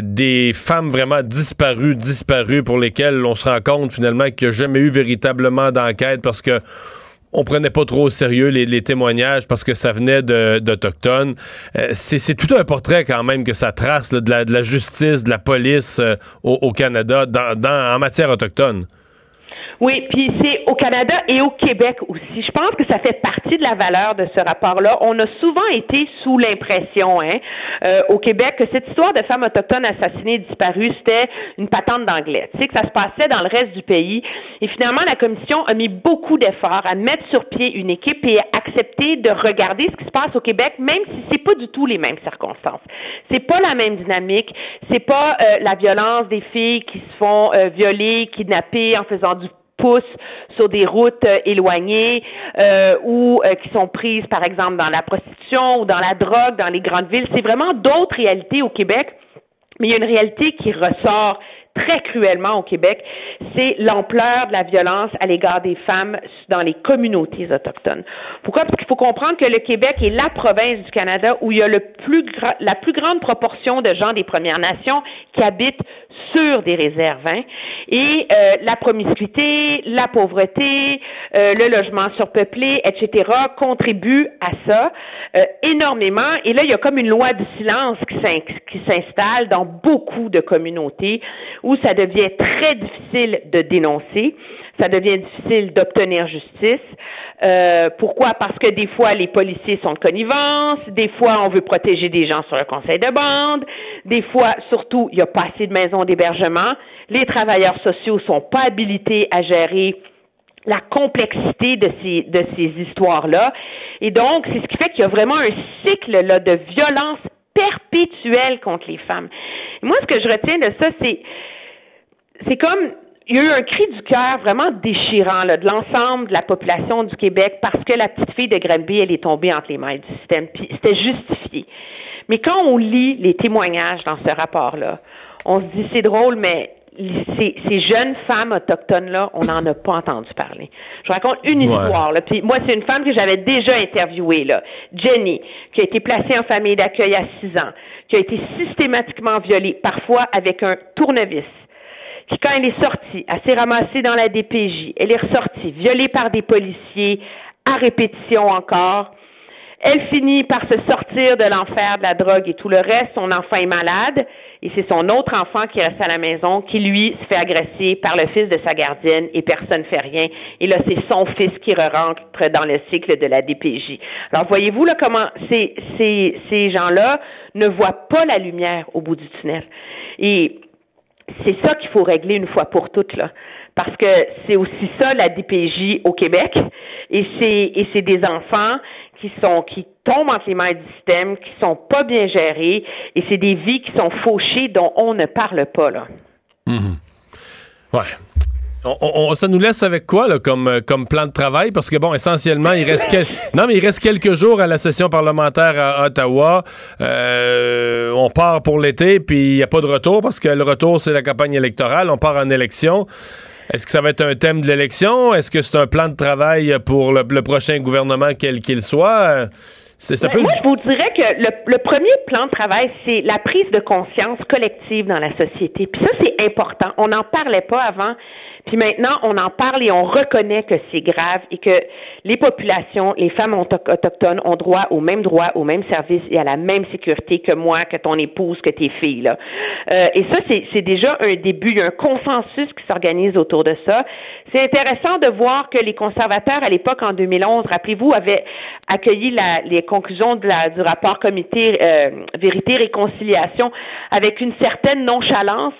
des femmes vraiment disparues, disparues, pour lesquelles on se rend compte finalement qu'il n'y a jamais eu véritablement d'enquête parce que on prenait pas trop au sérieux les, témoignages parce que ça venait d'Autochtones. Euh, c'est tout un portrait quand même que ça trace de, la, justice, de la police euh, au, Canada en matière autochtone. Oui, puis c'est au Canada et au Québec aussi. Je pense que ça fait partie de la valeur de ce rapport-là. On a souvent été sous l'impression, hein, euh, au Québec, que cette histoire de femmes autochtones assassinées et disparues, c'était une patente d'anglais. Tu sais, que ça se passait dans le reste du pays. Et finalement, la Commission a mis beaucoup d'efforts à mettre sur pied une équipe et à accepter de regarder ce qui se passe au Québec, même si c'est pas du tout les mêmes circonstances. C'est pas la même dynamique. C'est pas euh, la violence des filles qui se font euh, violer, kidnapper en faisant du poussent sur des routes euh, éloignées euh, ou euh, qui sont prises, par exemple, dans la prostitution ou dans la drogue, dans les grandes villes. C'est vraiment d'autres réalités au Québec, mais il y a une réalité qui ressort très cruellement au Québec, c'est l'ampleur de la violence à l'égard des femmes dans les communautés autochtones. Pourquoi? Parce qu'il faut comprendre que le Québec est la province du Canada où il y a le plus la plus grande proportion de gens des Premières Nations qui habitent sur des réserves. Hein. Et euh, la promiscuité, la pauvreté, euh, le logement surpeuplé, etc., contribuent à ça euh, énormément. Et là, il y a comme une loi du silence qui s'installe dans beaucoup de communautés où ça devient très difficile de dénoncer, ça devient difficile d'obtenir justice. Euh, pourquoi? Parce que des fois, les policiers sont de connivence, des fois, on veut protéger des gens sur le conseil de bande, des fois, surtout, il n'y a pas assez de maisons d'hébergement, les travailleurs sociaux sont pas habilités à gérer la complexité de ces, de ces histoires-là. Et donc, c'est ce qui fait qu'il y a vraiment un cycle là, de violence perpétuelle contre les femmes. moi, ce que je retiens de ça, c'est c'est comme il y a eu un cri du cœur vraiment déchirant là, de l'ensemble de la population du Québec parce que la petite fille de Granby, elle est tombée entre les mains du système. Puis c'était justifié. Mais quand on lit les témoignages dans ce rapport-là, on se dit c'est drôle, mais ces, ces, jeunes femmes autochtones-là, on n'en a pas entendu parler. Je raconte une histoire. Là. Puis moi, c'est une femme que j'avais déjà interviewée, là, Jenny, qui a été placée en famille d'accueil à six ans, qui a été systématiquement violée, parfois avec un tournevis qui, quand elle est sortie, elle s'est ramassée dans la DPJ. Elle est ressortie, violée par des policiers, à répétition encore. Elle finit par se sortir de l'enfer de la drogue et tout le reste. Son enfant est malade et c'est son autre enfant qui reste à la maison qui, lui, se fait agresser par le fils de sa gardienne et personne ne fait rien. Et là, c'est son fils qui rentre dans le cycle de la DPJ. Alors, voyez-vous là comment ces, ces, ces gens-là ne voient pas la lumière au bout du tunnel. Et c'est ça qu'il faut régler une fois pour toutes, là. Parce que c'est aussi ça la DPJ au Québec. Et c'est, des enfants qui sont, qui tombent entre les mains du système, qui sont pas bien gérés, et c'est des vies qui sont fauchées dont on ne parle pas, là. Ouais. On, ça nous laisse avec quoi là, comme, euh, comme plan de travail? Parce que, bon, essentiellement, il reste, non, mais il reste quelques jours à la session parlementaire à Ottawa. Euh, on part pour l'été, puis il n'y a pas de retour parce que le retour, c'est la campagne électorale. On part en élection. Est-ce que ça va être un thème de l'élection? Est-ce que c'est un plan de travail pour le, prochain gouvernement, quel qu'il soit? C'est, peu... Moi, je vous dirais que le, le, premier plan de travail, c'est la prise de conscience collective dans la société. Puis ça, c'est important. On n'en parlait pas avant. Puis maintenant, on en parle et on reconnaît que c'est grave et que les populations, les femmes autochtones ont droit aux mêmes droits, aux mêmes services et à la même sécurité que moi, que ton épouse, que tes filles. Là. Euh, et ça, c'est déjà un début. Un consensus qui s'organise autour de ça. C'est intéressant de voir que les conservateurs, à l'époque, en 2011, rappelez-vous, avaient accueilli la, les conclusions de la, du rapport comité euh, Vérité Réconciliation avec une certaine nonchalance,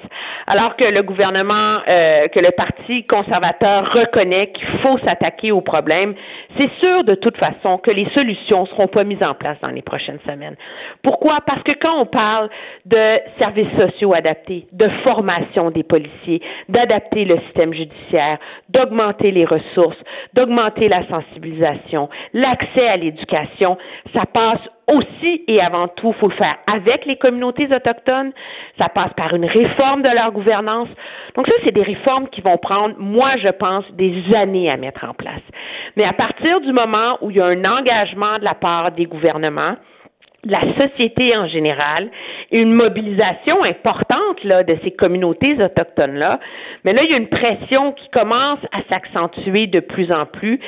alors que le gouvernement, euh, que le Parti conservateur reconnaît qu'il faut s'attaquer au problème, c'est sûr de toute façon que les solutions seront pas mises en place dans les prochaines semaines. Pourquoi? Parce que quand on parle de services sociaux adaptés, de formation des policiers, d'adapter le système judiciaire, d'augmenter les ressources, d'augmenter la sensibilisation, l'accès à l'éducation, ça passe aussi et avant tout, il faut le faire avec les communautés autochtones. Ça passe par une réforme de leur gouvernance. Donc ça, c'est des réformes qui vont prendre, moi, je pense, des années à mettre en place. Mais à partir du moment où il y a un engagement de la part des gouvernements, la société en général, une mobilisation importante là, de ces communautés autochtones-là. Mais là, il y a une pression qui commence à s'accentuer de plus en plus,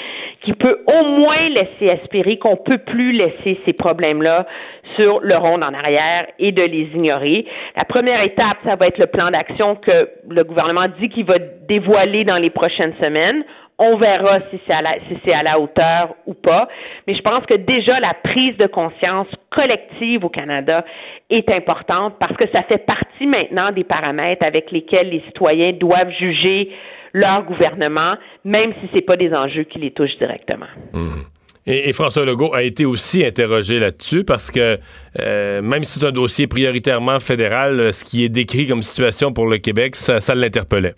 qui peut au moins laisser espérer qu'on peut plus laisser ces problèmes-là sur le rond en arrière et de les ignorer. La première étape, ça va être le plan d'action que le gouvernement dit qu'il va dévoiler dans les prochaines semaines. On verra si c'est à la, si c'est à la hauteur ou pas. Mais je pense que déjà la prise de conscience collective au Canada est importante parce que ça fait partie maintenant des paramètres avec lesquels les citoyens doivent juger leur gouvernement, même si c'est pas des enjeux qui les touchent directement. Mmh. Et, François Legault a été aussi interrogé là-dessus parce que euh, même si c'est un dossier prioritairement fédéral, ce qui est décrit comme situation pour le Québec, ça l'interpellait.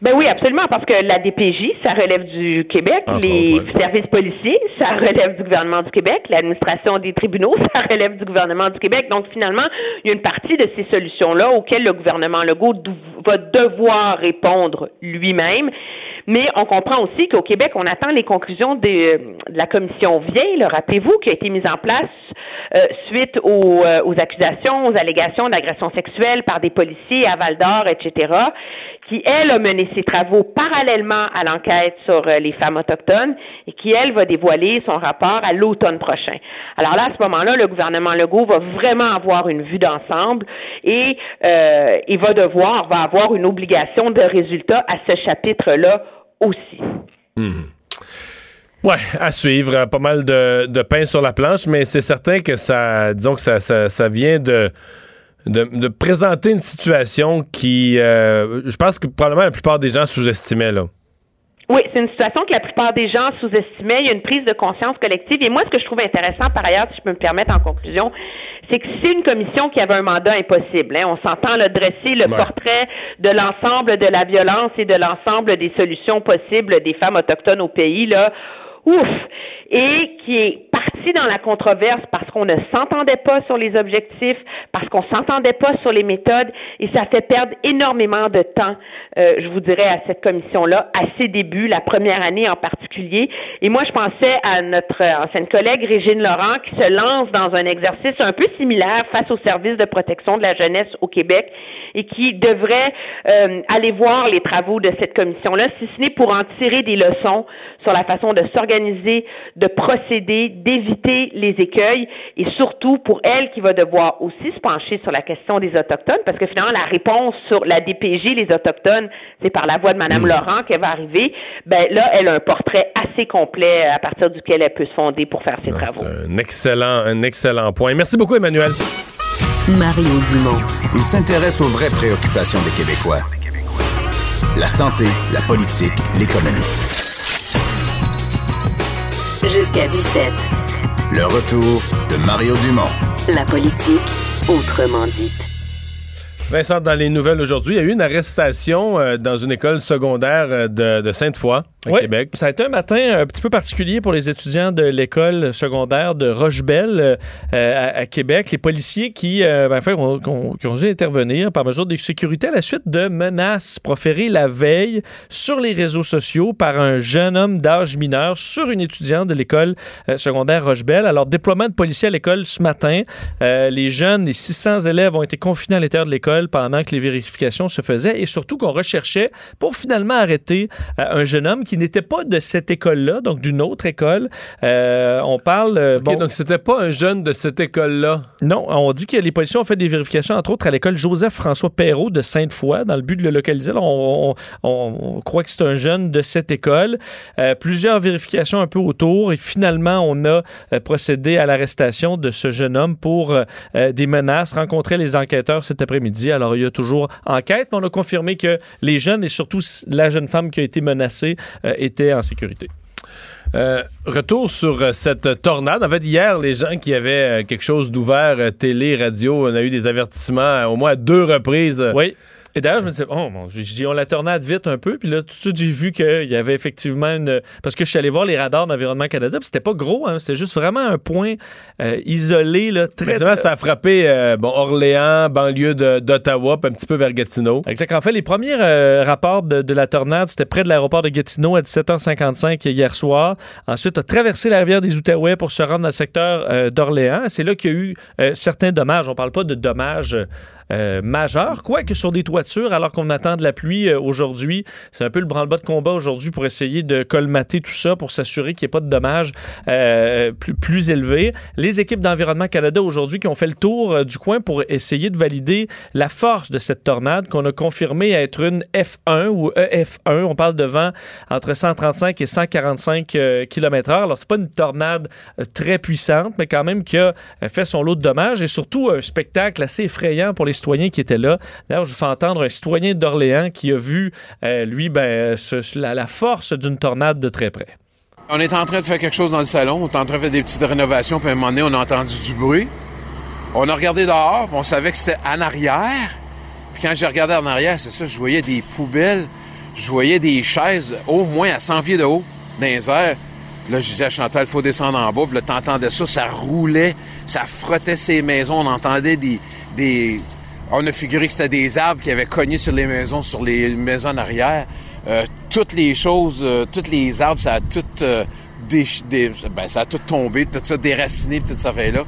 Ben oui, absolument, parce que la DPJ, ça relève du Québec, Entre les autres, ouais. services policiers, ça relève du gouvernement du Québec, l'administration des tribunaux, ça relève du gouvernement du Québec. Donc finalement, il y a une partie de ces solutions-là auxquelles le gouvernement Legault va devoir répondre lui-même. Mais on comprend aussi qu'au Québec, on attend les conclusions de, de la commission Vieille, rappelez-vous, qui a été mise en place euh, suite aux, euh, aux accusations, aux allégations d'agression sexuelle par des policiers à Val d'Or, etc., qui, elle, a mené ses travaux parallèlement à l'enquête sur euh, les femmes autochtones et qui, elle, va dévoiler son rapport à l'automne prochain. Alors là, à ce moment-là, le gouvernement Legault va vraiment avoir une vue d'ensemble et euh, il va devoir, va avoir une obligation de résultat à ce chapitre-là aussi. Mhm. Ouais, à suivre. Euh, Pas mal de, de pain sur la planche, mais c'est certain que ça, disons que ça, ça, ça vient de, de, de présenter une situation qui, euh, je pense que probablement la plupart des gens sous-estimaient, là. Oui, c'est une situation que la plupart des gens sous-estimaient. Il y a une prise de conscience collective. Et moi, ce que je trouve intéressant, par ailleurs, si je peux me permettre en conclusion, c'est que c'est une commission qui avait un mandat impossible. hein. On s'entend le dresser le Ouais. portrait de l'ensemble de la violence et de l'ensemble des solutions possibles des femmes autochtones au pays. Là, ouf, et qui est parti dans la controverse parce qu'on ne s'entendait pas sur les objectifs, parce qu'on s'entendait pas sur les méthodes, et ça fait perdre énormément de temps, euh, je vous dirais, à cette commission-là, à ses débuts, la première année en particulier. Et moi, je pensais à notre ancienne collègue Régine Laurent qui se lance dans un exercice un peu similaire face au service de protection de la jeunesse au Québec et qui devrait euh, aller voir les travaux de cette commission-là, si ce n'est pour en tirer des leçons sur la façon de s'organiser, de procéder, d'éviter les écueils et surtout pour elle qui va devoir aussi se pencher sur la question des Autochtones parce que finalement la réponse sur la DPJ, les Autochtones, c'est par la voix de Mme Laurent qu'elle va arriver. Ben là, elle a un portrait assez complet à partir duquel elle peut se fonder pour faire ses travaux. Un excellent, un excellent point. Merci beaucoup, Emmanuel. Mario Dumont. Il s'intéresse aux vraies préoccupations des Québécois. La santé, la politique, l'économie. Jusqu'à 17. Le retour de Mario Dumont. La politique, autrement dite. Vincent, dans les nouvelles aujourd'hui, il y a eu une arrestation euh, dans une école secondaire euh, de, de Sainte-Foy, à Oui, Québec. Ça a été un matin un petit peu particulier pour les étudiants de l'école secondaire de Rochebelle euh, à, à Québec. Les policiers qui, euh, ben, en fait, ont, ont- qui ont dû intervenir par mesure de sécurité à la suite de menaces proférées la veille sur les réseaux sociaux par un jeune homme d'âge mineur sur une étudiante de l'école euh, secondaire Rochebelle. Alors, déploiement de policiers à l'école ce matin. Euh, les jeunes, les 600 élèves ont été confinés à l'intérieur de l'école pendant que les vérifications se faisaient et surtout qu'on recherchait pour finalement arrêter euh, un jeune homme qui n'était pas de cette école-là, donc d'une autre école. Euh, on parle. euh, OK, bon, donc c'était pas un jeune de cette école-là. non, on dit que les policiers ont fait des vérifications, entre autres, à l'école Joseph-François Perrault de Sainte-Foy, dans le but de le localiser. Là, on, on- on croit que c'est un jeune de cette école. Euh, plusieurs vérifications un peu autour et finalement, on a euh, procédé à l'arrestation de ce jeune homme pour des menaces, rencontrer les enquêteurs cet après-midi. Alors, il y a toujours enquête, mais on a confirmé que les jeunes et surtout la jeune femme qui a été menacée étaient en sécurité. Euh, retour sur euh, cette tornade. En fait, hier, les gens qui avaient euh, quelque chose d'ouvert, euh, télé, radio, on a eu des avertissements euh, au moins deux reprises. Oui. Et d'ailleurs, je me disais, oh mon, j'ai on la tornade vite un peu. Puis là, tout de suite, j'ai vu qu'il y avait effectivement une. Parce que je suis allé voir les radars d'Environnement Canada, puis c'était pas gros, hein, c'était juste vraiment un point euh, isolé, là, très. Ça a frappé euh, bon, Orléans, banlieue d'Ottawa, puis un petit peu vers Gatineau. Exact. En fait, les premiers euh, rapports de, de la tornade, c'était près de l'aéroport de Gatineau à 17h55 hier soir. Ensuite, a traversé la rivière des Outaouais pour se rendre dans le secteur d'Orléans. C'est là qu'il y a eu certains dommages. On parle pas de dommages euh, majeurs, quoique sur des toitures, alors qu'on attend de la pluie euh, aujourd'hui. C'est un peu le branle-bas de combat aujourd'hui pour essayer de colmater tout ça, pour s'assurer qu'il n'y ait pas de dommages euh, plus, plus élevés. Les équipes d'Environnement Canada aujourd'hui qui ont fait le tour euh, du coin pour essayer de valider la force de cette tornade qu'on a confirmé être une F1 ou EF1. On parle de vent entre 135 et 145 km/h. Alors, c'est pas une tornade très puissante, mais quand même qui a fait son lot de dommages et surtout un spectacle assez effrayant pour les citoyens qui étaient là. D'ailleurs, je vous fais entendre un citoyen d'Orléans qui a vu, euh, lui, ben, la, force d'une tornade de très près. On était en train de faire quelque chose dans le salon, on était en train de faire des petites rénovations, puis à un moment donné, on a entendu du bruit. On a regardé dehors, on savait que c'était en arrière. Puis quand j'ai regardé en arrière, c'est ça, je voyais des poubelles, je voyais des chaises au moins à 100 pieds de haut, dans les airs. Là, je disais à Chantal, il faut descendre en bas. Puis là, t'entendais ça, ça roulait, ça frottait ces maisons. On entendait des... des... On a figuré que c'était des arbres qui avaient cogné sur les maisons, sur les maisons en arrière. Euh, toutes les choses, euh, toutes les arbres, ça a tout... euh, ben, ça a tout tombé, tout ça déraciné, tout ça fait là.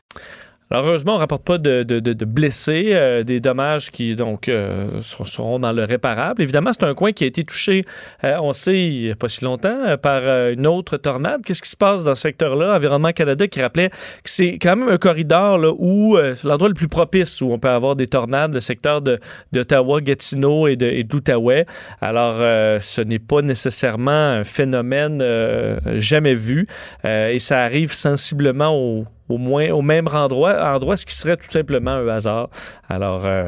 Alors, heureusement, on ne rapporte pas de, de- de- de blessés, euh, des dommages qui donc euh, seront- dans le réparable. Évidemment, c'est un coin qui a été touché, euh, on sait, il n'y a pas si longtemps, euh, par euh, une autre tornade. Qu'est-ce qui se passe dans ce secteur-là? Environnement Canada qui rappelait que c'est quand même un corridor là, où euh, l'endroit le plus propice où on peut avoir des tornades, le secteur d'Ottawa, Gatineau et de, et. Alors, ce n'est pas nécessairement un phénomène jamais vu et ça arrive sensiblement au au moins au même endroit, endroit, ce qui serait tout simplement un hasard. Alors, euh,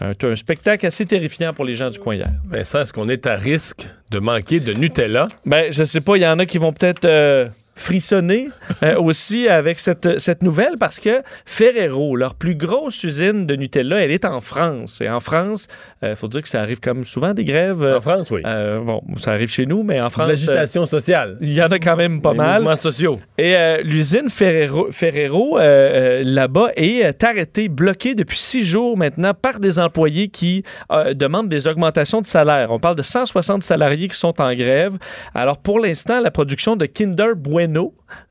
un, un spectacle assez terrifiant pour les gens du coin hier. Vincent, est-ce qu'on est à risque de manquer de Nutella? Ben, je sais pas, il y en a qui vont peut-être euh, frissonner euh, aussi avec cette, cette nouvelle parce que Ferrero, leur plus grosse usine de Nutella, elle est en France. Et en France, il faut dire que ça arrive même souvent des grèves. En France, oui. Euh, bon, ça arrive chez nous, mais en France. L'agitation sociale. Il y en a quand même pas Les mal. mouvements sociaux. Et euh, l'usine Ferrero, Ferrero, euh, euh, là-bas est arrêtée, bloquée depuis six jours maintenant par des employés qui euh, demandent des augmentations de salaire. On parle de 160 salariés qui sont en grève. Alors pour l'instant, la production de Kinder Bueno,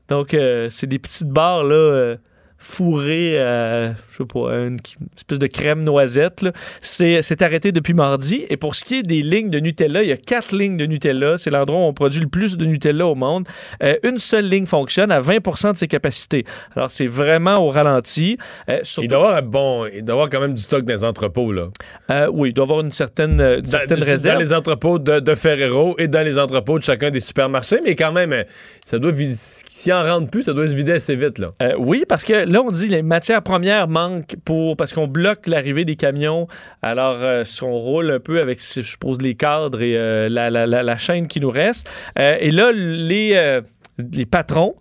donc euh, c'est des petites barres là. euh, fourrées à, je sais pas, une, espèce de crème noisette. là. C'est, c'est arrêté depuis mardi. Et pour ce qui est des lignes de Nutella, il y a quatre lignes de Nutella. C'est l'endroit où on produit le plus de Nutella au monde. Euh, une seule ligne fonctionne à 20% de ses capacités. Alors, c'est vraiment au ralenti. Euh, surtout- Il doit avoir un bon, il doit avoir quand même du stock dans les entrepôts, là. Euh, oui, il doit avoir une certaine, euh, une Dans, certaine dans réserve. les entrepôts de, de Ferrero et dans les entrepôts de chacun des supermarchés, mais quand même, euh, ça doit, en rentre plus, ça doit se vider assez vite, là. Euh, oui, parce que là, on dit les matières premières manquent pour parce qu'on bloque l'arrivée des camions. Alors, euh, si on roule un peu avec, je suppose, les cadres et euh, la, la- chaîne qui nous reste. Euh, et là, les, les patrons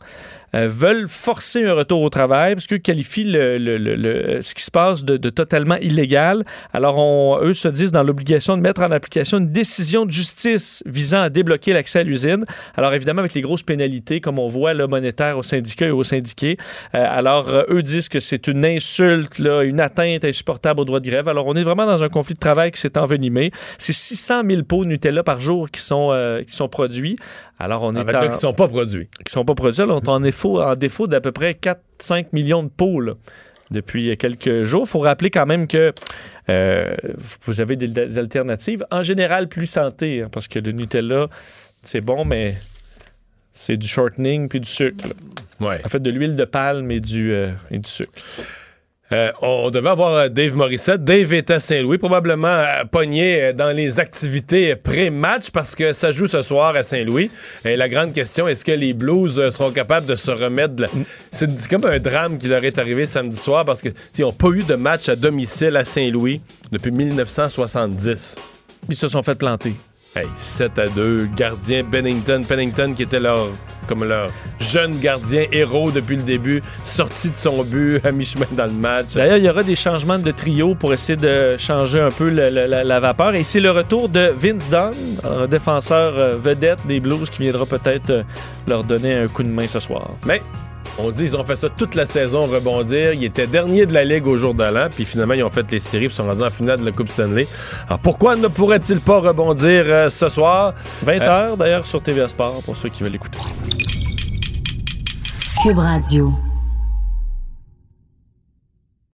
euh, veulent forcer un retour au travail parce qu'ils qualifient le, le- le- le- ce qui se passe de, de totalement illégal. Alors, on- eux se disent dans l'obligation de mettre en application une décision de justice visant à débloquer l'accès à l'usine. Alors, évidemment, avec les grosses pénalités, comme on voit, là, monétaires aux syndicats et aux syndiqués. Euh, alors, euh, eux disent que c'est une insulte, là, une atteinte insupportable aux droits de grève. Alors, on est vraiment dans un conflit de travail qui s'est envenimé. C'est 600 000 pots Nutella par jour qui sont, euh, qui sont produits. Alors, on est en- qui sont pas produits. qui sont pas produits. On est en défaut, en défaut d'à peu près 4-5 millions de pots là, depuis quelques jours. Il faut rappeler quand même que euh, vous avez des, alternatives, en général plus santé, hein, parce que le Nutella, c'est bon, mais c'est du shortening puis du sucre. Ouais. En fait, de l'huile de palme et du, euh, et du sucre. Euh, on devait avoir euh, Dave Morissette. Dave est à Saint-Louis, probablement euh, pogné dans les activités pré-match parce que ça joue ce soir à Saint-Louis. Et la grande question, est-ce que les Blues seront capables de se remettre? de c'est comme un drame qui leur est arrivé samedi soir parce que ils n'ont pas eu de match à domicile à Saint-Louis depuis 1970. Ils se sont fait planter. Hey, 7 à 2, gardien Bennington. Pennington qui était leur, comme leur jeune gardien héros depuis le début, sorti de son but à mi-chemin dans le match. D'ailleurs, il y aura des changements de trio pour essayer de changer un peu la, la vapeur. Et c'est le retour de Vince Dunn, un défenseur euh, vedette des Blues, qui viendra peut-être euh, leur donner un coup de main ce soir. Mais on dit ils ont fait ça toute la saison rebondir. Ils étaient derniers de la ligue au jour de l'an, puis finalement ils ont fait les séries, puis sont rendus en finale de la Coupe Stanley. Alors pourquoi ne pourrait-il pas rebondir euh, ce soir? 20h d'ailleurs sur TVA Sport pour ceux qui veulent écouter. Cube Radio.